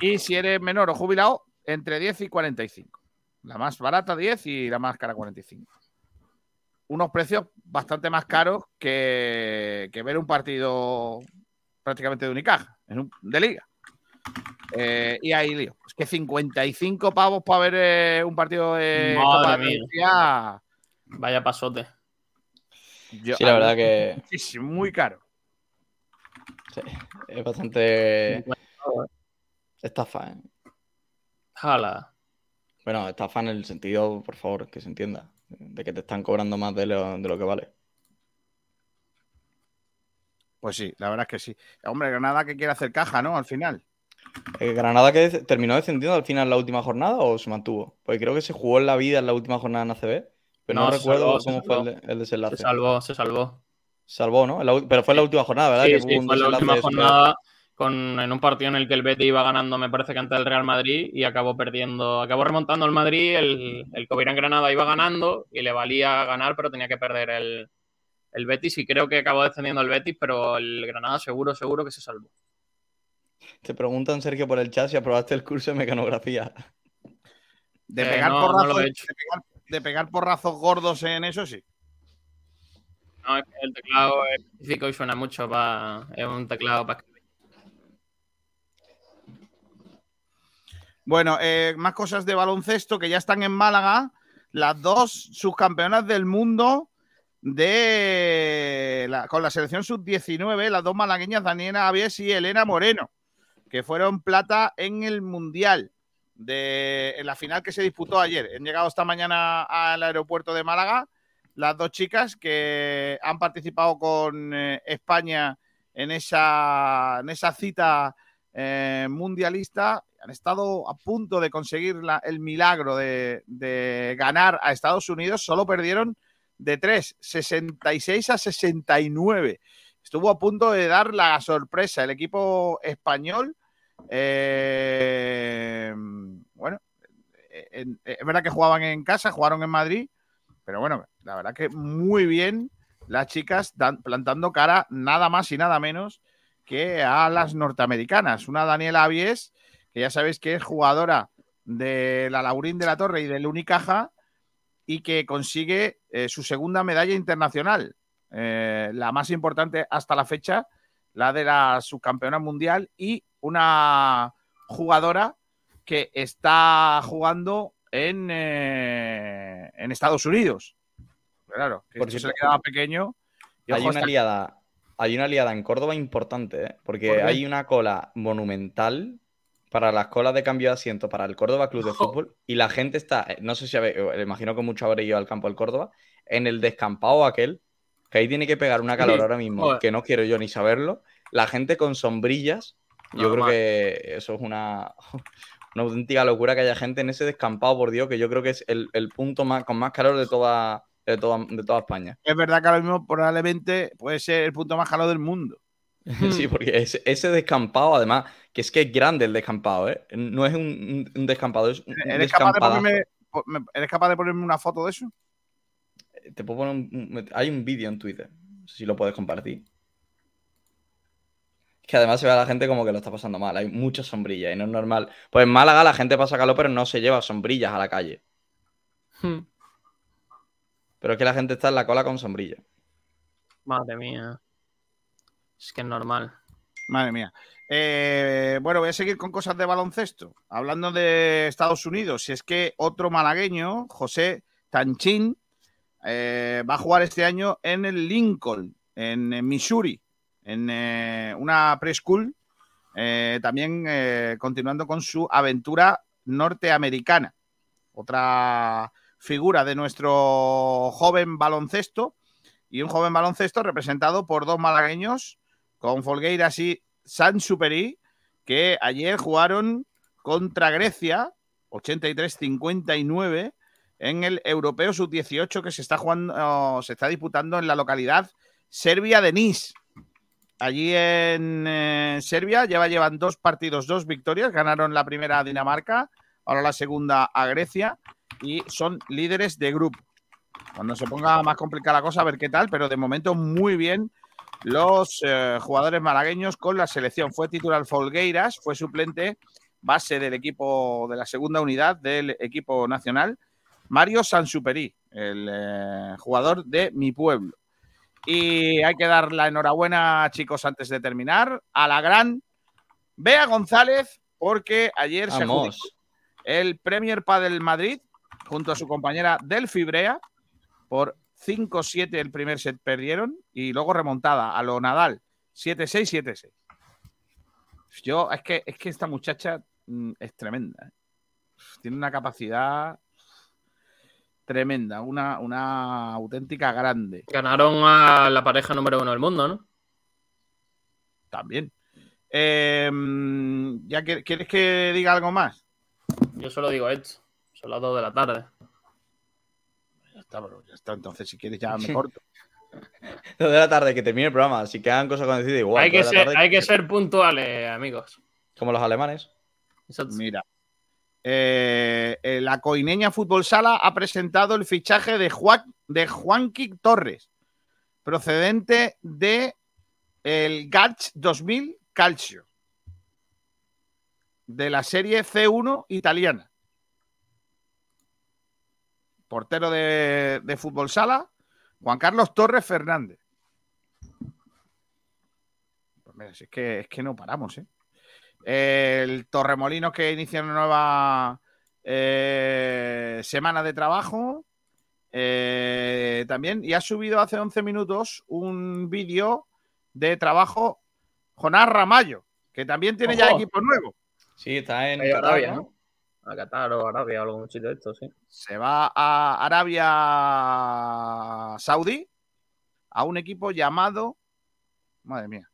Y si eres menor o jubilado, entre 10 y 45. La más barata 10 y la más cara 45. Unos precios bastante más caros que, que ver un partido prácticamente de Unicaja, en un- de liga. Eh, y ahí lío. Es que 55 pavos para ver eh, un partido de Copa de Vaya pasote. sí, la verdad que. Sí, muy caro. Sí, es bastante. Estafa, ¿eh? Jala. Bueno, estafa en el sentido, por favor, que se entienda, de que te están cobrando más de lo, de lo que vale. Pues sí, la verdad es que sí. Hombre, Granada que quiere hacer caja, ¿no? Al final. Eh, ¿Granada que terminó descendiendo al final la última jornada o se mantuvo? Porque creo que se jugó en la vida en la última jornada en ACB, pero no, No, recuerdo salvó, cómo fue el, el desenlace. Se salvó, se salvó. Salvó, ¿no? La pero fue la última jornada, ¿verdad? Sí, Que sí, hubo un fue la última jornada con, en un partido en el que el Betis iba ganando, me parece que ante el Real Madrid, y acabó perdiendo, acabó remontando el Madrid, el, el Covirán Granada iba ganando y le valía ganar, pero tenía que perder el, el Betis, y creo que acabó descendiendo el Betis, pero el Granada seguro, seguro que se salvó. Te preguntan, Sergio, por el chat si aprobaste el curso de mecanografía. De Eh, pegar no, no porrazos, lo he hecho. de, pegar, de pegar porrazos gordos en eso, sí. No, es que el teclado es específico y suena mucho, para, es un teclado para escribir. Bueno, eh, más cosas de baloncesto que ya están en Málaga. Las dos subcampeonas del mundo de la- con la selección sub-19, las dos malagueñas, Daniela Avies y Elena Moreno, que fueron plata en el Mundial, de, la final que se disputó ayer. Han llegado esta mañana al aeropuerto de Málaga las dos chicas que han participado con eh, España en esa, en esa cita eh, mundialista. Han estado a punto de conseguir la- el milagro de, de ganar a Estados Unidos, solo perdieron de 3, 66 a 69. Estuvo a punto de dar la sorpresa el equipo español. Eh, bueno, en- es verdad que jugaban en casa, jugaron en Madrid, pero bueno, la verdad que muy bien las chicas dan- plantando cara nada más y nada menos que a las norteamericanas. Una Daniela Avies, que ya sabéis que es jugadora de la Laurín de la Torre y del Unicaja y que consigue eh, su segunda medalla internacional, eh, la más importante hasta la fecha, la de la subcampeona mundial y una jugadora que está jugando en, eh, en Estados Unidos. Claro, que Por esto se le quedaba pequeño. Y Hay una liada, hay una liada en Córdoba importante, ¿eh? porque hay una cola monumental para las colas de cambio de asiento para el Córdoba Club de Fútbol y la gente está, eh, no sé si habe- eh, imagino que mucho habréis ido al campo del Córdoba, en el descampado aquel, que ahí tiene que pegar una calor ahora mismo, que no quiero yo ni saberlo, la gente con sombrillas, yo creo que eso es una, una auténtica locura que haya gente en ese descampado, por Dios, que yo creo que es el, el punto más, con más calor de toda, de toda, de toda España. Es verdad que ahora mismo probablemente puede ser el punto más calor del mundo. Sí, porque ese, ese descampado, además, que es que es grande el descampado, ¿eh? No es un, descampado, es un, ¿Eres capaz, de ponerme, po- me- ¿Eres capaz de ponerme una foto de eso? Te puedo poner un- un- hay un vídeo en Twitter, no sé si lo puedes compartir. Que además se ve a la gente como que lo está pasando mal, hay muchas sombrillas y no es normal. Pues en Málaga la gente pasa calor, pero no se lleva sombrillas a la calle. Hmm. Pero es que la gente está en la cola con sombrilla. Madre mía. Es que es normal. Madre mía. Eh, bueno, voy a seguir con cosas de baloncesto. Hablando de Estados Unidos, si es que otro malagueño, José Tanchín, eh, va a jugar este año en el Lincoln, en, Missouri, en eh, una preschool, eh, también eh, continuando con su aventura norteamericana. Otra figura de nuestro joven baloncesto y un joven baloncesto representado por dos malagueños con Folgueiras y San Superi, que ayer jugaron contra Grecia, 83-59, en el Europeo Sub-18 que se está jugando, se está disputando en la localidad serbia de Nis. Allí en eh, Serbia lleva, llevan dos partidos, dos victorias. Ganaron la primera a Dinamarca, ahora la segunda a Grecia y son líderes de grupo. Cuando se ponga más complicada la cosa, a ver qué tal, pero de momento muy bien los eh, jugadores malagueños con la selección. Fue titular Folgueiras, fue suplente base del equipo de la segunda unidad del equipo nacional, Mario Sansuperi, el eh, jugador de mi pueblo. Y hay que dar la enhorabuena, chicos, antes de terminar, a la gran Bea González, porque ayer se Vamos. adjudicó el Premier Padel Madrid junto a su compañera Delphi Brea por 5-7 el primer set perdieron y luego remontada a lo Nadal 7-6, 7-6. Yo, es que, es que esta muchacha mm, es tremenda. ¿eh? Tiene una capacidad tremenda, una, una auténtica grande. Ganaron a la pareja número uno del mundo, ¿no? También. Eh, ¿Ya que- quieres que diga algo más? Yo solo digo esto. Son las 2 de la tarde. Ya está, bro, ya está. Entonces, si quieres, ya me corto. Dos de la tarde que termine el programa. Si quedan cosas con decir, igual. hay, que ser, tarde, hay que ser puntuales, amigos. Como los alemanes. Mira. Eh, eh, la coineña Fútbol Sala ha presentado el fichaje de Juan, de Juanqui Torres, procedente de el GACH 2000 Calcio, de la serie C1 italiana. Portero de, de Fútbol Sala, Juan Carlos Torres Fernández. Pues mira, si es que, es que no paramos, ¿eh? El Torremolinos que inicia una nueva eh, semana de trabajo. eh, también, y ha subido hace 11 minutos un vídeo de trabajo Jonás Ramallo, que también tiene ya Ojo. equipo nuevo. Sí, está en Qatar, Arabia, ¿no? ¿no? A Qatar o Arabia o algún sitio de esto, sí. Se va a Arabia Saudí a un equipo llamado. Madre mía.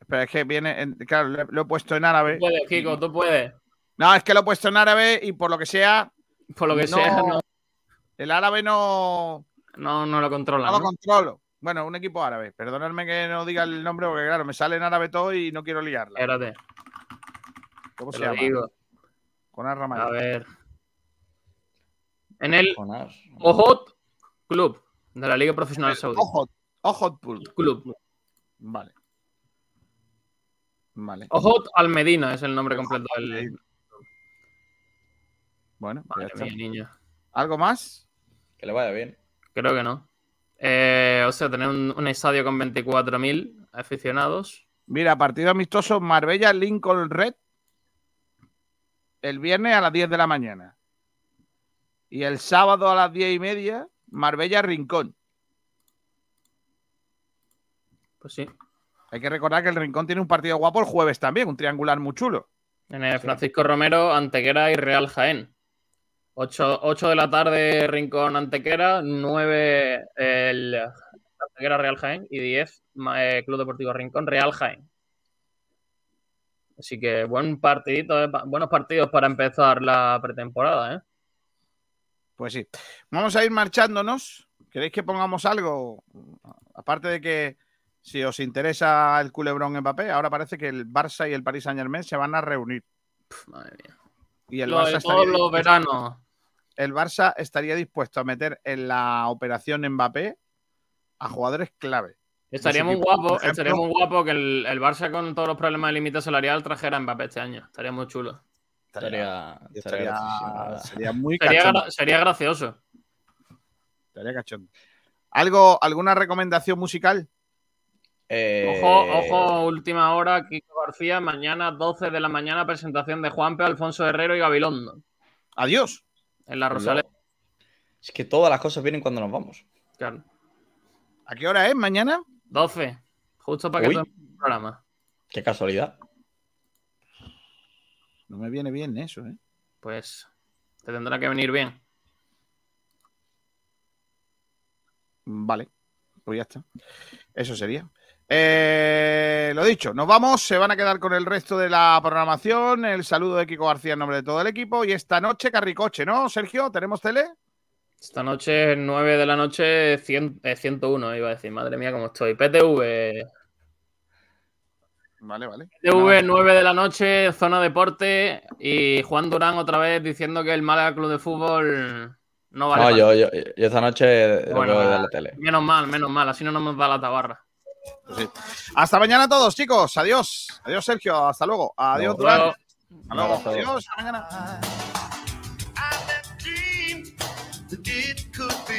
Espera, es que viene. en- claro, lo, lo he puesto en árabe. Tú puedes, Kiko, tú puedes. No, es que lo he puesto en árabe y por lo que sea. Por lo que sea, no. El árabe no. No, no lo controla. No lo ¿no? controlo. Bueno, un equipo árabe. Perdonadme que no diga el nombre porque, claro, me sale en árabe todo y no quiero liarla. Espérate. ¿Cómo te se llama? digo. Con Arramayo. A ver. En el. Ojot Club de la Liga Profesional Saudí. Ojot. Ojot. Club. Vale. Vale. Ojot Almedina es el nombre completo del. Bueno, pues Madre mía, niño. ¿Algo más? Que le vaya bien. Creo que no. Eh, o sea, tener un, un estadio con 24.000 aficionados. Mira, partido amistoso Marbella Lincoln Red el viernes a las 10 de la mañana. Y el sábado a las 10 y media, Marbella Rincón. Pues sí. Hay que recordar que el Rincón tiene un partido guapo el jueves también, un triangular muy chulo. En el Francisco Romero, Antequera y Real Jaén. 8, de la tarde, Rincón Antequera. 9 el Antequera Real Jaén. Y 10 ma- eh, Club Deportivo Rincón Real Jaén. Así que buen partidito, eh, buenos partidos para empezar la pretemporada, ¿eh? Pues sí. Vamos a ir marchándonos. ¿Queréis que pongamos algo? Aparte de que si os interesa el culebrón Mbappé, ahora parece que el Barça y el Paris Saint Germain se van a reunir. Madre mía. Y el Lo de Barça, estaría los veranos. el Barça estaría dispuesto a meter en la operación Mbappé a jugadores clave. Estaría muy guapo, ejemplo, estaría muy guapo que el, el Barça con todos los problemas de límite salarial trajera a Mbappé este año. Estaría muy chulo. Estaría, sería muy Sería, sería gracioso. Estaría cachondo. ¿Algo, ¿Alguna recomendación musical? Eh, Ojo, ojo, última hora, Kiko García, mañana 12 de la mañana, presentación de Juanpe, Alfonso Herrero y Gabilondo. Adiós. En la Rosaleda. Es que todas las cosas vienen cuando nos vamos. Claro. ¿A qué hora es mañana? 12. Justo para que Uy. todo el programa. Qué casualidad. No me viene bien eso, ¿eh? Pues te tendrá que venir bien. Vale, pues ya está. Eso sería. Eh, lo dicho, nos vamos, se van a quedar con el resto de la programación. El saludo de Kiko García en nombre de todo el equipo. Y esta noche, Carricoche, ¿no, Sergio? ¿Tenemos tele? Esta noche, 9 de la noche, 100, eh, 101, iba a decir. Madre mía, cómo estoy. PTV. Vale, vale. PTV, 9 de la noche, zona deporte. Y Juan Durán otra vez diciendo que el Málaga Club de Fútbol no vale. no, yo, yo, yo esta noche lo Bueno, veo de la tele. Menos mal, menos mal. Así no nos da la tabarra. Pues sí. Hasta mañana a todos, chicos. Adiós. Adiós, Sergio. Hasta luego. Adiós, luego. Hasta luego. Hasta luego. Adiós. Hasta mañana.